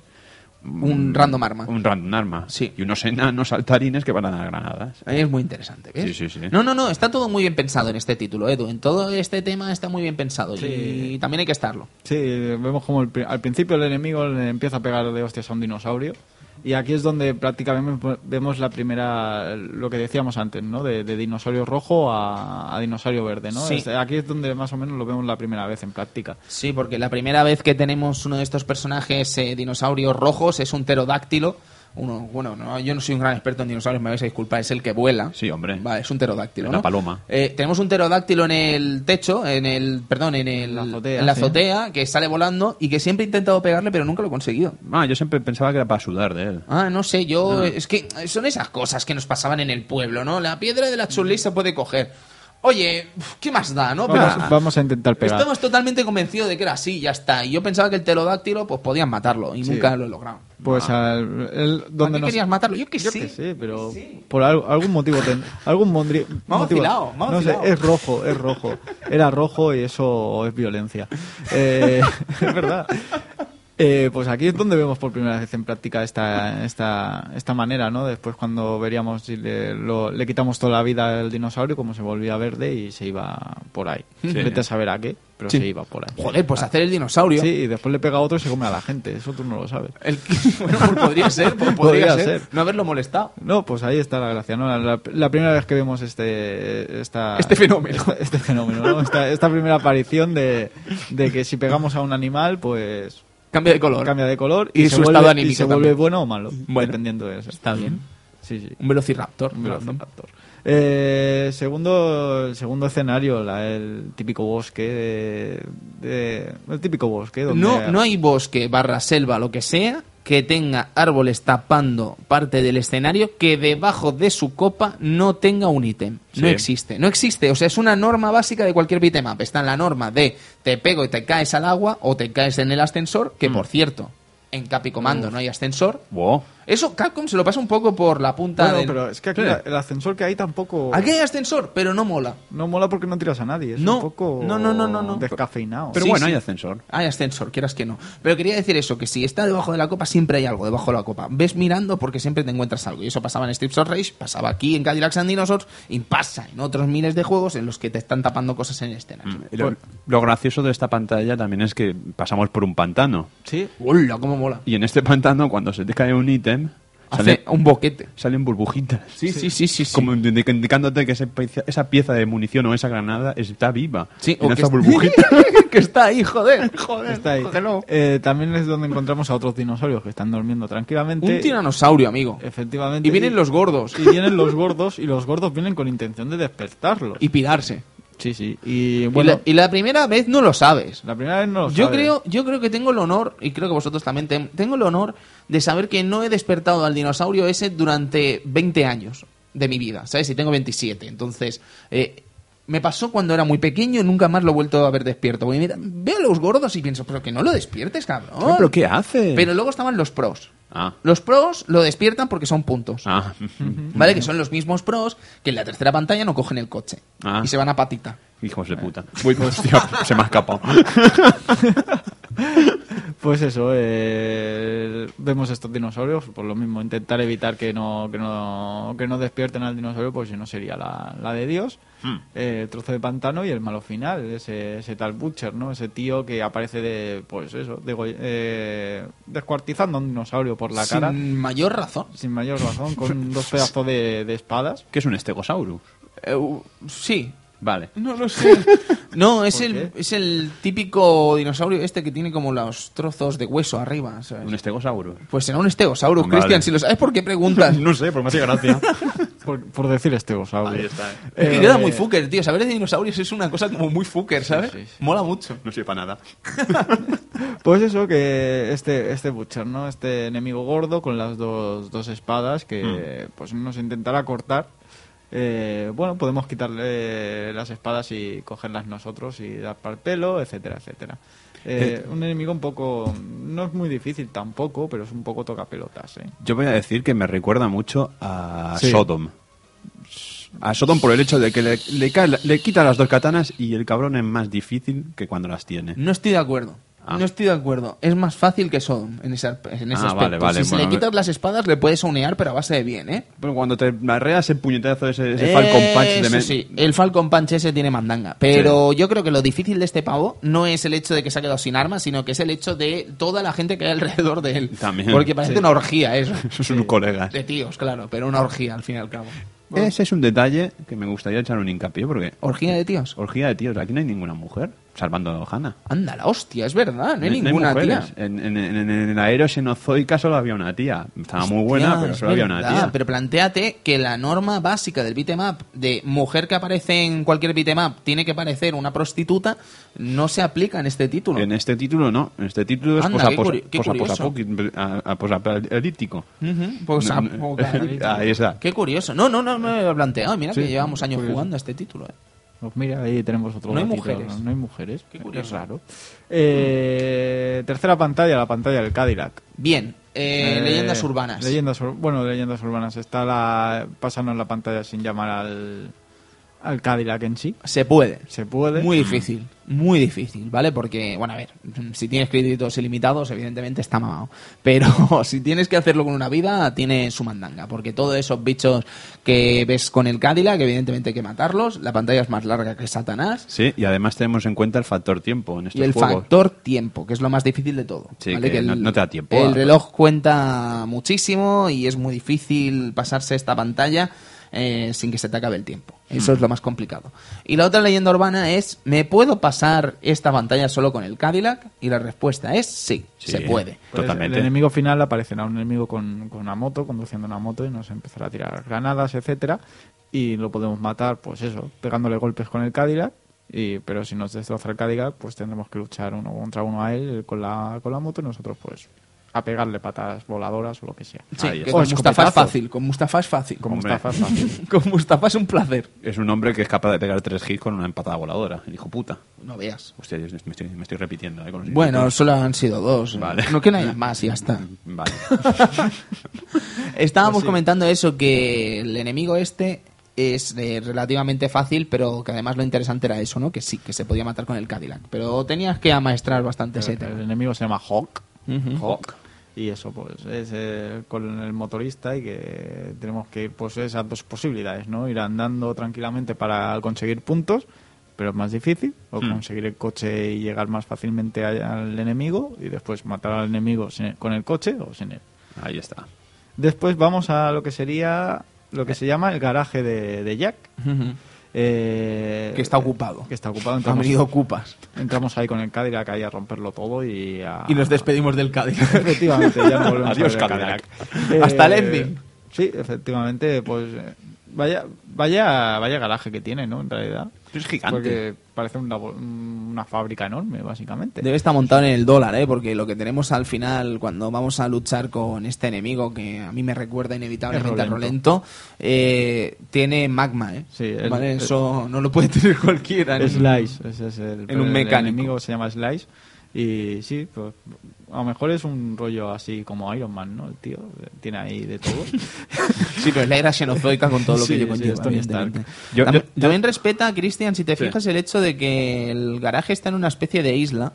Un random arma. Un random arma. Sí. Y unos enanos saltarines que van a dar granadas. Ahí Es muy interesante, ¿ves? Sí, sí, sí. No, no, no, está todo muy bien pensado en este título, Edu. En todo este tema está muy bien pensado Sí. y también hay que estarlo. Sí, vemos como el al principio el enemigo le empieza a pegar de hostias a un dinosaurio. Y aquí es donde prácticamente vemos la primera, lo que decíamos antes, ¿no? De, de dinosaurio rojo a, a dinosaurio verde, ¿no? Sí. Es- aquí es donde más o menos lo vemos la primera vez en práctica. Sí, porque la primera vez que tenemos uno de estos personajes eh, dinosaurios rojos es un pterodáctilo. Uno, bueno, no, yo no soy un gran experto en dinosaurios, me vais a disculpar, es el que vuela. Sí, hombre. Vale, es un pterodáctilo, Una ¿no? paloma. Eh, tenemos un pterodáctilo en el techo, en el, perdón, en, el, la azotea, en la sí. azotea, que sale volando y que siempre he intentado pegarle, pero nunca lo he conseguido. Ah, yo siempre pensaba que era para sudar de él. Ah, no sé, yo. Es que son esas cosas que nos pasaban en el pueblo, ¿no? La piedra de la chulí se puede coger. Oye, ¿qué más da, no? Pero Vamos, vamos a intentar pegar. estamos totalmente convencidos de que era así, ya está. Y yo pensaba que el pterodáctilo, pues podían matarlo, y Sí. nunca lo he Pues al, el, ¿Por donde qué nos- querías matarlo? Yo que Yo sí. que sé, pero Sí. por al- algún motivo ten- algún mondri- Me ha motivo. vacilado, no sé, es rojo, es rojo. Era rojo y eso es violencia. Eh, es verdad. Eh, pues aquí es donde vemos por primera vez en práctica esta, esta, esta manera, ¿no? Después cuando veríamos si le, lo- le quitamos toda la vida al dinosaurio, como se volvía verde y se iba por ahí. Vete a saber a qué, pero Sí. se iba por ahí. Joder, pues hacer el dinosaurio. Sí, y después le pega a otro y se come a la gente. Eso tú no lo sabes. El- bueno, pues podría ser, pues podría, Podría ser. ser. No haberlo molestado. No, pues ahí está la gracia, ¿no? La, la primera vez que vemos este esta, Este fenómeno. esta- este fenómeno, ¿no? Esta, esta primera aparición de, de que si pegamos a un animal, pues Cambia de color. cambia de color Y y, su estado anímico y se también. vuelve bueno o malo, Bueno. dependiendo de eso. Está bien. Sí, sí. Un velociraptor. Un velociraptor. Eh, segundo, el segundo escenario, la- el típico bosque de, de- el típico bosque donde No, no hay bosque barra selva, lo que sea, que tenga árboles tapando parte del escenario que debajo de su copa no tenga un ítem. No existe. No existe. O sea, es una norma básica de cualquier beatmap. Está en la norma de te pego y te caes al agua o te caes en el ascensor, que por cierto, en Capi Comando no hay ascensor. Wow. Eso Capcom se lo pasa un poco por la punta Bueno, del... pero es que aquí la- el ascensor que hay tampoco Aquí hay ascensor, pero no mola. no mola porque no tiras a nadie, es No, un poco no, no, no, no, no. descafeinado. Pero Sí, bueno, sí. hay ascensor. Hay ascensor, quieras que no. Pero quería decir eso, que si está debajo de la copa, siempre hay algo debajo de la copa. Ves mirando porque siempre te encuentras algo. Y eso pasaba en Strips of Rage, pasaba aquí en Cadillacs and Dinosaurs y pasa en otros miles de juegos en los que te están tapando cosas en el escenario. Y Lo, lo gracioso de esta pantalla también es que pasamos por un pantano. Sí, ¡Hola, cómo mola! Y en este pantano, cuando se te cae un ítem, Hace sale- un boquete. salen burbujitas. Sí, sí, sí, sí. sí. Como indi- indicándote que esa pieza de munición o esa granada está viva. Sí, o que burbujita. que está ahí, joder. Joder, está ahí. Eh, también es donde encontramos a otros dinosaurios que están durmiendo tranquilamente. Un tiranosaurio, amigo. Efectivamente. Y vienen los gordos. Y vienen los gordos y los gordos vienen con intención de despertarlos. Y pirarse. Sí, sí. Y Y, bueno, la, y la primera vez no lo sabes. la primera vez no lo Yo sabes. creo, yo creo que tengo el honor, y creo que vosotros también, ten- tengo el honor de saber que no he despertado al dinosaurio ese durante 20 años de mi vida, ¿sabes? Y tengo 27, entonces... eh, me pasó cuando era muy pequeño y nunca más lo he vuelto a ver despierto. Porque mira, veo a los gordos y pienso, pero que no lo despiertes, cabrón. ¿Pero qué hace? Pero luego estaban los pros. Ah. Los pros lo despiertan porque son puntos. Ah. ¿Vale? Que son los mismos pros que en la tercera pantalla no cogen el coche. Ah. Y se van a patita. Hijos de puta. Uy, hostia, se me ha escapado. Pues eso, eh, vemos estos dinosaurios, por lo mismo, intentar evitar que no, que no, que no despierten al dinosaurio, pues si no sería la, la de Dios, Hmm. eh, el trozo de pantano y el malo final, ese, ese tal Butcher, ¿no? Ese tío que aparece de, pues eso, de, eh, descuartizando a un dinosaurio por la cara, Sin mayor razón. sin mayor razón, con dos pedazos de, de espadas. ¿Qué es un Stegosaurus? Eh, uh, sí. Vale. No lo sé. No, es ¿Por el, es el típico dinosaurio este que tiene como los trozos de hueso arriba. ¿sabes? ¿Un Stegosaurus? Pues será un estegosaurus, Vale. Cristian. Si lo sabes, ¿por qué preguntas? No sé, pero me hace gracia. Por, por decir estegosaurio. Ahí está. Es que Eh, queda muy fucker, tío. Saber de dinosaurios es una cosa como muy fucker, ¿sabes? sí, sí. Mola mucho. No sirve para nada. Pues eso, que este, este Butcher, ¿no? Este enemigo gordo con las dos, dos espadas que pues nos intentará cortar. Eh, bueno, podemos quitarle las espadas y cogerlas nosotros y dar para el pelo, etcétera, etcétera. Eh, un enemigo un poco... No es muy difícil tampoco, pero es un poco toca pelotas, ¿eh? Yo voy a decir que me recuerda mucho a Sí. Sodom. A Sodom por el hecho de que le, le, le quita las dos katanas y el cabrón es más difícil que cuando las tiene. No estoy de acuerdo. Ah. No estoy de acuerdo. Es más fácil que Sodom en ese, en ese Ah, aspecto. vale, vale, si bueno, le quitas las espadas, le puedes unear, pero a base de bien, ¿eh? Pero cuando te arreas el puñetazo, ese, ese Falcon Punch de me- sí, el Falcon Punch ese tiene mandanga. Pero yo creo que lo difícil de este pavo no es el hecho de que se ha quedado sin armas, sino que es el hecho de toda la gente que hay alrededor de él. También, Porque parece sí. una orgía eso. Sus sus colegas. De tíos, claro, pero una orgía al fin y al cabo. Ese es un detalle que me gustaría echar un hincapié porque ¿Orgía de tíos? orgía de tíos, aquí no hay ninguna mujer, salvando a Hanna. Anda, la hostia, es verdad, no hay ninguna tía. En, en, en, en la aeroxenozoica solo había una tía. Estaba muy buena, pero solo había una tía. Pero planteate que la norma básica del beatmap de mujer que aparece en cualquier beatmap tiene que parecer una prostituta no se aplica en este título. En este título no, en este título es Anda, posapocalíptico. Ahí está. Qué curioso. No, no, no, no me lo he planteado. Mira Sí, que llevamos años curioso. jugando a este título. eh. Pues mira, ahí tenemos otro No hay mujeres. No hay mujeres. Qué curioso. Es raro. Eh, tercera pantalla, la pantalla del Cadillac. Bien, eh, Eh, leyendas urbanas. Leyendas, bueno, leyendas urbanas. Está la, pasando en la pantalla sin llamar al, al Cadillac en sí. Se puede. Se puede. Muy difícil, muy difícil, ¿vale? Porque, bueno, a ver, si tienes créditos ilimitados, evidentemente está mamado. Pero si tienes que hacerlo con una vida, tiene su mandanga. Porque todos esos bichos que ves con el Cadillac, evidentemente hay que matarlos. La pantalla es más larga que Satanás. Sí, y además tenemos en cuenta el factor tiempo en estos Y el juegos. factor tiempo, que es lo más difícil de todo. Sí, ¿vale? que el, no- no te da tiempo El reloj cuenta muchísimo y es muy difícil pasarse esta pantalla eh, sin que se te acabe el tiempo. Mm. Eso es lo más complicado. Y la otra leyenda urbana es, ¿me puedo pasar esta pantalla solo con el Cadillac? Y la respuesta es sí, Sí, se puede. Pues Totalmente. El enemigo final aparecerá un enemigo con, con una moto, conduciendo una moto y nos empezará a tirar granadas, etcétera Y lo podemos matar, pues eso, pegándole golpes con el Cadillac. Y, pero si nos destroza el Cadillac, pues tendremos que luchar uno contra uno a él él con la, con la moto y nosotros, pues, a pegarle patadas voladoras o lo que sea. Sí, con Mustafa es fácil, con Mustafa es fácil. Como Hombre. Mustafa es fácil. Con Mustafa es un placer. Es un hombre que es capaz de pegar tres hits con una empatada voladora. El hijo puta. No veas. Hostia, yo me estoy, me estoy repitiendo. ¿eh? con Bueno, solo han sido dos. Vale. No que no haya más y ya está. Vale. Estábamos Pues sí. comentando eso, que el enemigo este es eh, relativamente fácil, pero que además lo interesante era eso, ¿no? Que sí, que se podía matar con el Cadillac. Pero tenías que amaestrar bastante ese el, enemigo se llama Hawk. Hawk. Y eso, pues, es eh, con el motorista y que tenemos que ir, pues, esas dos posibilidades, ¿no? Ir andando tranquilamente para conseguir puntos, pero es más difícil, o Hmm. conseguir el coche y llegar más fácilmente al enemigo y después matar al enemigo sin- con el coche o sin él. Ahí está. Después vamos a lo que sería, lo que se llama el garaje de, de Jack. Ujú. Eh, Que está ocupado. Que está ocupado. Han Entramos, venido ocupas. entramos ahí con el Cadillac ahí a romperlo todo y a... Y nos despedimos del Cadillac. Efectivamente, ya no volvemos Adiós, a Cadillac. Hasta el ending. Sí, efectivamente, pues eh, vaya vaya vaya garaje que tiene, ¿no? En realidad. Es gigante. Porque parece una, una fábrica enorme, básicamente. Debe estar montado en el dólar, ¿eh? Porque lo que tenemos al final, cuando vamos a luchar con este enemigo, que a mí me recuerda inevitablemente a Rolento. Eh, tiene magma, ¿eh? Sí, el- ¿Vale? el- Eso no lo puede tener cualquiera. ¿no? Slice, ese es el, En un el mecánico. enemigo se llama Slice. Y sí, pues a lo mejor es un rollo así como Iron Man, ¿no? El tío eh, tiene ahí de todo. Sí, pero es la era xenozoica con todo lo Sí, que yo sí, conlleva. Yo- también, yo- también respeta, Cristian, si te Sí. fijas, el hecho de que el garaje está en una especie de isla.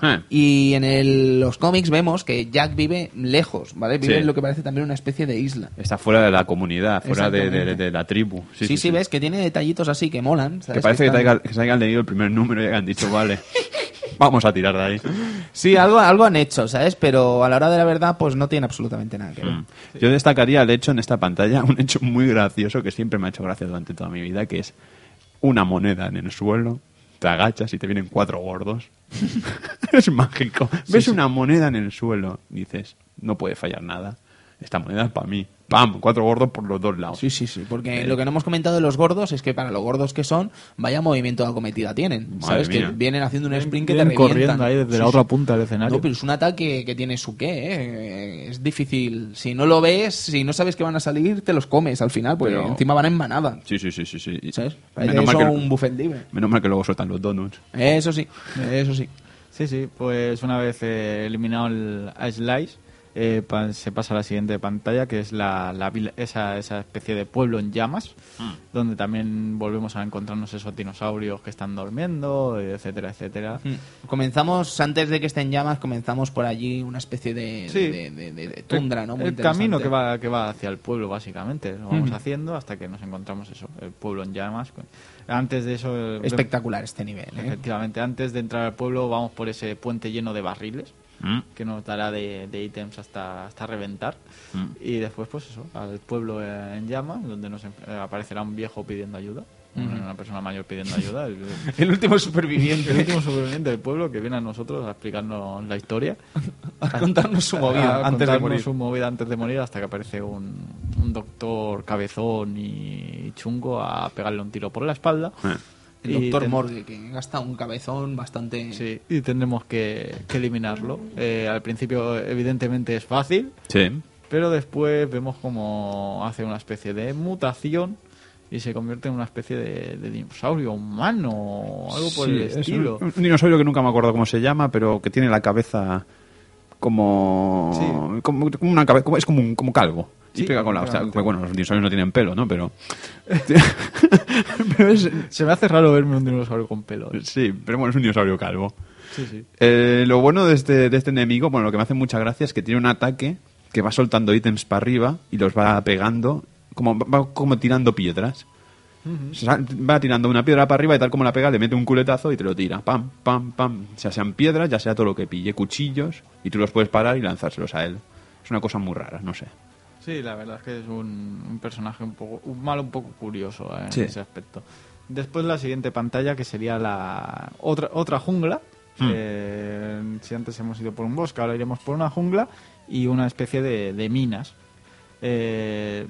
Eh, Y en el- los cómics vemos que Jack vive lejos, ¿vale? Vive Sí. en lo que parece también una especie de isla. Está fuera de la comunidad, fuera de, de- Exactamente. de la tribu. Sí, sí, ves que tiene detallitos así que molan. Que parece que, te que se hayan leído el primer número y hayan dicho, vale, vamos a tirar de ahí. Sí, algo, algo han hecho, ¿sabes? Pero a la hora de la verdad, pues no tiene absolutamente nada que ver. Mm. Yo destacaría el hecho en esta pantalla, un hecho muy gracioso que siempre me ha hecho gracia durante toda mi vida, que es una moneda en el suelo, te agachas y te vienen cuatro gordos. es mágico. Ves una moneda en el suelo, dices, no puede fallar nada. Esta moneda es para mí. ¡Pam! Cuatro gordos por los dos lados. Sí, sí, sí, porque Eh. lo que no hemos comentado de los gordos es que para lo gordos que son, vaya movimiento de acometida tienen, Madre ¿sabes? mía. Que vienen haciendo un sprint que te Vienen revientan. corriendo ahí desde Sí, la sí. otra punta del escenario. No, pero es un ataque que tiene su qué, ¿eh? Es difícil. Si no lo ves, si no sabes que van a salir, te los comes al final, porque Pero- encima van en manada. Sí, sí, sí, sí. sí. ¿Sabes? Menos mal, eso que, un buffet libre. menos mal que luego sueltan los donuts. Eso sí, eso sí. Sí, sí, pues una vez eh, eliminado el, a Slice, eh, pa- se pasa a la siguiente pantalla, que es la, esa, esa especie de pueblo en llamas, Hmm. donde también volvemos a encontrarnos esos dinosaurios que están durmiendo, etcétera, etcétera. Mm. Comenzamos, antes de que estén llamas, comenzamos por allí una especie de, Sí. de, de- de- de tundra, ¿no? Muy el camino que va, que va hacia el pueblo, básicamente. Lo vamos Ujú. haciendo hasta que nos encontramos eso, el pueblo en llamas. Antes de eso... eh, Espectacular este nivel, ¿eh? Efectivamente, antes de entrar al pueblo vamos por ese puente lleno de barriles Mm. que nos dará de, de ítems hasta, hasta reventar. Mm. Y después, pues eso, al pueblo en llamas, donde nos eh, aparecerá un viejo pidiendo ayuda, una persona mayor pidiendo ayuda. El, El último superviviente. el último superviviente del pueblo que viene a nosotros a explicarnos la historia. a contarnos su movida a antes de morir. su movida antes de morir hasta que aparece un, un doctor cabezón y chungo a pegarle un tiro por la espalda. Eh. El doctor ten- Morgue, que gasta un cabezón bastante... Sí, y tendremos que, que eliminarlo. Eh, al principio, evidentemente, es fácil, Sí. pero después vemos como hace una especie de mutación y se convierte en una especie de, de dinosaurio humano o algo por Sí, el es estilo. Un, un dinosaurio que nunca me acuerdo cómo se llama, pero que tiene la cabeza como. Sí. como, como una cabe- como- es como un como calvo. Y Sí, pega con la hostia. efectivamente. Bueno, los dinosaurios no tienen pelo, ¿no? Pero. pero es- Se me hace raro verme un dinosaurio con pelo. ¿eh? sí, pero bueno, es un dinosaurio calvo. Sí, sí. Eh, lo bueno de este, de este enemigo, bueno, lo que me hace mucha gracia es que tiene un ataque que va soltando ítems para arriba y los va pegando, como, va como tirando piedras. O sea, va tirando una piedra para arriba y tal como la pega, le mete un culetazo y te lo tira. Pam, pam, pam. Ya sean piedras, ya sea todo lo que pille, cuchillos, y tú los puedes parar y lanzárselos a él. Es una cosa muy rara, no sé. Sí, la verdad es que es un, un personaje un poco, un malo un poco curioso eh, en ese aspecto. Después la siguiente pantalla que sería la otra otra jungla. Hmm. Eh, si antes hemos ido por un bosque, ahora iremos por una jungla y una especie de, de minas. Eh,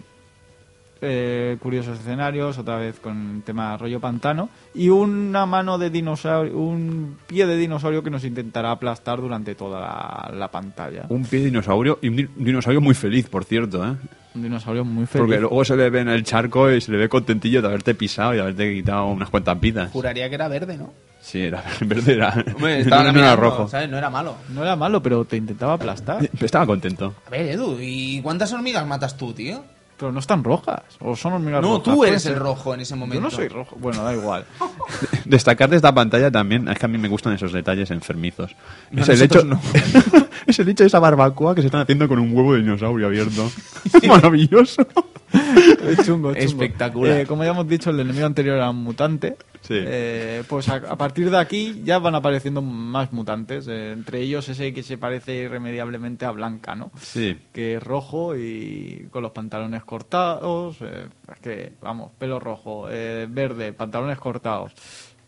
eh, curiosos escenarios, otra vez con el tema rollo pantano y una mano de dinosaurio, un pie de dinosaurio que nos intentará aplastar durante toda la, la pantalla. Un pie de dinosaurio y un, di- un dinosaurio muy feliz, por cierto, ¿eh? Un dinosaurio muy feliz. Porque luego se le ve en el charco y se le ve contentillo de haberte pisado y haberte quitado unas cuantas vidas. Juraría que era verde, ¿no? Sí, era verde era, Hombre, no, estaba no era rojo. ¿sabes? No era malo. No era malo, pero te intentaba aplastar. Pero estaba contento. A ver, Edu, ¿y cuántas hormigas matas tú, tío? Pero no están rojas. O son hormigas No, rojas. tú eres el rojo en ese momento. Yo no soy rojo. Bueno, da igual. Destacar de esta pantalla también, es que a mí me gustan esos detalles enfermizos. No, es, el hecho, es el hecho de esa barbacoa que se están haciendo con un huevo de dinosaurio abierto. Maravilloso. Es chungo, chungo. Espectacular. Eh, como ya hemos dicho, el enemigo anterior era un mutante. Sí. Eh, pues a, a partir de aquí ya van apareciendo más mutantes. eh, entre ellos ese que se parece irremediablemente a Blanca, ¿no? Sí. Que es rojo y con los pantalones cortados. eh, es que, vamos, pelo rojo, eh, verde, pantalones cortados.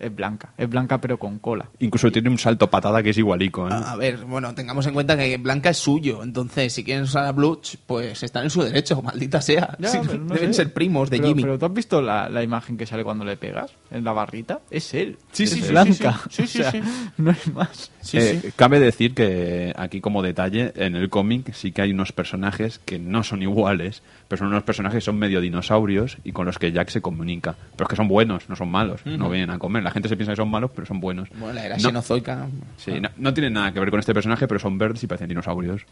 Es blanca. Es blanca pero con cola. Incluso tiene un salto patada que es igualico. ¿eh? A ver, bueno, tengamos en cuenta que Blanca es suyo, entonces si quieren usar a Bluch, pues están en su derecho, maldita sea. Ya, Sí, pero no deben sé. ser primos de pero, Jimmy. Pero tú has visto la, la imagen que sale cuando le pegas en la barrita? Es él. Sí, es sí, sí, blanca. sí, sí. Sí, sí, O sea, sí. No hay más. Sí, Eh, sí. Cabe decir que aquí como detalle, en el cómic sí que hay unos personajes que no son iguales, pero son unos personajes que son medio dinosaurios y con los que Jack se comunica. Pero es que son buenos, no son malos, no vienen a comer. La gente se piensa que son malos, pero son buenos. Bueno, la era no, xenozoica. sí, no, no tienen nada que ver con este personaje, pero son verdes y parecen dinosaurios.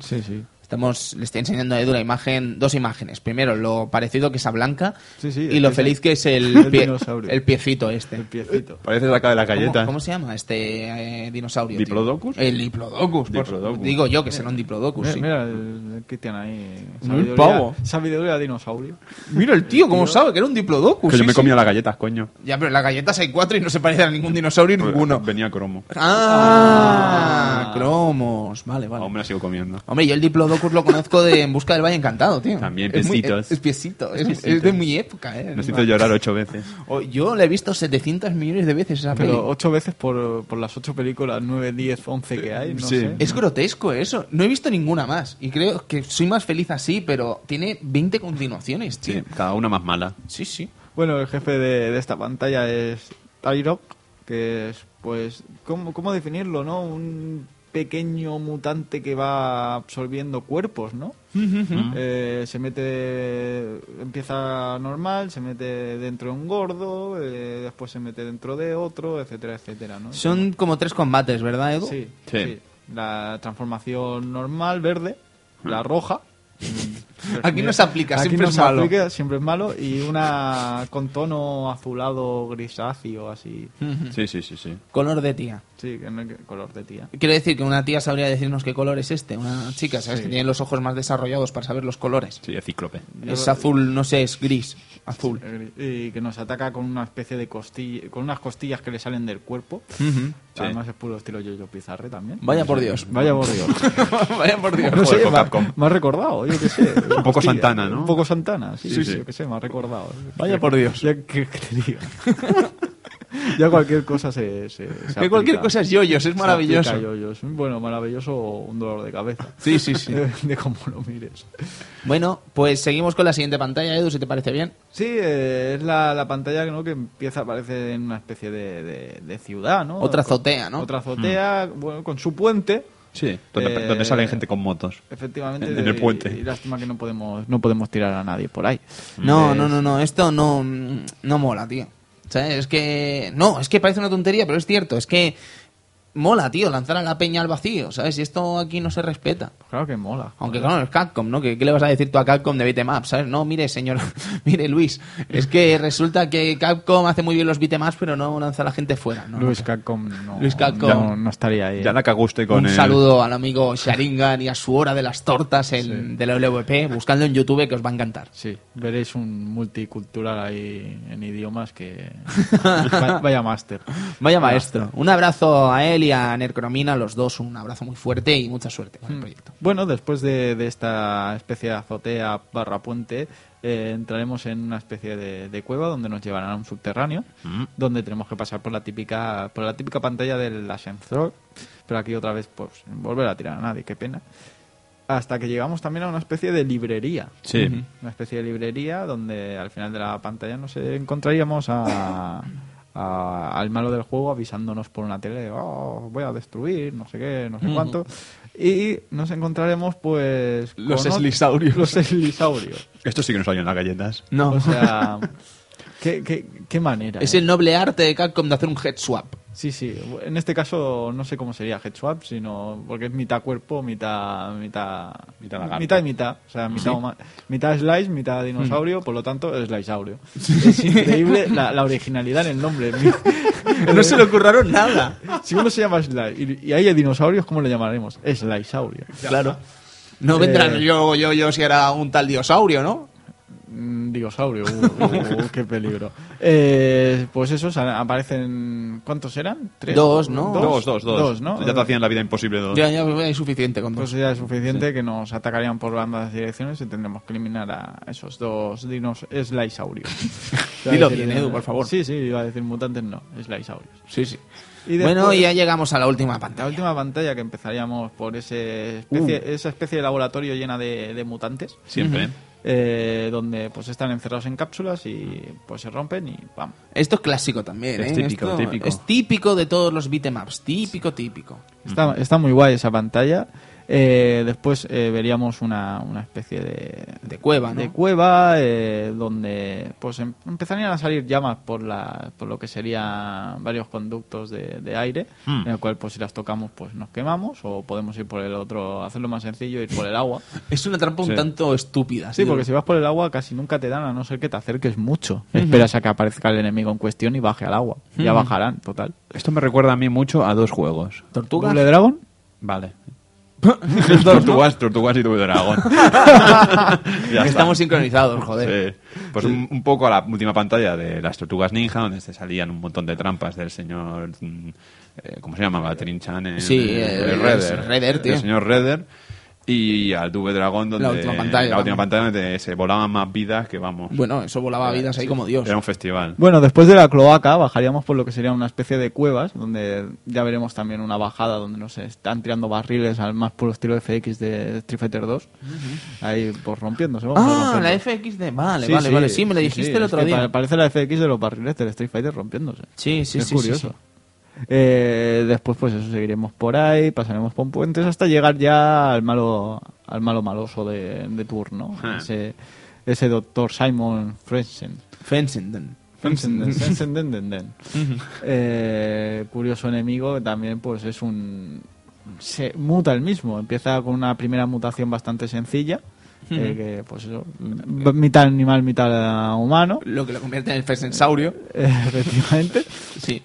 Sí, sí. Estamos, le estoy enseñando a Edu la imagen, dos imágenes. Primero, lo parecido que es a Blanca Sí, sí, y lo es feliz el- que es el, el pie- dinosaurio. el piecito este. El piecito. Parece saca de la ¿Cómo, galleta. cómo se llama este eh, dinosaurio? tío? ¿Diplodocus? El Diplodocus. por-. Digo yo que será un Diplodocus, Mira, sí. mira el, el Cristian ahí. Muy pavo. Sabiduría de dinosaurio. Mira el tío, ¿cómo sabe que era un Diplodocus? que yo me sí. comía las galletas, coño. Ya, pero las galletas hay cuatro y no se parece a ningún dinosaurio ninguno. Venía cromo. Ah, cromos. Vale, vale. Aún me la sigo comiendo. Hombre, yo el Diplodocus lo conozco de En busca del Valle Encantado, tío. También, es muy- piecitos. Es, es piecito, es, Piecitos. es de mi época, eh. Necesito llorar ocho veces. Oh, Yo la he visto 700 millones de veces esa peli. Pero ocho veces por, por las ocho películas, nueve, diez, once que hay. No Sí. sé. Es grotesco eso. No he visto ninguna más. Y creo que soy más feliz así, pero tiene 20 continuaciones, tío. Sí, cada una más mala. Sí, sí. Bueno, el jefe de, de esta pantalla es Tyrok, que es, pues, ¿cómo, ¿cómo definirlo, no? Un pequeño mutante que va absorbiendo cuerpos, ¿no? Eh, se mete, empieza normal, se mete dentro de un gordo, eh, después se mete dentro de otro, etcétera, etcétera, ¿no? Son como tres combates, ¿verdad, Edu? Sí, Sí. sí. La transformación normal, verde, la roja. Aquí no se aplica, Aquí siempre no es se malo. aplica, siempre es malo. Y una con tono azulado, grisáceo, así. Sí, sí, sí, sí. Color de tía. Sí, que no hay que- color de tía. Quiero decir que una tía sabría decirnos qué color es este. Una chica, ¿sabes? Sí. Que tiene los ojos más desarrollados para saber los colores. Sí, de cíclope. Es azul, no sé, es gris. Azul. Y que nos ataca con una especie de costilla, con unas costillas que le salen del cuerpo. Además es puro estilo Yo-Yo Pizarre también. Vaya por Dios. Vaya por Dios. Vaya por Dios. No sé, me me ha recordado, yo qué sé. Un poco Santana, ¿no? Un poco Santana, sí, Sí, sí, sí. yo qué sé, me ha recordado. Vaya por Dios. Ya que, que te diga. ya cualquier cosa se, se, se Que cualquier cosa es yoyos, es maravilloso. yoyos. Bueno, maravilloso o un dolor de cabeza. Sí, sí, sí. De, de cómo lo mires. Bueno, pues seguimos con la siguiente pantalla, Edu, si te parece bien. Sí, eh, es la, la pantalla ¿no? que empieza a aparecer en una especie de, de- de ciudad, ¿no? Otra azotea, ¿no? Otra azotea, bueno, con su puente. Sí, donde, Eh, donde salen gente con motos. Efectivamente. En- en el y- puente. Y, lástima que no podemos, no podemos tirar a nadie por ahí. No, no, no, no, esto no, no mola, tío. Es que. No, es que parece una tontería, pero es cierto. Es que mola, tío, lanzar a la peña al vacío, ¿sabes? Y esto aquí no se respeta. Pues claro que mola. Aunque claro, es Capcom, ¿no? ¿Qué, qué le vas a decir tú a Capcom de beatemaps, sabes? No, mire, señor, mire, Luis, es que resulta que Capcom hace muy bien los beatemaps, pero no lanza a la gente fuera, ¿no? Luis Capcom no, Luis Capcom. no, no estaría ahí. Ya ¿eh? la con Un el... saludo al amigo Sharingan y a su hora de las tortas en, de la LVP, buscando en YouTube que os va a encantar. Sí, veréis un multicultural ahí en idiomas que... Va- Vaya máster. Vaya maestro. Un abrazo a él y a Necromina, los dos, un abrazo muy fuerte y mucha suerte con el Hmm. proyecto. Bueno, después de, de esta especie de azotea barra puente, eh, entraremos en una especie de, de cueva donde nos llevarán a un subterráneo, Mm. donde tenemos que pasar por la típica por la típica pantalla del ascensor, pero aquí otra vez pues volver a tirar a nadie, qué pena. Hasta que llegamos también a una especie de librería. Sí. Una especie de librería donde al final de la pantalla nos encontraríamos a, a- al malo del juego avisándonos por una tele, oh, voy a destruir, no sé qué, no sé cuánto. Y nos encontraremos pues... Los con eslisaurios. Los eslisaurios. Esto sí que nos salió en las galletas. No. O sea, ¿qué, qué, qué manera? es eh? el noble arte de Capcom de hacer un head swap. Sí, sí. En este caso no sé cómo sería head swap, sino porque es mitad cuerpo, mitad mitad Mitad mitad y mitad, o sea, mitad, huma- mitad slice, mitad dinosaurio, por lo tanto sliceaurio. Es increíble la, la originalidad en el nombre. No se le ocurrieron nada. Si uno se llama Slice y, y hay dinosaurios, ¿cómo lo llamaremos? Sliceaurio. Claro. No vendrán Eh. yo, yo, yo si era un tal dinosaurio, ¿no? Mm, Dinosaurio, uh, uh, qué peligro. Eh, pues esos aparecen. ¿Cuántos eran? ¿Tres? Dos, ¿no? Dos, dos, dos. Dos, ¿no? Ya te hacían la vida imposible dos. Ya, ya es suficiente con Pues dos. ya es suficiente que nos atacarían por ambas direcciones y tendremos que eliminar a esos dos dinos a Dilo bien, Edu, por favor. Sí, sí, iba a decir mutantes, no, sliceaurios. Sí, sí. Y Bueno, después- ya llegamos a la última La pantalla. última pantalla que empezaríamos por ese especie, esa especie de laboratorio llena de, de mutantes. Siempre. Eh, donde pues están encerrados en cápsulas y pues se rompen y ¡pam! Esto es clásico también, Es ¿eh? típico, Esto típico. Es típico de todos los beatemaps. Típico, típico. Está, está muy guay esa pantalla. Eh, después eh, veríamos una, una especie de, De cueva, ¿no? de cueva eh, donde pues em- empezarían a salir llamas por la por lo que serían varios conductos de, de aire Hmm. en el cual pues si las tocamos pues nos quemamos o podemos ir por el otro hacerlo más sencillo ir por el agua Es una trampa un Sí. tanto estúpida. sí porque si vas por el agua casi nunca te dan a no ser que te acerques mucho esperas a que aparezca el enemigo en cuestión y baje al agua ya bajarán total Esto me recuerda a mí mucho a dos juegos. ¿Tortugas? ¿Double Dragon? Vale. tortugas, tortugas y tuve dragón. Estamos sincronizados, joder. Sí. Pues un, un poco a la última pantalla de las tortugas ninja, donde se salían un montón de trampas del señor. mm, eh, ¿Cómo se llamaba? Trinchan. Sí, eh, el Redder. Redder, tío. El señor Redder. Y al Tuve Dragón, donde. La última pantalla, La última pantalla donde se volaban más vidas que vamos. Bueno, eso volaba vidas ahí como Dios. Era un festival. Bueno, después de la cloaca bajaríamos por lo que sería una especie de cuevas, donde ya veremos también una bajada donde nos están tirando barriles al más puro estilo FX de Street Fighter 2. Ahí pues rompiéndose. vamos, Ah, rompiendo. la FXD. Vale, Sí, vale, sí, vale. Sí, me lo dijiste sí, el es otro que día. pa- Parece la FX de los barriles del Street Fighter rompiéndose. Sí, sí, es sí, curioso. Eh, después pues eso seguiremos por ahí, pasaremos por puentes hasta llegar ya al malo al malo maloso de, de turno, Ah. ese ese doctor Simon Frensen. Fensenden. Fensenden, Fensenden. Eh, curioso enemigo también pues es un se muta el mismo empieza con una primera mutación bastante sencilla eh, que pues eso mitad animal mitad humano Lo que lo convierte en el Fensensaurio. eh, efectivamente Sí.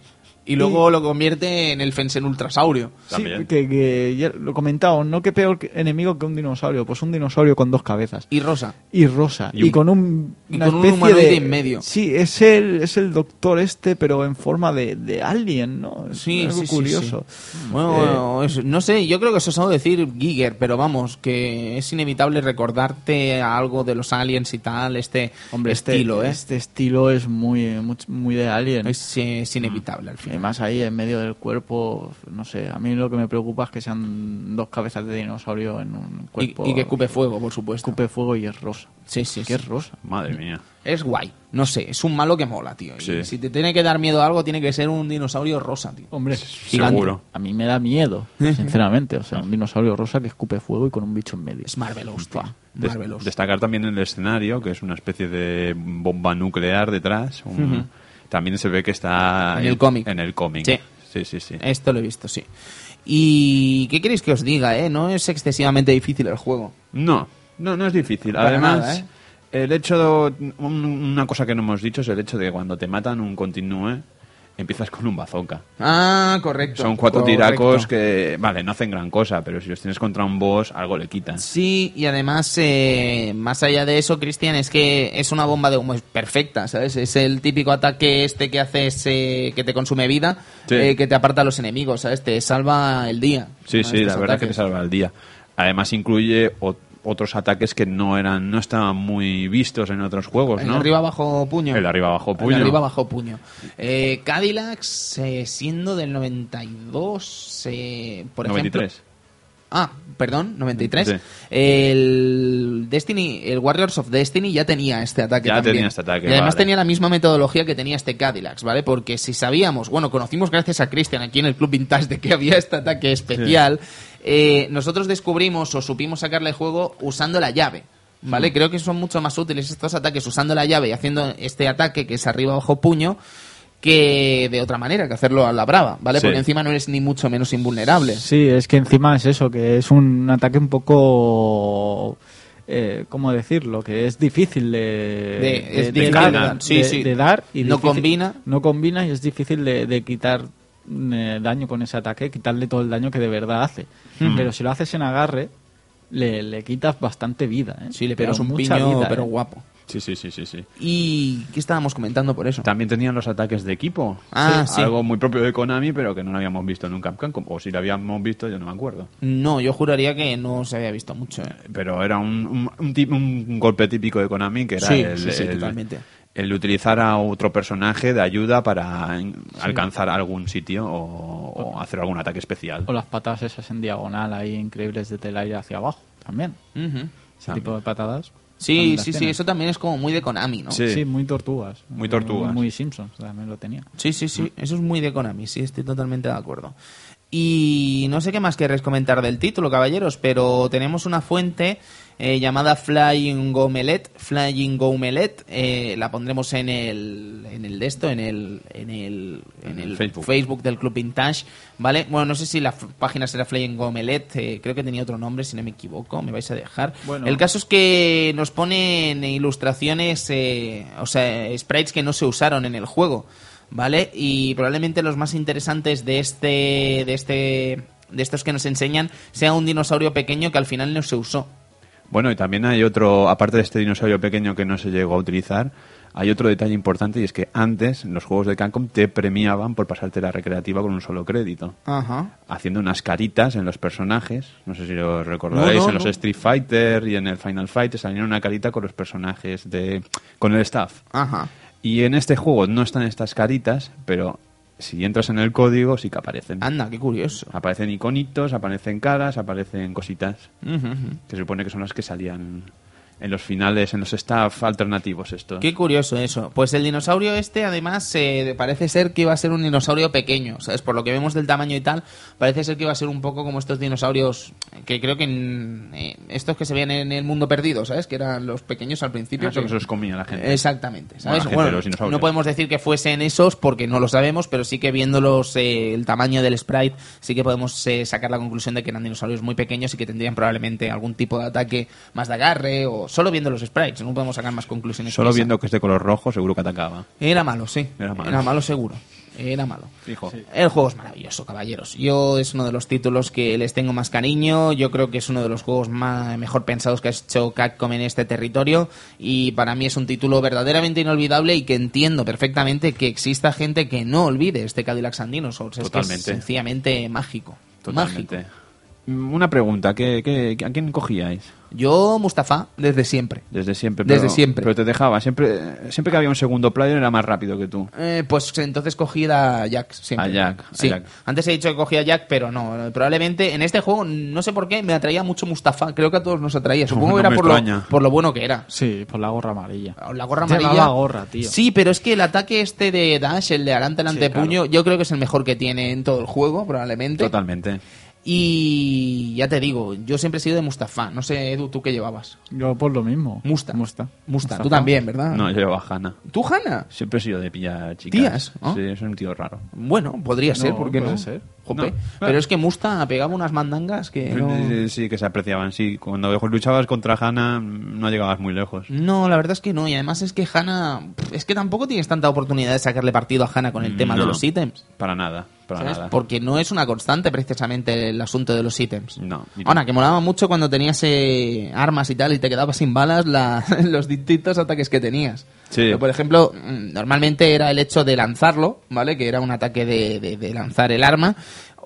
Y luego lo convierte en el Fensen Ultrasaurio. Sí, que, que ya lo he comentado, no que peor enemigo que un dinosaurio, pues un dinosaurio con dos cabezas. Y Rosa. Y rosa. Y Y, un- con un, y una con un especie humanoide de... en medio. Sí, es el, es el doctor este, pero en forma de, de alien, ¿no? Es Sí, algo sí, sí, curioso. Bueno, es- no sé, yo creo que eso es algo decir Giger, pero vamos, que es inevitable recordarte a algo de los aliens y tal, este Hombre, este- estilo, ¿eh? Este estilo es muy, muy, muy de alien. Es, es inevitable al Y más ahí en medio del cuerpo, no sé, a mí lo que me preocupa es que sean dos cabezas de dinosaurio en un cuerpo. y que escupe fuego, por supuesto. escupe fuego y es rosa. Sí, sí, Que sí. es rosa. Madre mía. Es guay. No sé, es un malo que mola, tío. Y Sí. si te tiene que dar miedo a algo, tiene que ser un dinosaurio rosa, tío. Hombre, Gigante. Seguro. A mí me da miedo, sinceramente. O sea, un dinosaurio rosa que escupe fuego y con un bicho en medio. Es Marvelous, tío. Des- Marvelous. destacar también el escenario, que es una especie de bomba nuclear detrás. un- También se ve que está En el cómic. En el cómic. Sí. Sí, sí, sí. Esto lo he visto, sí. ¿Y qué queréis que os diga, eh? No es excesivamente difícil el juego. No, no, no es difícil. Para Además, nada, ¿eh? el hecho, un- una cosa que no hemos dicho es el hecho de que cuando te matan un continúe, empiezas con un bazooka. Ah, correcto. Son cuatro correcto. tiracos que, vale, no hacen gran cosa, pero si los tienes contra un boss, algo le quitan. Sí, y además, eh, más allá de eso, Cristian, es que es una bomba de humo es perfecta, ¿sabes? Es el típico ataque este que haces eh, que te consume vida, Sí. eh, que te aparta a los enemigos, ¿sabes? Te salva el día. Sí, sí, la verdad que te ataques. salva el día. Además incluye o- otros ataques que no eran, no estaban muy vistos en otros juegos, El ¿no? arriba abajo puño. El arriba abajo puño. El arriba abajo puño. Eh, Cadillacs, eh, siendo del 92, eh, por 93. ejemplo. Ah, perdón, 93. Sí. El Destiny, el Warriors of Destiny ya tenía este ataque Ya también. tenía este ataque, Y además vale. tenía la misma metodología que tenía este Cadillacs, ¿vale? Porque si sabíamos, bueno, conocimos gracias a Christian aquí en el Club Vintage de que había este ataque especial, eh, nosotros descubrimos o supimos sacarle juego usando la llave. ¿Vale? Creo que son mucho más útiles estos ataques usando la llave y haciendo este ataque que es arriba abajo puño que de otra manera, que hacerlo a la brava, ¿vale? Sí. Porque encima no eres ni mucho menos invulnerable. Sí, es que encima es eso, que es un ataque un poco... Eh, ¿Cómo decirlo? Que es difícil de, De- es difícil dar, de dar, sí, de- sí. de dar y No difícil- combina. No combina y es difícil de quitar eh, daño con ese ataque, quitarle todo el daño que de verdad hace. Hmm. Pero si lo haces en agarre, le, le quitas bastante vida. ¿eh? Sí, le Pero pegas un mucha piño, vida, pero ¿eh? guapo. Sí, sí, sí, sí, sí. ¿Y qué estábamos comentando por eso? También tenían los ataques de equipo. Ah, sí. Algo muy propio de Konami, pero que no lo habíamos visto nunca en Capcom. O si lo habíamos visto, yo no me acuerdo. No, yo juraría que no se había visto mucho. ¿eh? Pero era un, un, un tip- un golpe típico de Konami, que era Sí, el, sí, sí, el- totalmente. El utilizar a otro personaje de ayuda para en- alcanzar algún sitio o, o hacer algún ataque especial. O las patadas esas en diagonal ahí increíbles desde el aire hacia abajo también. Ujú. Ese tipo de patadas. Sí, también sí, sí, eso también es como muy de Konami, ¿no? Sí. Sí, muy tortugas. Muy tortugas. Muy Simpsons, también lo tenía. Sí, sí, sí, eso es muy de Konami, sí, estoy totalmente de acuerdo. Y no sé qué más queréis comentar del título, caballeros, pero tenemos una fuente eh, llamada Flying Gomelet, Flying Gomelet, eh, la pondremos en el, en el de esto, en el, en el, en el Facebook. del Club Vintage, ¿vale? Bueno, no sé si la página será Flying Gomelet, eh, creo que tenía otro nombre, si no me equivoco, me vais a dejar. Bueno. El caso es que nos ponen ilustraciones, eh, o sea, sprites que no se usaron en el juego, ¿vale? Y probablemente los más interesantes de este, de este, de estos que nos enseñan sea un dinosaurio pequeño que al final no se usó. Bueno, y también hay otro, aparte de este dinosaurio pequeño que no se llegó a utilizar, hay otro detalle importante y es que antes en los juegos de Capcom te premiaban por pasarte la recreativa con un solo crédito. Ajá. haciendo unas caritas en los personajes. No sé si lo recordaréis, No, no, en los no. Street Fighter y en el Final Fight te salían una carita con los personajes de con el staff. Ajá. Y en este juego no están estas caritas, pero si entras en el código sí que aparecen. Anda, qué curioso. Aparecen iconitos, aparecen caras, aparecen cositas que se supone que son las que salían en los finales, en los staff alternativos estos. Qué curioso eso. Pues el dinosaurio este, además, eh, parece ser que iba a ser un dinosaurio pequeño, ¿sabes? Por lo que vemos del tamaño y tal, parece ser que iba a ser un poco como estos dinosaurios que creo que en, eh, estos que se veían en el mundo perdido, ¿sabes? Que eran los pequeños al principio. Ah, que- que se los comía la gente. Exactamente, Bueno, ¿sabes? gente, Bueno, no podemos decir que fuesen esos porque no lo sabemos, pero sí que viéndolos eh, el tamaño del sprite, sí que podemos eh, sacar la conclusión de que eran dinosaurios muy pequeños y que tendrían probablemente algún tipo de ataque más de agarre o solo viendo los sprites, no podemos sacar más conclusiones. Solo viendo que es de color rojo seguro que atacaba. Era malo, sí. Era malo. seguro. Era malo. Fijo. El juego es maravilloso, caballeros. Yo es uno de los títulos que les tengo más cariño. Yo creo que es uno de los juegos más, mejor pensados que ha hecho Capcom en este territorio. Y para mí es un título verdaderamente inolvidable y que entiendo perfectamente que exista gente que no olvide este Cadillac and Dinosaurs. Es que es sencillamente mágico. Totalmente. Mágico. Mm, Una pregunta, ¿qué, qué, a quién cogíais? Yo, Mustafa, desde siempre. Desde siempre. Desde pero- siempre. Pero te dejaba. Siempre, siempre que había un segundo player era más rápido que tú. Eh, pues entonces cogí a Jack siempre. A Jack, a Sí. Jack. Antes he dicho que cogía a Jack, pero no. Probablemente en este juego, no sé por qué, me atraía mucho Mustafa. Creo que a todos nos atraía. Supongo No que era por lo, por lo bueno que era. Sí, por la gorra amarilla. La gorra amarilla. gorra, tío. Sí, pero es que el ataque este de Dash, el de adelante Sí, antepuño, yo creo que es el mejor que tiene en todo el juego, probablemente. Totalmente. Y ya te digo, yo siempre he sido de Mustafa. No sé, Edu, ¿tú qué llevabas? Yo por lo mismo. Musta. Musta. Musta, Mustafa. tú también, ¿verdad? No, yo llevo a Hanna. ¿Tú, Hanna? Siempre he sido de pillar chicas. ¿Tías? Sí, es un tío raro. Bueno, podría ser, No, ¿por qué puede no? ser. Jope. No. Pero es que Musta pegaba unas mandangas que no... Sí, Sí, que se apreciaban, sí. Cuando luchabas contra Hanna no llegabas muy lejos. No, la verdad es que no. Y además es que Hanna... Es que tampoco tienes tanta oportunidad de sacarle partido a Hanna con el tema de los ítems. Para nada, para ¿sabes? nada. Porque no es una constante precisamente el asunto de los ítems. No. Ahora, que molaba mucho cuando tenías eh, armas y tal y te quedabas sin balas la- los distintos ataques que tenías. Sí. Pero, por ejemplo, mm, normalmente era el hecho de lanzarlo, ¿vale? Que era un ataque de, de- de lanzar el arma.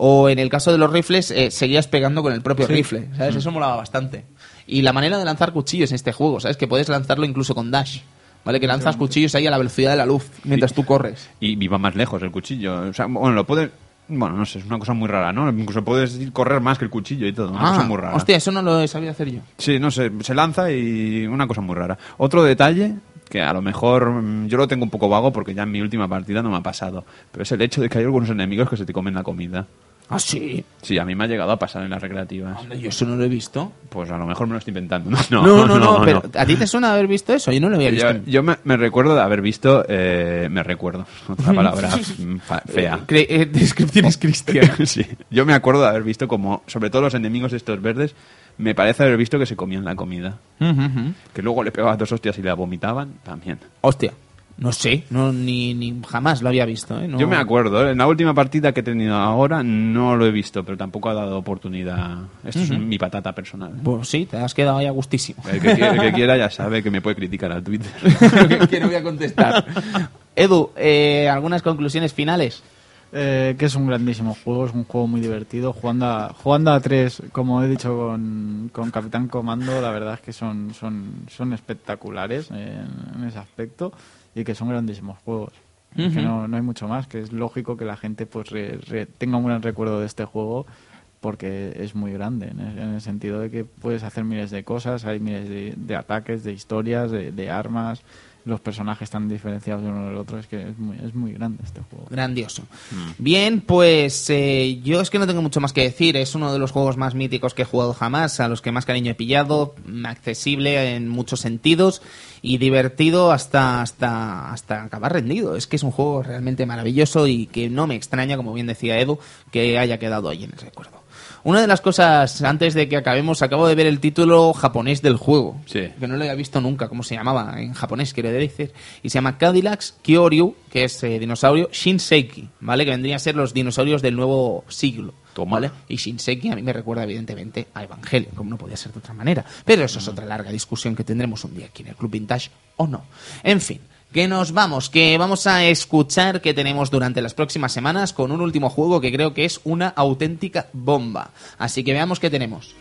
O en el caso de los rifles, eh, seguías pegando con el propio rifle, ¿sabes? Eso molaba bastante. Y la manera de lanzar cuchillos en este juego, ¿sabes? Que puedes lanzarlo incluso con dash. ¿Vale? Que lanzas cuchillos ahí a la velocidad de la luz mientras tú corres. Y viva más lejos el cuchillo. O sea, bueno, lo puedes... Bueno, no sé, es una cosa muy rara, ¿no? Incluso puedes ir- correr más que el cuchillo y todo. Una cosa muy rara. Ah, hostia, eso no lo he sabido hacer yo. Sí, no sé, se lanza y una cosa muy rara. Otro detalle que a lo mejor mm, yo lo tengo un poco vago porque ya en mi última partida no me ha pasado, pero es el hecho de que hay algunos enemigos que se te comen la comida. Ah, sí. Sí, a mí me ha llegado a pasar en las recreativas. Hombre, yo eso no lo he visto. Pues a lo mejor me lo estoy inventando. No, No, no, no, pero ¿a ti te suena haber visto eso? Yo no lo había visto. Yo, yo me, me recuerdo de haber visto, eh, me recuerdo, otra palabra fea. Cre- eh, descripciones cristianas. Sí. Yo me acuerdo de haber visto como, sobre todo los enemigos estos verdes, me parece haber visto que se comían la comida. Que luego le pegabas dos hostias y la vomitaban, también. Hostia, no sé, no, ni, ni jamás lo había visto. ¿eh? No- Yo me acuerdo, ¿eh? en la última partida que he tenido ahora no lo he visto, pero tampoco ha dado oportunidad. Esto es mi patata personal. Pues sí, te has quedado ahí a gustísimo. El que, quiera, el que quiera ya sabe que me puede criticar al Twitter. que, que no voy a contestar. Edu, eh, ¿algunas conclusiones finales? Eh, que es un grandísimo juego, es un juego muy divertido. Jugando a, jugando a tres, como he dicho con, con Capitán Comando, la verdad es que son, son, son espectaculares en, en ese aspecto y que son grandísimos juegos. Que no, no hay mucho más, que es lógico que la gente pues re- re- tenga un gran recuerdo de este juego porque es muy grande, en el, en el sentido de que puedes hacer miles de cosas, hay miles de, de ataques, de historias, de, de armas, los personajes están diferenciados de uno del otro, es que es muy, es muy grande este juego. Grandioso. Bien, pues eh, yo es que no tengo mucho más que decir. Es uno de los juegos más míticos que he jugado jamás, a los que más cariño he pillado, accesible en muchos sentidos y divertido hasta, hasta, hasta acabar rendido. Es que es un juego realmente maravilloso y que no me extraña, como bien decía Edu, que haya quedado ahí en el recuerdo. Una de las cosas, antes de que acabemos, acabo de ver el título japonés del juego. Sí. Que no lo había visto nunca, cómo se llamaba en japonés, quiero decir. Y se llama Cadillacs Kyoryu, que es eh, dinosaurio, Shinseki, ¿vale? Que vendrían a ser los dinosaurios del nuevo siglo. Toma. ¿Vale? Y Shinseki a mí me recuerda, evidentemente, a Evangelion, como no podía ser de otra manera. Pero eso es otra larga discusión que tendremos un día aquí en el Club Vintage, o no. En fin. Que nos vamos, que vamos a escuchar que tenemos durante las próximas semanas con un último juego que creo que es una auténtica bomba. Así que veamos qué tenemos.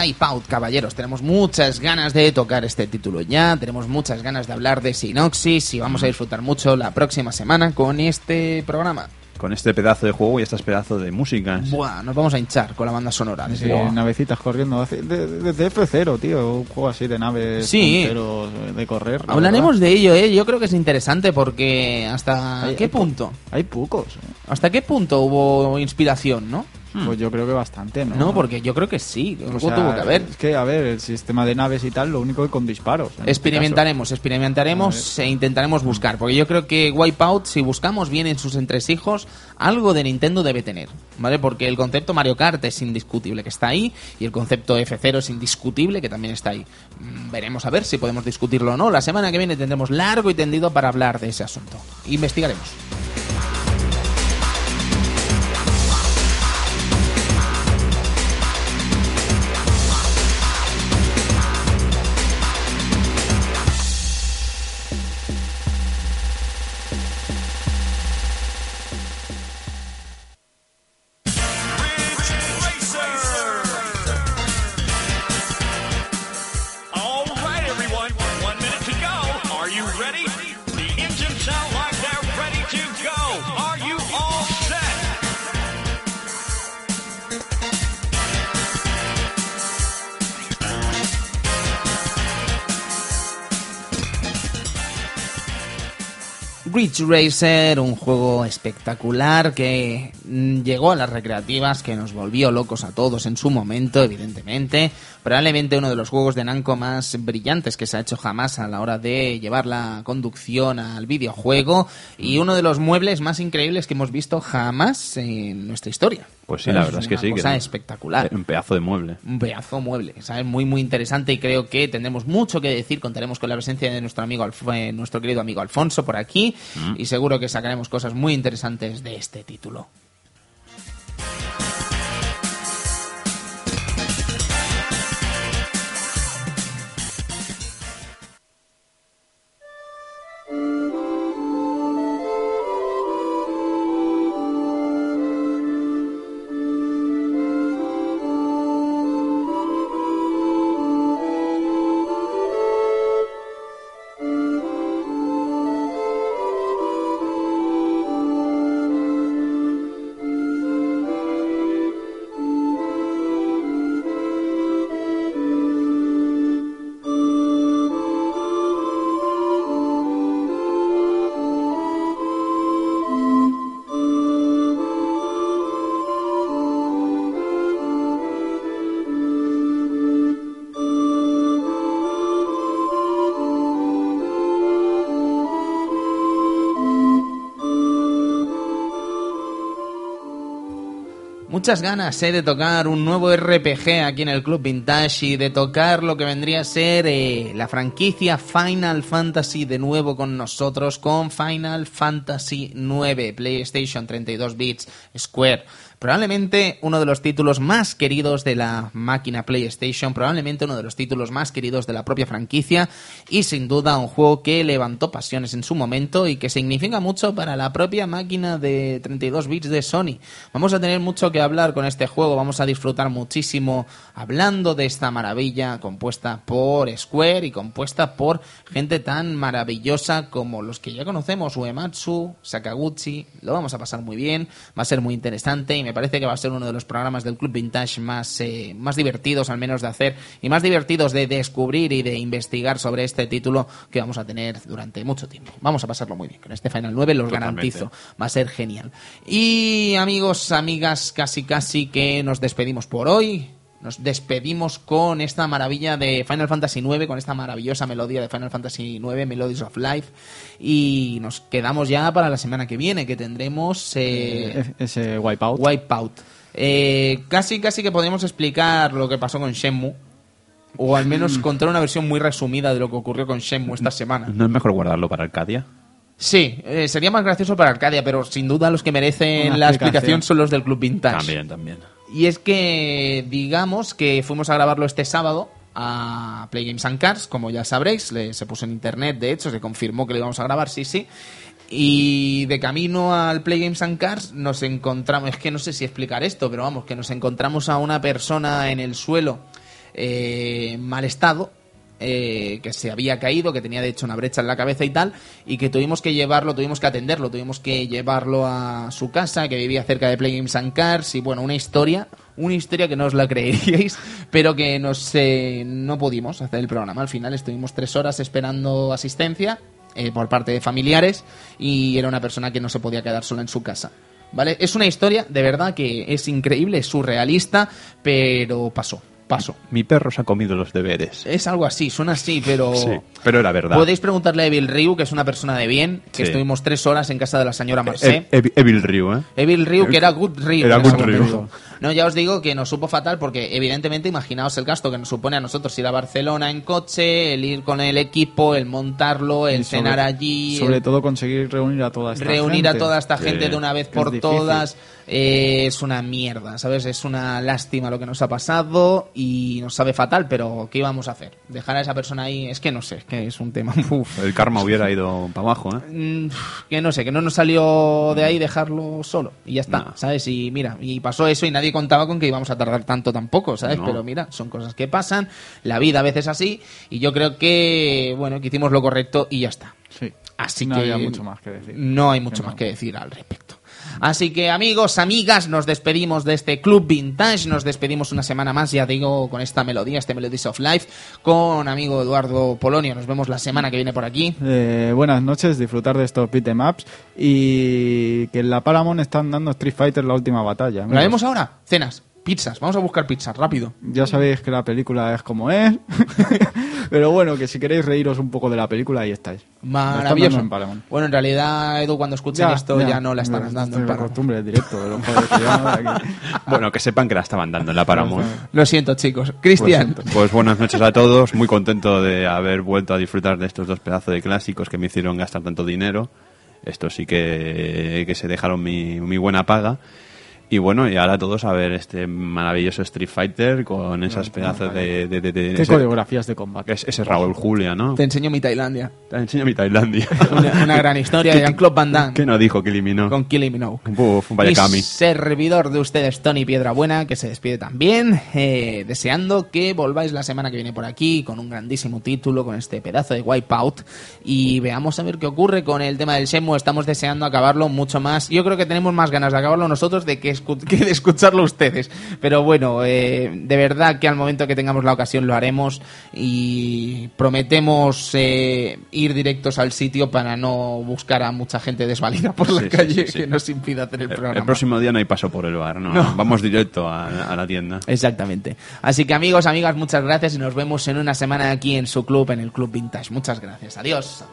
Wipeout, caballeros. Tenemos muchas ganas de tocar este título ya. Tenemos muchas ganas de hablar de Sinoxis y vamos a disfrutar mucho la próxima semana con este programa. con este pedazo de juego y estas pedazos de músicas. Buah, nos vamos a hinchar con la banda sonora. Sí, navecitas corriendo. Desde F0, tío. Un juego así de naves Sí. de correr. la Hablaremos verdad. de ello, ¿eh? Yo creo que es interesante porque hasta Hay- qué hay po- punto, Hay pocos. ¿eh? hasta qué punto hubo inspiración, ¿no? Pues yo creo que bastante, ¿no? No, porque yo creo que sí, O algo sea, tuvo que haber. Es que, a ver, el sistema de naves y tal, lo único que con disparos. este Experimentaremos, experimentaremos e intentaremos buscar, porque yo creo que Wipeout, si buscamos bien en sus entresijos, algo de Nintendo debe tener, ¿vale? Porque el concepto Mario Kart es indiscutible que está ahí, y el concepto F0 es indiscutible que también está ahí. Mm, Veremos a ver si podemos discutirlo o no. La semana que viene tendremos largo y tendido para hablar de ese asunto. Investigaremos. Ridge Racer, un juego espectacular que mm, llegó a las recreativas, que nos volvió locos a todos en su momento, evidentemente. Probablemente uno de los juegos de Namco más brillantes que se ha hecho jamás a la hora de llevar la conducción al videojuego y uno de los muebles más increíbles que hemos visto jamás en nuestra historia. Pues sí, la verdad es que sí. cosa espectacular Un pedazo de mueble. un pedazo mueble, ¿sabes? Muy, muy interesante y creo que tendremos mucho que decir. Contaremos con la presencia de nuestro amigo, Alf- eh, nuestro querido amigo Alfonso por aquí y seguro que sacaremos cosas muy interesantes de este título. Muchas ganas eh, de tocar un nuevo RPG aquí en el Club Vintage y de tocar lo que vendría a ser eh, la franquicia Final Fantasy de nuevo con nosotros con Final Fantasy 9, PlayStation 32 bits, Square. Probablemente uno de los títulos más queridos de la máquina PlayStation, probablemente uno de los títulos más queridos de la propia franquicia y sin duda un juego que levantó pasiones en su momento y que significa mucho para la propia máquina de 32 bits de Sony. Vamos a tener mucho que hablar con este juego, vamos a disfrutar muchísimo hablando de esta maravilla compuesta por Square y compuesta por gente tan maravillosa como los que ya conocemos, Uematsu, Sakaguchi, lo vamos a pasar muy bien, va a ser muy interesante y me parece que va a ser uno de los programas del Club Vintage más, eh, más divertidos al menos de hacer y más divertidos de descubrir y de investigar sobre este título que vamos a tener durante mucho tiempo. Vamos a pasarlo muy bien con este Final 9, los Totalmente. garantizo, va a ser genial. Y amigos, amigas, casi casi que nos despedimos por hoy. Nos despedimos con esta maravilla de Final Fantasy IX, con esta maravillosa melodía de Final Fantasy IX, Melodies of Life. Y nos quedamos ya para la semana que viene, que tendremos eh, E- Ese Wipeout. Wipeout. Eh, casi, casi que podríamos explicar lo que pasó con Shenmue. O al menos Mm. contar una versión muy resumida de lo que ocurrió con Shenmue esta semana. ¿No es mejor guardarlo para Arcadia? Sí, eh, sería más gracioso para Arcadia, pero sin duda los que merecen Una la explicación. explicación son los del Club Vintage. También, también. Y es que, digamos que fuimos a grabarlo este sábado a Play Games and Cars, como ya sabréis, le- se puso en internet, de hecho, se confirmó que lo íbamos a grabar, sí, sí. Y de camino al Play Games and Cars nos encontramos, es que no sé si explicar esto, pero vamos, que nos encontramos a una persona en el suelo eh, en mal estado eh, que se había caído, que tenía de hecho una brecha en la cabeza y tal, y que tuvimos que llevarlo, tuvimos que atenderlo, tuvimos que llevarlo a su casa, que vivía cerca de Play Games and Cars, y bueno, una historia, una historia que no os la creeríais, pero que nos, eh, no pudimos hacer el programa. Al final estuvimos tres horas esperando asistencia eh, por parte de familiares y era una persona que no se podía quedar sola en su casa. ¿Vale? Es una historia de verdad que es increíble, es surrealista, pero pasó, pasó. Mi perro se ha comido los deberes. Es algo así, suena así, pero... Sí, pero era verdad. Podéis preguntarle a Evil Ryu, que es una persona de bien, que Sí. estuvimos tres horas en casa de la señora Marcé. E- e- Evil Ryu, ¿eh? Evil Ryu, que era Good Ryu. Era Good Ryu. No, ya os digo que nos supo fatal porque, evidentemente, imaginaos el gasto que nos supone a nosotros ir a Barcelona en coche, el ir con el equipo, el montarlo, el sobre- cenar allí, Sobre el todo conseguir reunir a toda esta reunir a gente. toda esta Sí. gente de una vez por difícil. todas. Eh, es una mierda, ¿sabes? Es una lástima lo que nos ha pasado y nos sabe fatal, pero ¿qué íbamos a hacer? Dejar a esa persona ahí, es que no sé, es que es un tema... uf. El karma hubiera ido para abajo, ¿eh? Mm, que no sé, que no nos salió de ahí dejarlo solo y ya está, No. ¿sabes? Y mira, y pasó eso y nadie contaba con que íbamos a tardar tanto tampoco, ¿sabes? No. Pero mira, son cosas que pasan, la vida a veces así y yo creo que, bueno, que hicimos lo correcto y ya está. Sí. Así no que había mucho más que decir. No hay mucho Que no. más que decir al respecto. Así que amigos, amigas, nos despedimos de este Club Vintage, nos despedimos una semana más, ya digo, con esta melodía, este Melodies of Life, con amigo Eduardo Polonio. Nos vemos la semana que viene por aquí. Eh, buenas noches, disfrutar de estos beat 'em ups y que en la Paramount están dando Street Fighter la última batalla. ¿La vemos ahora? Cenas, pizzas, vamos a buscar pizzas, rápido. Ya sabéis que la película es como es, pero bueno, que si queréis reíros un poco de la película, ahí estáis. Maravilloso. en Paramount. Bueno, en realidad, Edu, cuando escuchen esto ya, no la están Esto dando es en la costumbre directo, pero joder, que de aquí. Bueno, que sepan que la estaban dando en la Paramount. Lo siento, chicos. Cristian, Pues buenas noches a todos, muy contento de haber vuelto a disfrutar de estos dos pedazos de clásicos que me hicieron gastar tanto dinero. Estos sí que, que se dejaron mi, mi buena paga. Y bueno, y ahora todos a ver este maravilloso Street Fighter con esas pedazos de... de, de- de- ¿Qué ese, coreografías de combate? ese, ese Raúl Julia, ¿no? te enseño mi Tailandia. Te enseño mi Tailandia. Una, una gran historia de Jean-Claude Van Damme. ¿Qué no dijo que eliminó? con Me Now. Uf, vaya Cami. servidor de ustedes, Tony Piedrabuena, que se despide también, eh, deseando que volváis la semana que viene por aquí con un grandísimo título, con este pedazo de Wipeout, y veamos a ver qué ocurre con el tema del Shenmue. Estamos deseando acabarlo mucho más. Yo creo que tenemos más ganas de acabarlo nosotros de que, que de escucharlo ustedes. Pero bueno, eh, de verdad que al momento que tengamos la ocasión lo haremos y prometemos eh, ir directos al sitio para no buscar a mucha gente desvalida por la Sí, calle sí, sí. que nos impida hacer el programa. el próximo día no hay paso por el bar, no. No. Vamos directo a, a la tienda. Exactamente. Así que amigos, amigas, muchas gracias y nos vemos en una semana aquí en su club, en el Club Vintage. Muchas gracias. Adiós.